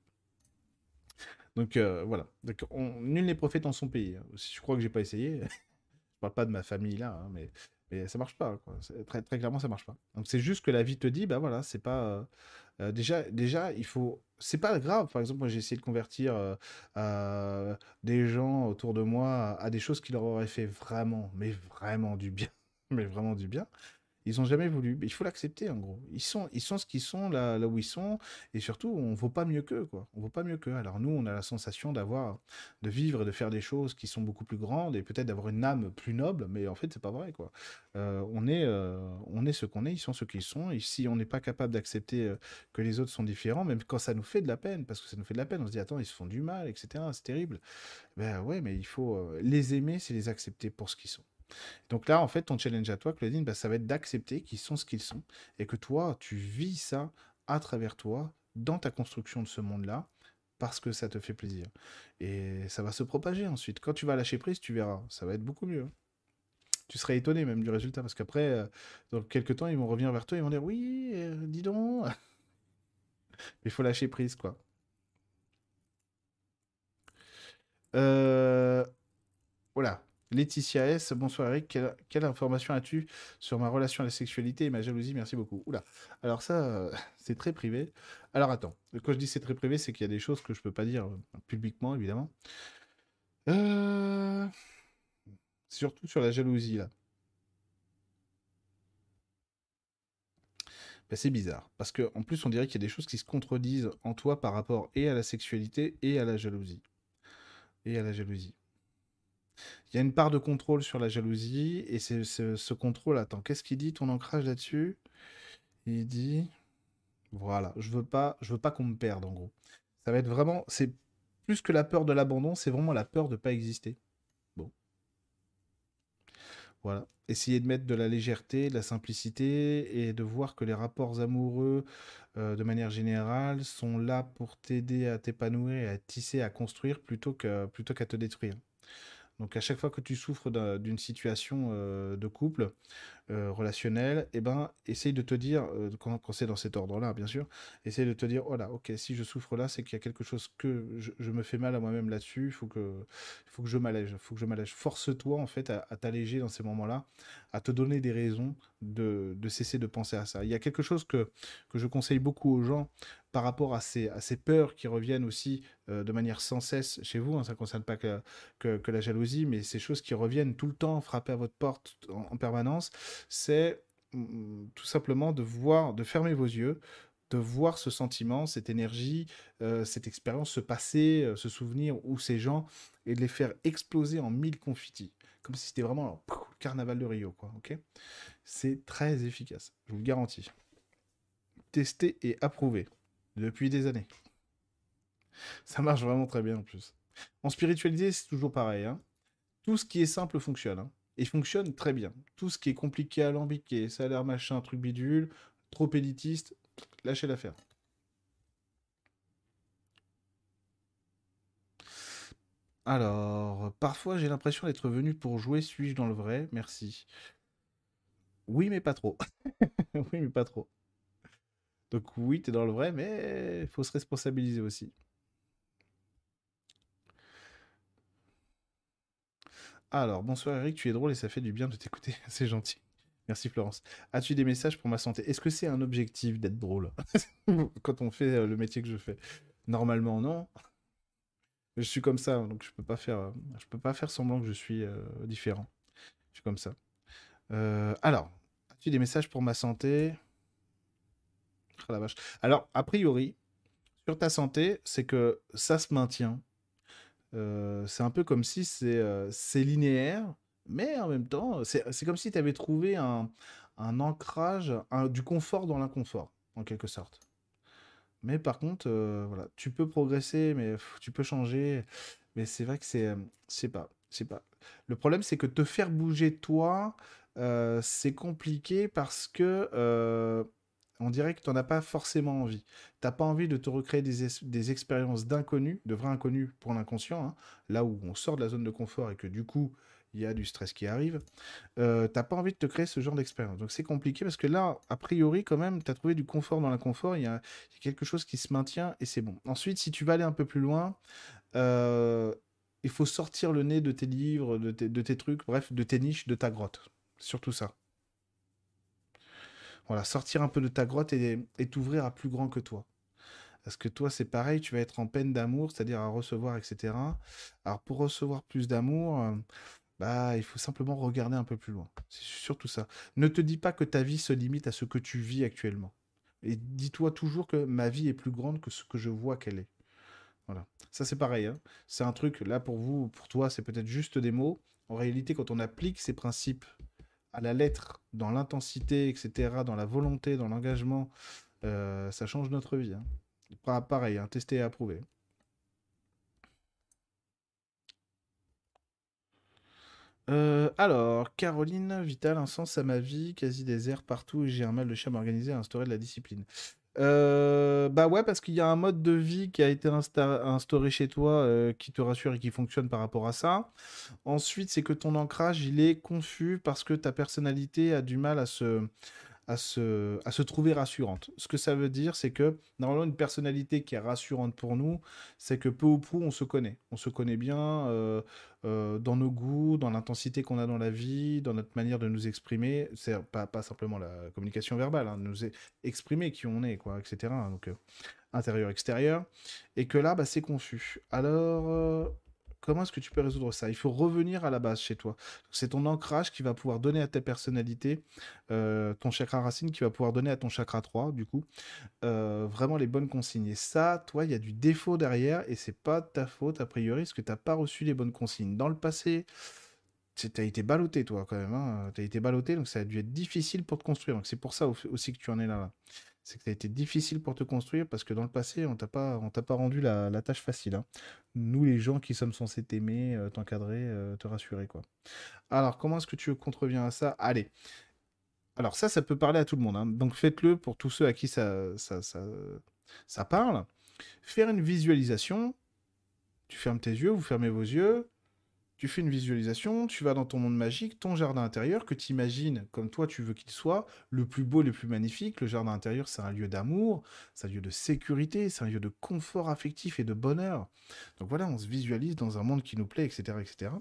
Donc euh, voilà. Donc, on, nul n'est prophète en son pays. Si je crois que j'ai pas essayé, je parle pas de ma famille là, hein, mais, mais ça marche pas. Très, très clairement, ça marche pas. Donc c'est juste que la vie te dit, bah voilà, c'est pas. Euh, euh, déjà, déjà, il faut. C'est pas grave. Par exemple, moi, j'ai essayé de convertir des gens autour de moi à des choses qui leur auraient fait vraiment, mais vraiment du bien, mais vraiment du bien. Ils ont jamais voulu. Il faut l'accepter, en gros. Ils sont, ils sont ce qu'ils sont, là, là où ils sont. Et surtout, on vaut pas mieux qu'eux, quoi. On vaut pas mieux qu'eux. Alors nous, on a la sensation d'avoir, de vivre et de faire des choses qui sont beaucoup plus grandes et peut-être d'avoir une âme plus noble. Mais en fait, c'est pas vrai, quoi. Euh, on est, euh, on est ce qu'on est. Ils sont ce qu'ils sont. Et si on n'est pas capable d'accepter euh, que les autres sont différents, même quand ça nous fait de la peine, parce que ça nous fait de la peine, on se dit attends, ils se font du mal, etc. C'est terrible. Ben ouais, mais il faut les aimer, c'est les accepter pour ce qu'ils sont. Donc là, en fait, ton challenge à toi, Claudine, bah, ça va être d'accepter qu'ils sont ce qu'ils sont et que toi, tu vis ça à travers toi, dans ta construction de ce monde-là, parce que ça te fait plaisir. Et ça va se propager ensuite. Quand tu vas lâcher prise, tu verras, ça va être beaucoup mieux. Tu serais étonné même du résultat, parce qu'après, euh, dans quelques temps, ils vont revenir vers toi, ils vont dire oui, euh, dis donc. Il faut lâcher prise, quoi. Euh... Voilà. Laetitia S, bonsoir Eric, quelle, information as-tu sur ma relation à la sexualité et ma jalousie? Merci beaucoup. Oula, alors ça, euh, c'est très privé. Alors attends, quand je dis c'est très privé, c'est qu'il y a des choses que je peux pas dire euh, publiquement, évidemment. Euh, surtout sur la jalousie, là. Ben, c'est bizarre, parce qu'en plus, on dirait qu'il y a des choses qui se contredisent en toi par rapport et à la sexualité et à la jalousie. Et à la jalousie. Il y a une part de contrôle sur la jalousie, et c'est ce contrôle. Attends, qu'est-ce qu'il dit ton ancrage là-dessus? Il dit voilà, je veux pas, je veux pas qu'on me perde en gros. Ça va être vraiment, c'est plus que la peur de l'abandon, c'est vraiment la peur de pas exister. Bon, voilà. Essayer de mettre de la légèreté, de la simplicité et de voir que les rapports amoureux, euh, de manière générale, sont là pour t'aider à t'épanouir, à tisser, à construire plutôt que plutôt qu'à te détruire. Donc à chaque fois que tu souffres d'une situation euh, de couple, euh, relationnel, eh ben, essaye de te dire, euh, quand, c'est dans cet ordre-là, bien sûr, essaye de te dire, oh là, ok, si je souffre là, c'est qu'il y a quelque chose que je, me fais mal à moi-même là-dessus, il faut que, faut que je m'allège, faut que je m'allège. Force-toi, en fait, à, t'alléger dans ces moments-là, à te donner des raisons de, cesser de penser à ça. Il y a quelque chose que, que je conseille beaucoup aux gens par rapport à ces, peurs qui reviennent aussi euh, de manière sans cesse chez vous, hein, ça ne concerne pas que, que, la jalousie, mais ces choses qui reviennent tout le temps, frapper à votre porte en permanence, c'est mm, tout simplement de voir, de fermer vos yeux, de voir ce sentiment, cette énergie, euh, cette expérience se passer, euh, se souvenir ou ces gens et de les faire exploser en mille confitis, comme si c'était vraiment le carnaval de Rio, quoi. Ok? C'est très efficace, je vous le garantis. Testé et approuvé depuis des années. Ça marche vraiment très bien en plus. En spiritualité, c'est toujours pareil. Hein. Tout ce qui est simple fonctionne. Hein et fonctionne très bien. Tout ce qui est compliqué, alambiqué, l'air machin, truc bidule, trop élitiste, lâchez l'affaire. Alors, parfois j'ai l'impression d'être venu pour jouer, suis-je dans le vrai? Merci. Oui, mais pas trop. oui, mais pas trop. Donc oui, t'es dans le vrai, mais faut se responsabiliser aussi. Alors, bonsoir Eric, tu es drôle et ça fait du bien de t'écouter, c'est gentil. Merci Florence. As-tu des messages pour ma santé? Est-ce que c'est un objectif d'être drôle? Quand on fait euh, le métier que je fais Normalement non. Je suis comme ça, donc je peux euh, peux pas faire semblant que je suis euh, différent. Je suis comme ça. alors, as-tu des messages pour ma santé? Ah, la vache. Alors, a priori, sur ta santé, c'est que ça se maintient c'est un peu comme si c'est linéaire, mais en même temps, c'est comme si tu avais trouvé un, un ancrage, du confort dans l'inconfort, en quelque sorte. Mais par contre, voilà, tu peux progresser, mais tu peux changer. Mais c'est vrai que c'est, pas, c'est pas. Le problème, c'est que te faire bouger toi, c'est compliqué parce que on dirait que tu n'en as pas forcément envie. Tu n'as pas envie de te recréer des, expériences d'inconnus, de vrais inconnus pour l'inconscient, hein. là où on sort de la zone de confort et que du coup, il y a du stress qui arrive, euh, t'as pas envie de te créer ce genre d'expérience. Donc c'est compliqué parce que là, a priori, quand même, tu as trouvé du confort dans l'inconfort, il y, a quelque chose qui se maintient et c'est bon. Ensuite, si tu vas aller un peu plus loin, euh, il faut sortir le nez de tes livres, de tes, trucs, bref, de tes niches, de ta grotte. Surtout ça. Voilà, sortir un peu de ta grotte et t'ouvrir à plus grand que toi. Parce que toi, c'est pareil, tu vas être en peine d'amour, c'est-à-dire à recevoir, etc. Alors, pour recevoir plus d'amour, euh, bah, il faut simplement regarder un peu plus loin. C'est surtout ça. Ne te dis pas que ta vie se limite à ce que tu vis actuellement. Et dis-toi toujours que ma vie est plus grande que ce que je vois qu'elle est. Voilà. Ça, c'est pareil. Hein. C'est un truc, là, pour vous, pour toi, c'est peut-être juste des mots. En réalité, quand on applique ces principes à la lettre, dans l'intensité, etc., dans la volonté, dans l'engagement, euh, ça change notre vie. Hein. Pareil, hein, tester et approuver. Euh, alors, Caroline, vital, un sens à ma vie, quasi désert partout, et j'ai un mal de chien à m'organiser, à instaurer de la discipline. Euh, bah ouais, parce qu'il y a un mode de vie qui a été instauré chez toi euh, qui te rassure et qui fonctionne par rapport à ça. Ensuite, c'est que ton ancrage, il est confus parce que ta personnalité a du mal à se, à se, à se trouver rassurante. Ce que ça veut dire, c'est que normalement, une personnalité qui est rassurante pour nous, c'est que peu ou prou, on se connaît. On se connaît bien euh, euh, dans nos goûts, dans l'intensité qu'on a dans la vie, dans notre manière de nous exprimer. C'est pas, pas simplement la communication verbale, hein, nous exprimer qui on est, quoi, etc. Donc, euh, intérieur, extérieur. Et que là, bah, c'est confus. Alors Comment est-ce que tu peux résoudre ça? Il faut revenir à la base chez toi. C'est ton ancrage qui va pouvoir donner à ta personnalité, euh, ton chakra racine qui va pouvoir donner à ton chakra 3, du coup, euh, vraiment les bonnes consignes. Et ça, toi, il y a du défaut derrière et c'est pas ta faute, a priori, parce que tu n'as pas reçu les bonnes consignes. Dans le passé, tu as été ballotté, toi, quand même. Hein. Tu as été ballotté, donc ça a dû être difficile pour te construire. Donc c'est pour ça aussi que tu en es là. là c'est que ça a été difficile pour te construire parce que dans le passé, on t'a pas, on t'a pas rendu la, tâche facile. Hein. Nous, les gens qui sommes censés t'aimer, euh, t'encadrer, euh, te rassurer, quoi. Alors, comment est-ce que tu contreviens à ça? Allez. Alors ça, ça peut parler à tout le monde. Hein. Donc faites-le pour tous ceux à qui ça, ça, ça, ça parle. Faire une visualisation. Tu fermes tes yeux, vous fermez vos yeux tu fais une visualisation, tu vas dans ton monde magique, ton jardin intérieur, que tu imagines comme toi tu veux qu'il soit, le plus beau, le plus magnifique. Le jardin intérieur, c'est un lieu d'amour, c'est un lieu de sécurité, c'est un lieu de confort affectif et de bonheur. Donc voilà, on se visualise dans un monde qui nous plaît, etc. etc.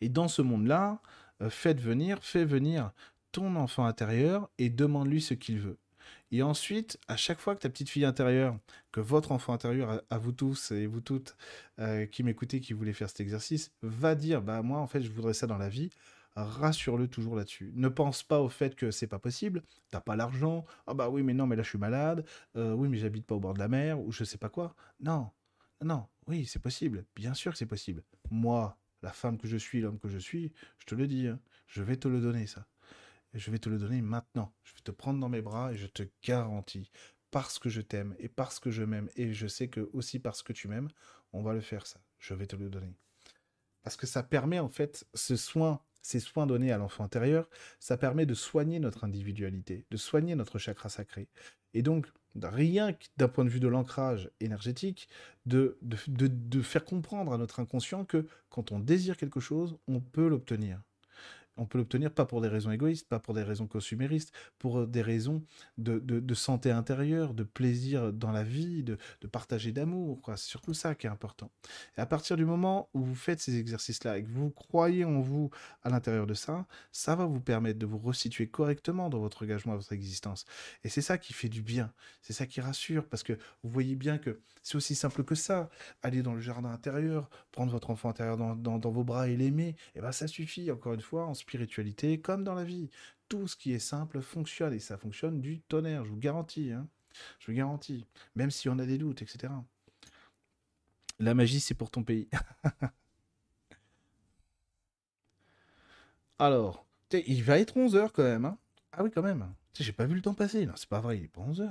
Et dans ce monde-là, euh, faites venir, fais venir ton enfant intérieur et demande-lui ce qu'il veut. Et ensuite, à chaque fois que ta petite fille intérieure, que votre enfant intérieur, à, vous tous et vous toutes euh, qui m'écoutez, qui voulez faire cet exercice, va dire, bah moi en fait je voudrais ça dans la vie, rassure-le toujours là-dessus. Ne pense pas au fait que c'est pas possible, t'as pas l'argent, ah bah oui mais non mais là je suis malade, euh, oui mais j'habite pas au bord de la mer, ou je sais pas quoi. Non, non, oui c'est possible, bien sûr que c'est possible. Moi, la femme que je suis, l'homme que je suis, je te le dis, hein, je vais te le donner ça je vais te le donner maintenant. Je vais te prendre dans mes bras et je te garantis, parce que je t'aime et parce que je m'aime, et je sais que aussi parce que tu m'aimes, on va le faire ça. Je vais te le donner. Parce que ça permet en fait ce soin, ces soins donnés à l'enfant intérieur, ça permet de soigner notre individualité, de soigner notre chakra sacré. Et donc, rien d'un point de vue de l'ancrage énergétique, de faire comprendre à notre inconscient que quand on désire quelque chose, on peut l'obtenir on peut l'obtenir pas pour des raisons égoïstes, pas pour des raisons consuméristes, pour des raisons de, santé intérieure, de plaisir dans la vie, de, partager d'amour. C'est surtout ça qui est important. Et à partir du moment où vous faites ces exercices-là et que vous croyez en vous à l'intérieur de ça, ça va vous permettre de vous resituer correctement dans votre engagement à votre existence. Et c'est ça qui fait du bien. C'est ça qui rassure parce que vous voyez bien que c'est aussi simple que ça. Aller dans le jardin intérieur, prendre votre enfant intérieur dans, vos bras et l'aimer, et eh ben ça suffit. Encore une fois, spiritualité comme dans la vie. Tout ce qui est simple fonctionne et ça fonctionne du tonnerre, je vous garantis. Hein. Je vous garantis. Même si on a des doutes, etc. La magie, c'est pour ton pays. Alors, il va être 11h quand même. Hein. Ah oui, quand même. j'ai pas vu le temps passer. Non, c'est pas vrai, il est pas 11h.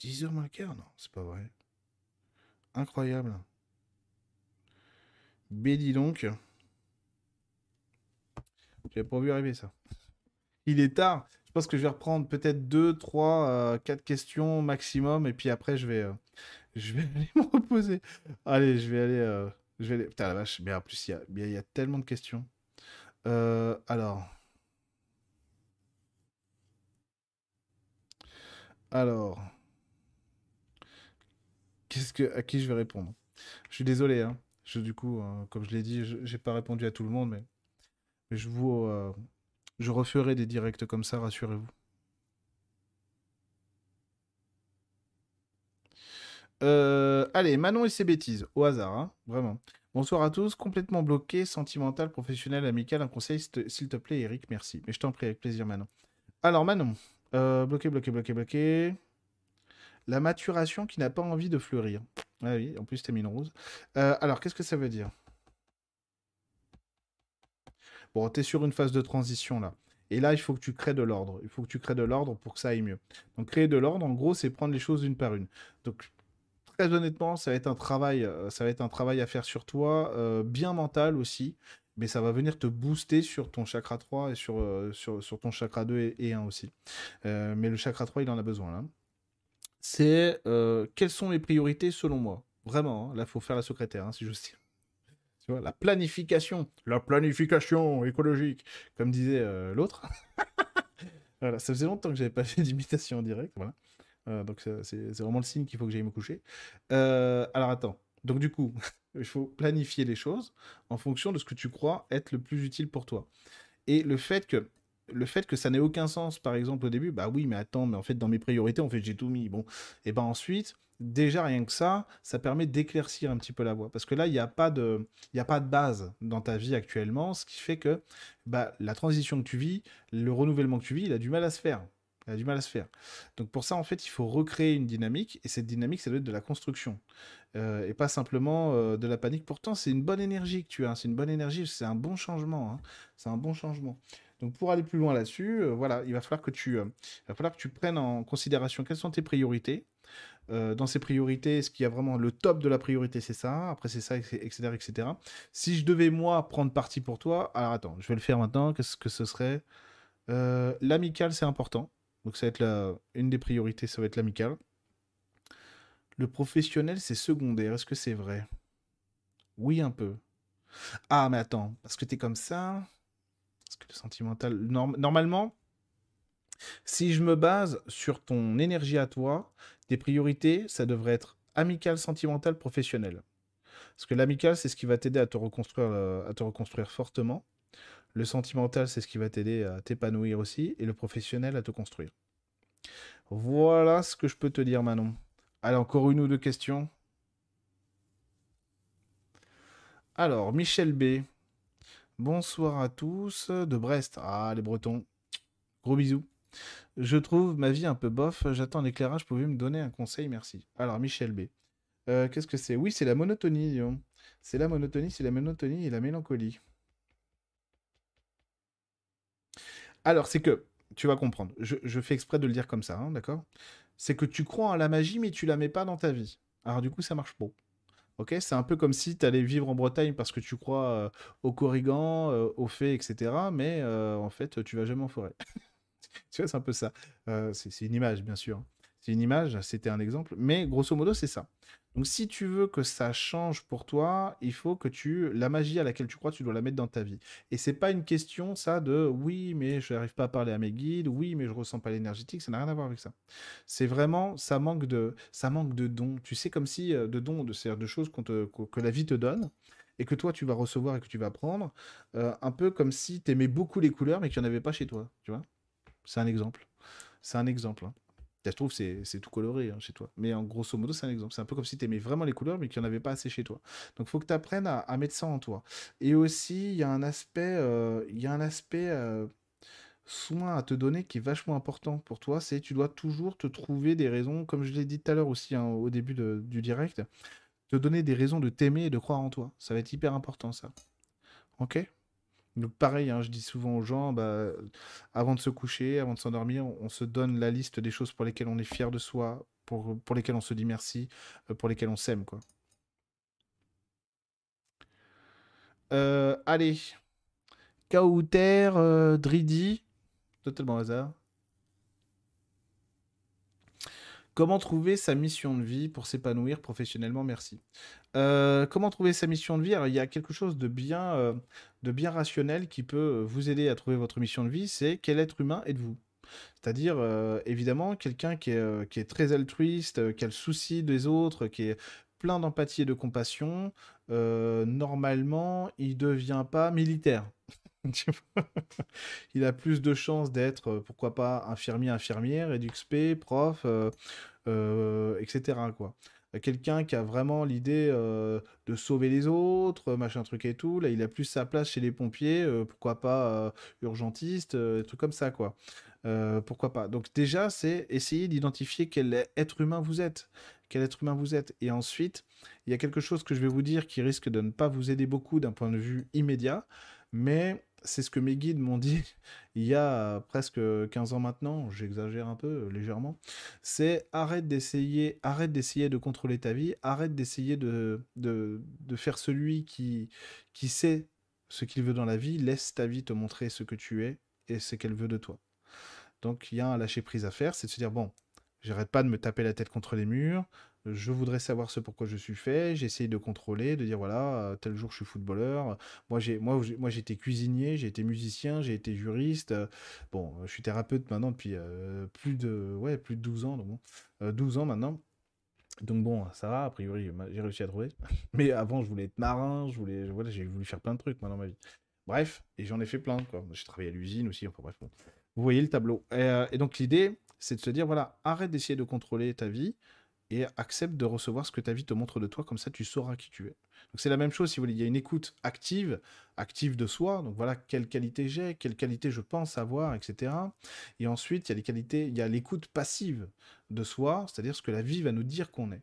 10h moins quart? Non, c'est pas vrai. Incroyable. Bédi donc. J'avais pas vu arriver ça. Il est tard. Je pense que je vais reprendre peut-être 2, 3, 4 questions maximum. Et puis après, je vais, euh, je vais aller me reposer. Allez, je vais aller. Euh, je vais aller... Putain, la vache. Mais en plus, il y a, y a tellement de questions. Euh, alors. Alors. Qu'est-ce que, à qui je vais répondre? Je suis désolé. Hein. Je, du coup, comme je l'ai dit, je n'ai pas répondu à tout le monde, mais je vous, euh, referai des directs comme ça, rassurez-vous. Euh, allez, Manon et ses bêtises, au hasard, hein, vraiment. Bonsoir à tous, complètement bloqué, sentimental, professionnel, amical, un conseil, s'il te plaît, Eric, merci. Mais je t'en prie, avec plaisir, Manon. Alors, Manon, euh, bloqué, bloqué, bloqué, bloqué. La maturation qui n'a pas envie de fleurir. Ah oui, en plus, t'es mine rose. alors, qu'est-ce que ça veut dire? Bon, tu es sur une phase de transition là. Et là, il faut que tu crées de l'ordre. Il faut que tu crées de l'ordre pour que ça aille mieux. Donc, créer de l'ordre, en gros, c'est prendre les choses une par une. Donc, très honnêtement, ça va être un travail, euh, ça va être un travail à faire sur toi, euh, bien mental aussi. Mais ça va venir te booster sur ton chakra 3 et sur, euh, sur, ton chakra 2 et, 1 aussi. mais le chakra 3, il en a besoin. C'est quelles sont les priorités selon moi? Vraiment, hein. là, il faut faire la secrétaire, hein, si je dire la planification, la planification écologique, comme disait euh, l'autre. voilà, ça faisait longtemps que j'avais pas fait d'imitation en direct, voilà. Euh, donc c'est vraiment le signe qu'il faut que j'aille me coucher. Euh, alors attends, donc du coup, il faut planifier les choses en fonction de ce que tu crois être le plus utile pour toi. Et le fait que le fait que ça n'ait aucun sens, par exemple, au début, bah oui, mais attends, mais en fait, dans mes priorités, en fait, j'ai tout mis. Bon, et ben ensuite, déjà rien que ça, ça permet d'éclaircir un petit peu la voie. Parce que là, il n'y a, pas de, a pas de base dans ta vie actuellement, ce qui fait que bah, la transition que tu vis, le renouvellement que tu vis, il a du mal à se faire. Il a du mal à se faire. Donc pour ça, en fait, il faut recréer une dynamique, et cette dynamique, ça doit être de la construction, euh, et pas simplement euh, de la panique. Pourtant, c'est une bonne énergie que tu as, c'est une bonne énergie, c'est un bon changement, hein. c'est un bon changement. Donc pour aller plus loin là-dessus, euh, voilà, il il va falloir que tu prennes en considération quelles sont tes priorités, euh, dans ces priorités, est-ce qu'il y a vraiment le top de la priorité, c'est ça, après c'est ça, etc., etc. Si je devais, moi, prendre parti pour toi, alors attends, je vais le faire maintenant, qu'est-ce que ce serait? Euh, L'amical, c'est important. Donc ça va être la... une des priorités, ça va être l'amical. Le professionnel, c'est secondaire. Est-ce que c'est vrai? Oui, un peu. Ah, mais attends, parce que t'es comme ça. Parce que le sentimental. Normalement, si je me base sur ton énergie à toi, tes priorités, ça devrait être amical, sentimental, professionnel. Parce que l'amical, c'est ce qui va t'aider à te reconstruire, euh, à te reconstruire fortement. Le sentimental, c'est ce qui va t'aider à t'épanouir aussi. Et le professionnel, à te construire. Voilà ce que je peux te dire, Manon. Allez, encore une ou deux questions. Alors, Michel B. Bonsoir à tous de Brest. Ah, les Bretons. Gros bisous. Je trouve ma vie un peu bof. J'attends un éclairage. Pouvez me donner un conseil Merci. Alors, Michel B. Euh, qu'est-ce que c'est? Oui, c'est la monotonie. C'est la monotonie, c'est la monotonie et la mélancolie. Alors, c'est que, tu vas comprendre, je, fais exprès de le dire comme ça, hein, d'accord? C'est que tu crois en la magie, mais tu la mets pas dans ta vie. Alors, du coup, ça marche pas. Ok, c'est un peu comme si tu allais vivre en Bretagne parce que tu crois euh, au corrigan, euh, aux fées, etc. Mais en fait, tu vas jamais en forêt. tu vois, c'est un peu ça. Euh, c'est une image, bien sûr. C'est une image, c'était un exemple, mais grosso modo, c'est ça. Donc, si tu veux que ça change pour toi, il faut que tu la magie à laquelle tu crois, tu dois la mettre dans ta vie. Et c'est pas une question ça de oui, mais je n'arrive pas à parler à mes guides, oui, mais je ressens pas l'énergétique, ça n'a rien à voir avec ça. C'est vraiment ça manque de ça manque de dons. Tu sais comme si euh, de dons, de de choses que la vie te donne et que toi tu vas recevoir et que tu vas prendre, euh, un peu comme si tu aimais beaucoup les couleurs mais qu'il n'y en avait pas chez toi, tu vois. C'est un exemple. C'est un exemple. Hein. Se trouve, c'est tout coloré hein, chez toi. Mais en grosso modo, c'est un exemple. C'est un peu comme si tu aimais vraiment les couleurs, mais qu'il n'y en avait pas assez chez toi. Donc, il faut que tu apprennes à, mettre ça en toi. Et aussi, il y a un aspect, euh, y a un aspect euh, soin à te donner qui est vachement important pour toi. C'est tu dois toujours te trouver des raisons, comme je l'ai dit tout à l'heure aussi hein, au début du direct, te donner des raisons de t'aimer et de croire en toi. Ça va être hyper important, ça. Ok? Donc pareil, hein, je dis souvent aux gens, bah, avant de se coucher, avant de s'endormir, on, se donne la liste des choses pour lesquelles on est fier de soi, pour, lesquelles on se dit merci, euh, pour lesquelles on s'aime, quoi. Euh, allez. Kauter, euh, Dridi, totalement hasard. Comment trouver sa mission de vie pour s'épanouir professionnellement? Merci. Euh, comment trouver sa mission de vie? Alors, il y a quelque chose de bien, euh, de bien rationnel qui peut vous aider à trouver votre mission de vie, c'est quel être humain êtes-vous? C'est-à-dire, euh, évidemment, quelqu'un qui qui est, très altruiste, qui a le souci des autres, qui est plein d'empathie et de compassion, normalement, il ne devient pas militaire. il a plus de chances d'être, euh, pourquoi pas, infirmier, infirmière, EduxP, prof, euh, euh, etc. Quoi. Quelqu'un qui a vraiment l'idée de sauver les autres, machin truc et tout, là il a plus sa place chez les pompiers, pourquoi pas urgentiste, des trucs comme ça quoi. pourquoi pas. Donc déjà c'est essayer d'identifier quel être humain vous êtes, quel être humain vous êtes. Et ensuite, il y a quelque chose que je vais vous dire qui risque de ne pas vous aider beaucoup d'un point de vue immédiat, mais c'est ce que mes guides m'ont dit il y a presque 15 ans maintenant, j'exagère un peu légèrement, c'est arrête d'essayer, arrête d'essayer de contrôler ta vie, arrête d'essayer de, de, faire celui qui, qui sait ce qu'il veut dans la vie, laisse ta vie te montrer ce que tu es et ce qu'elle veut de toi. Donc il y a un lâcher prise à faire, c'est de se dire bon, j'arrête pas de me taper la tête contre les murs, je voudrais savoir ce pourquoi je suis fait, j'essaye de contrôler, de dire voilà, euh, tel jour je suis footballeur, moi j'ai moi, moi j'étais cuisinier, j'ai été musicien, j'ai été juriste, euh, bon, je suis thérapeute maintenant depuis euh, plus de ouais, plus de 12 ans, donc bon, 12 ans maintenant. Donc bon, ça va, a priori, j'ai réussi à trouver. Mais avant, je voulais être marin, je voulais, voilà, j'ai voulu faire plein de trucs dans ma vie. Bref, et j'en ai fait plein, quoi. J'ai travaillé à l'usine aussi, enfin bref. Vous voyez le tableau. et donc l'idée, c'est de se dire, voilà, arrête d'essayer de contrôler ta vie, et accepte de recevoir ce que ta vie te montre de toi, comme ça tu sauras qui tu es. Donc c'est la même chose, si vous voulez, il y a une écoute active, active de soi, donc voilà quelle qualité j'ai, quelle qualité je pense avoir, etc. Et ensuite, il y a les qualités, il y a l'écoute passive de soi, c'est-à-dire ce que la vie va nous dire qu'on est.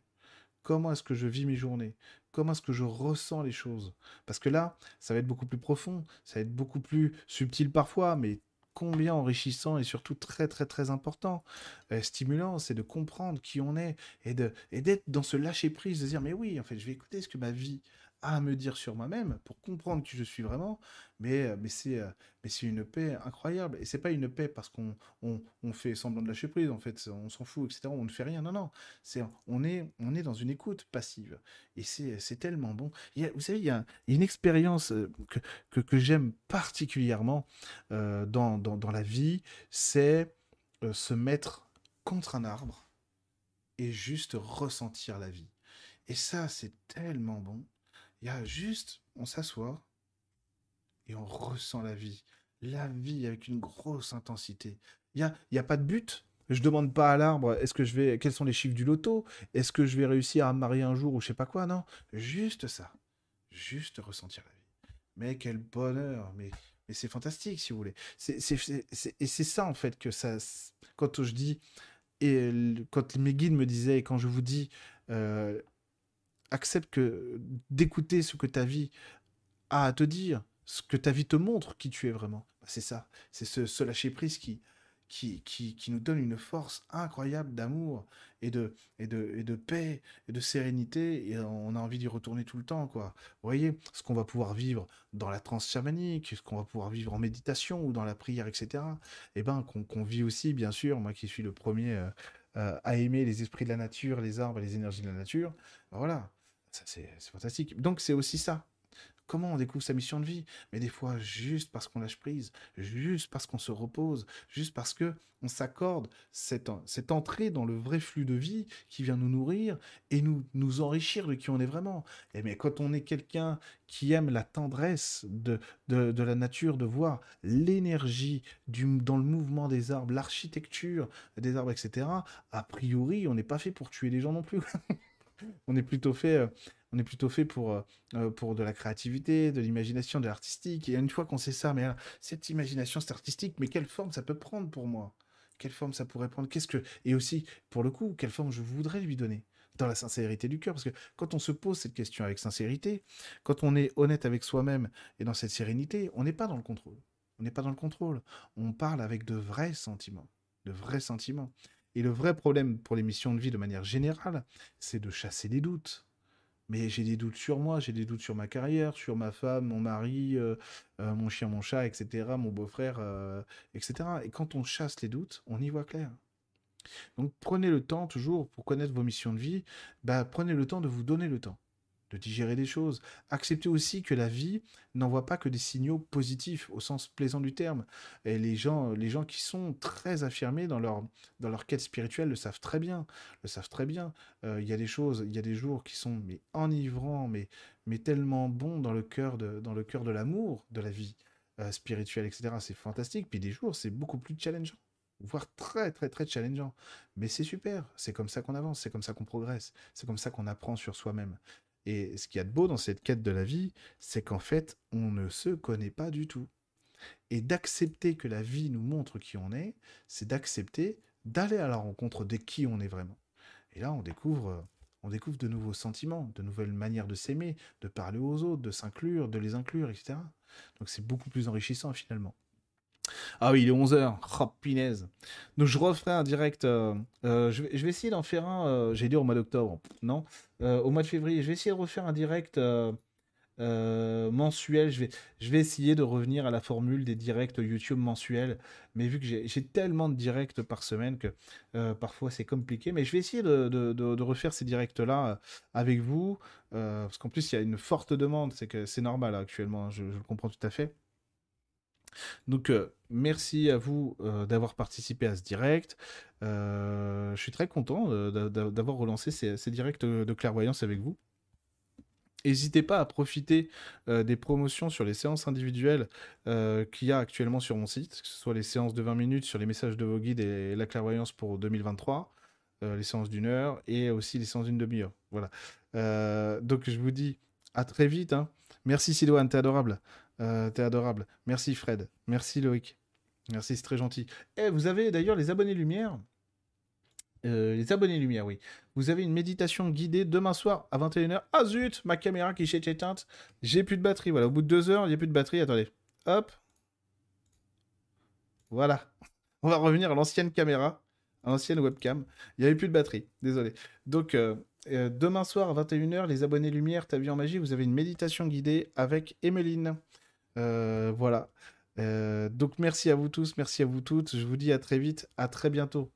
Comment est-ce que je vis mes journées? Comment est-ce que je ressens les choses? Parce que là, ça va être beaucoup plus profond, ça va être beaucoup plus subtil parfois, mais combien enrichissant et surtout très très très important, euh, stimulant, c'est de comprendre qui on est et de et d'être dans ce lâcher prise, de dire mais oui, en fait, je vais écouter ce que ma vie à me dire sur moi-même pour comprendre qui je suis vraiment, mais, euh, mais c'est euh, mais c'est une paix incroyable. Et c'est pas une paix parce qu'on on, fait semblant de lâcher prise, en fait, on s'en fout, etc. On ne fait rien. Non, non. C'est, on, est, on est dans une écoute passive. Et c'est, tellement bon. Il y a, vous savez, il y a une expérience euh, que, que, j'aime particulièrement dans, dans, la vie, c'est se mettre contre un arbre et juste ressentir la vie. Et ça, c'est tellement bon. Il y a juste, on s'assoit et on ressent la vie. La vie avec une grosse intensité. Il n'y a, y a pas de but. Je demande pas à l'arbre, est-ce que je vais, quels sont les chiffres du loto? Est-ce que je vais réussir à me marier un jour ou je sais pas quoi? Non, juste ça. Juste ressentir la vie. Mais quel bonheur Mais, mais c'est fantastique, si vous voulez. C'est, et c'est ça, en fait, que ça... Quand je dis... Et quand mes guides me disaient, et quand je vous dis, euh, accepte que d'écouter ce que ta vie a à te dire, ce que ta vie te montre qui tu es vraiment. Bah, c'est ça, c'est ce, lâcher prise qui, qui, qui, nous donne une force incroyable d'amour et de, et, de, et de paix et de sérénité et on a envie d'y retourner tout le temps quoi. Vous voyez ce qu'on va pouvoir vivre dans la transe chamanique, ce qu'on va pouvoir vivre en méditation ou dans la prière, etc. Et eh ben qu'on vit aussi bien sûr, moi qui suis le premier euh, euh, à aimer les esprits de la nature, les arbres et les énergies de la nature, ben voilà, c'est fantastique. Donc c'est aussi ça. Comment on découvre sa mission de vie? Mais des fois, juste parce qu'on lâche prise, juste parce qu'on se repose, juste parce que on s'accorde cette, entrée dans le vrai flux de vie qui vient nous nourrir et nous, nous enrichir de qui on est vraiment. Et mais quand on est quelqu'un qui aime la tendresse de, de la nature, de voir l'énergie dans le mouvement des arbres, l'architecture des arbres, etc., a priori, on n'est pas fait pour tuer les gens non plus. on est plutôt fait, euh, on est plutôt fait pour, euh, euh, pour de la créativité, de l'imagination, de l'artistique. Et une fois qu'on sait ça, mais cette imagination, cette artistique, mais quelle forme ça peut prendre pour moi? Quelle forme ça pourrait prendre? Qu'est-ce que et aussi pour le coup, quelle forme je voudrais lui donner dans la sincérité du cœur? Parce que quand on se pose cette question avec sincérité, quand on est honnête avec soi-même et dans cette sérénité, on n'est pas dans le contrôle. On n'est pas dans le contrôle. On parle avec de vrais sentiments. De vrais sentiments. Et le vrai problème pour les missions de vie de manière générale, c'est de chasser les doutes. Mais j'ai des doutes sur moi, j'ai des doutes sur ma carrière, sur ma femme, mon mari, euh, euh, mon chien, mon chat, etc., mon beau-frère, euh, etc. Et quand on chasse les doutes, on y voit clair. Donc prenez le temps toujours pour connaître vos missions de vie, bah, prenez le temps de vous donner le temps de digérer des choses. Acceptez aussi que la vie n'envoie pas que des signaux positifs au sens plaisant du terme. Et les gens, les gens qui sont très affirmés dans leur, quête spirituelle le savent très bien. Le savent très bien. Euh, il y a des choses, il y a des jours qui sont mais enivrants, mais, mais tellement bons dans le cœur de, dans le cœur de l'amour de la vie euh, spirituelle, etc. C'est fantastique. Puis des jours, c'est beaucoup plus challengeant voire très très très challengeant. Mais c'est super, c'est comme ça qu'on avance, c'est comme ça qu'on progresse, c'est comme ça qu'on apprend sur soi-même. Et ce qu'il y a de beau dans cette quête de la vie, c'est qu'en fait, on ne se connaît pas du tout. Et d'accepter que la vie nous montre qui on est, c'est d'accepter d'aller à la rencontre de qui on est vraiment. Et là, on découvre, on découvre de nouveaux sentiments, de nouvelles manières de s'aimer, de parler aux autres, de s'inclure, de les inclure, etc. Donc c'est beaucoup plus enrichissant finalement. Ah oui, il est 11h. Oh. Donc je referai un direct. Euh, euh, je, vais, essayer d'en faire un, euh, j'ai dit au mois d'octobre. Non Au mois de février. Je vais essayer de refaire un direct mensuel. Je vais, je vais essayer de revenir à la formule des directs YouTube mensuels. Mais vu que j'ai tellement de directs par semaine que parfois c'est compliqué. Mais je vais essayer de, refaire ces directs-là avec vous. parce qu'en plus, il y a une forte demande. C'est que c'est normal actuellement. je le comprends tout à fait. Donc, euh, merci à vous euh, d'avoir participé à ce direct. Euh, je suis très content d'avoir relancé ces, directs de clairvoyance avec vous. N'hésitez pas à profiter des promotions sur les séances individuelles qu'il y a actuellement sur mon site, que ce soit les séances de 20 minutes sur les messages de vos guides et la clairvoyance pour 2023, les séances d'une heure et aussi les séances d'une demi-heure. Voilà. donc je vous dis à très vite. Hein. Merci Sidoine, t'es adorable. Euh, t'es adorable. Merci Fred. Merci Loïc. Merci, c'est très gentil. Et eh, vous avez d'ailleurs les abonnés Lumière. Euh, les abonnés Lumière, oui. Vous avez une méditation guidée demain soir à 21h. Ah zut, ma caméra qui s'est éteinte. J'ai plus de batterie. Voilà, au bout de deux heures, il n'y a plus de batterie. Attendez. Hop. Voilà. On va revenir à l'ancienne caméra, à l'ancienne webcam. Il n'y avait plus de batterie. Désolé. Donc, euh, demain soir à 21h, les abonnés Lumière, ta vie en magie, vous avez une méditation guidée avec Emeline. Euh, voilà. Euh, donc merci à vous tous, merci à vous toutes. Je vous dis à très vite, à très bientôt.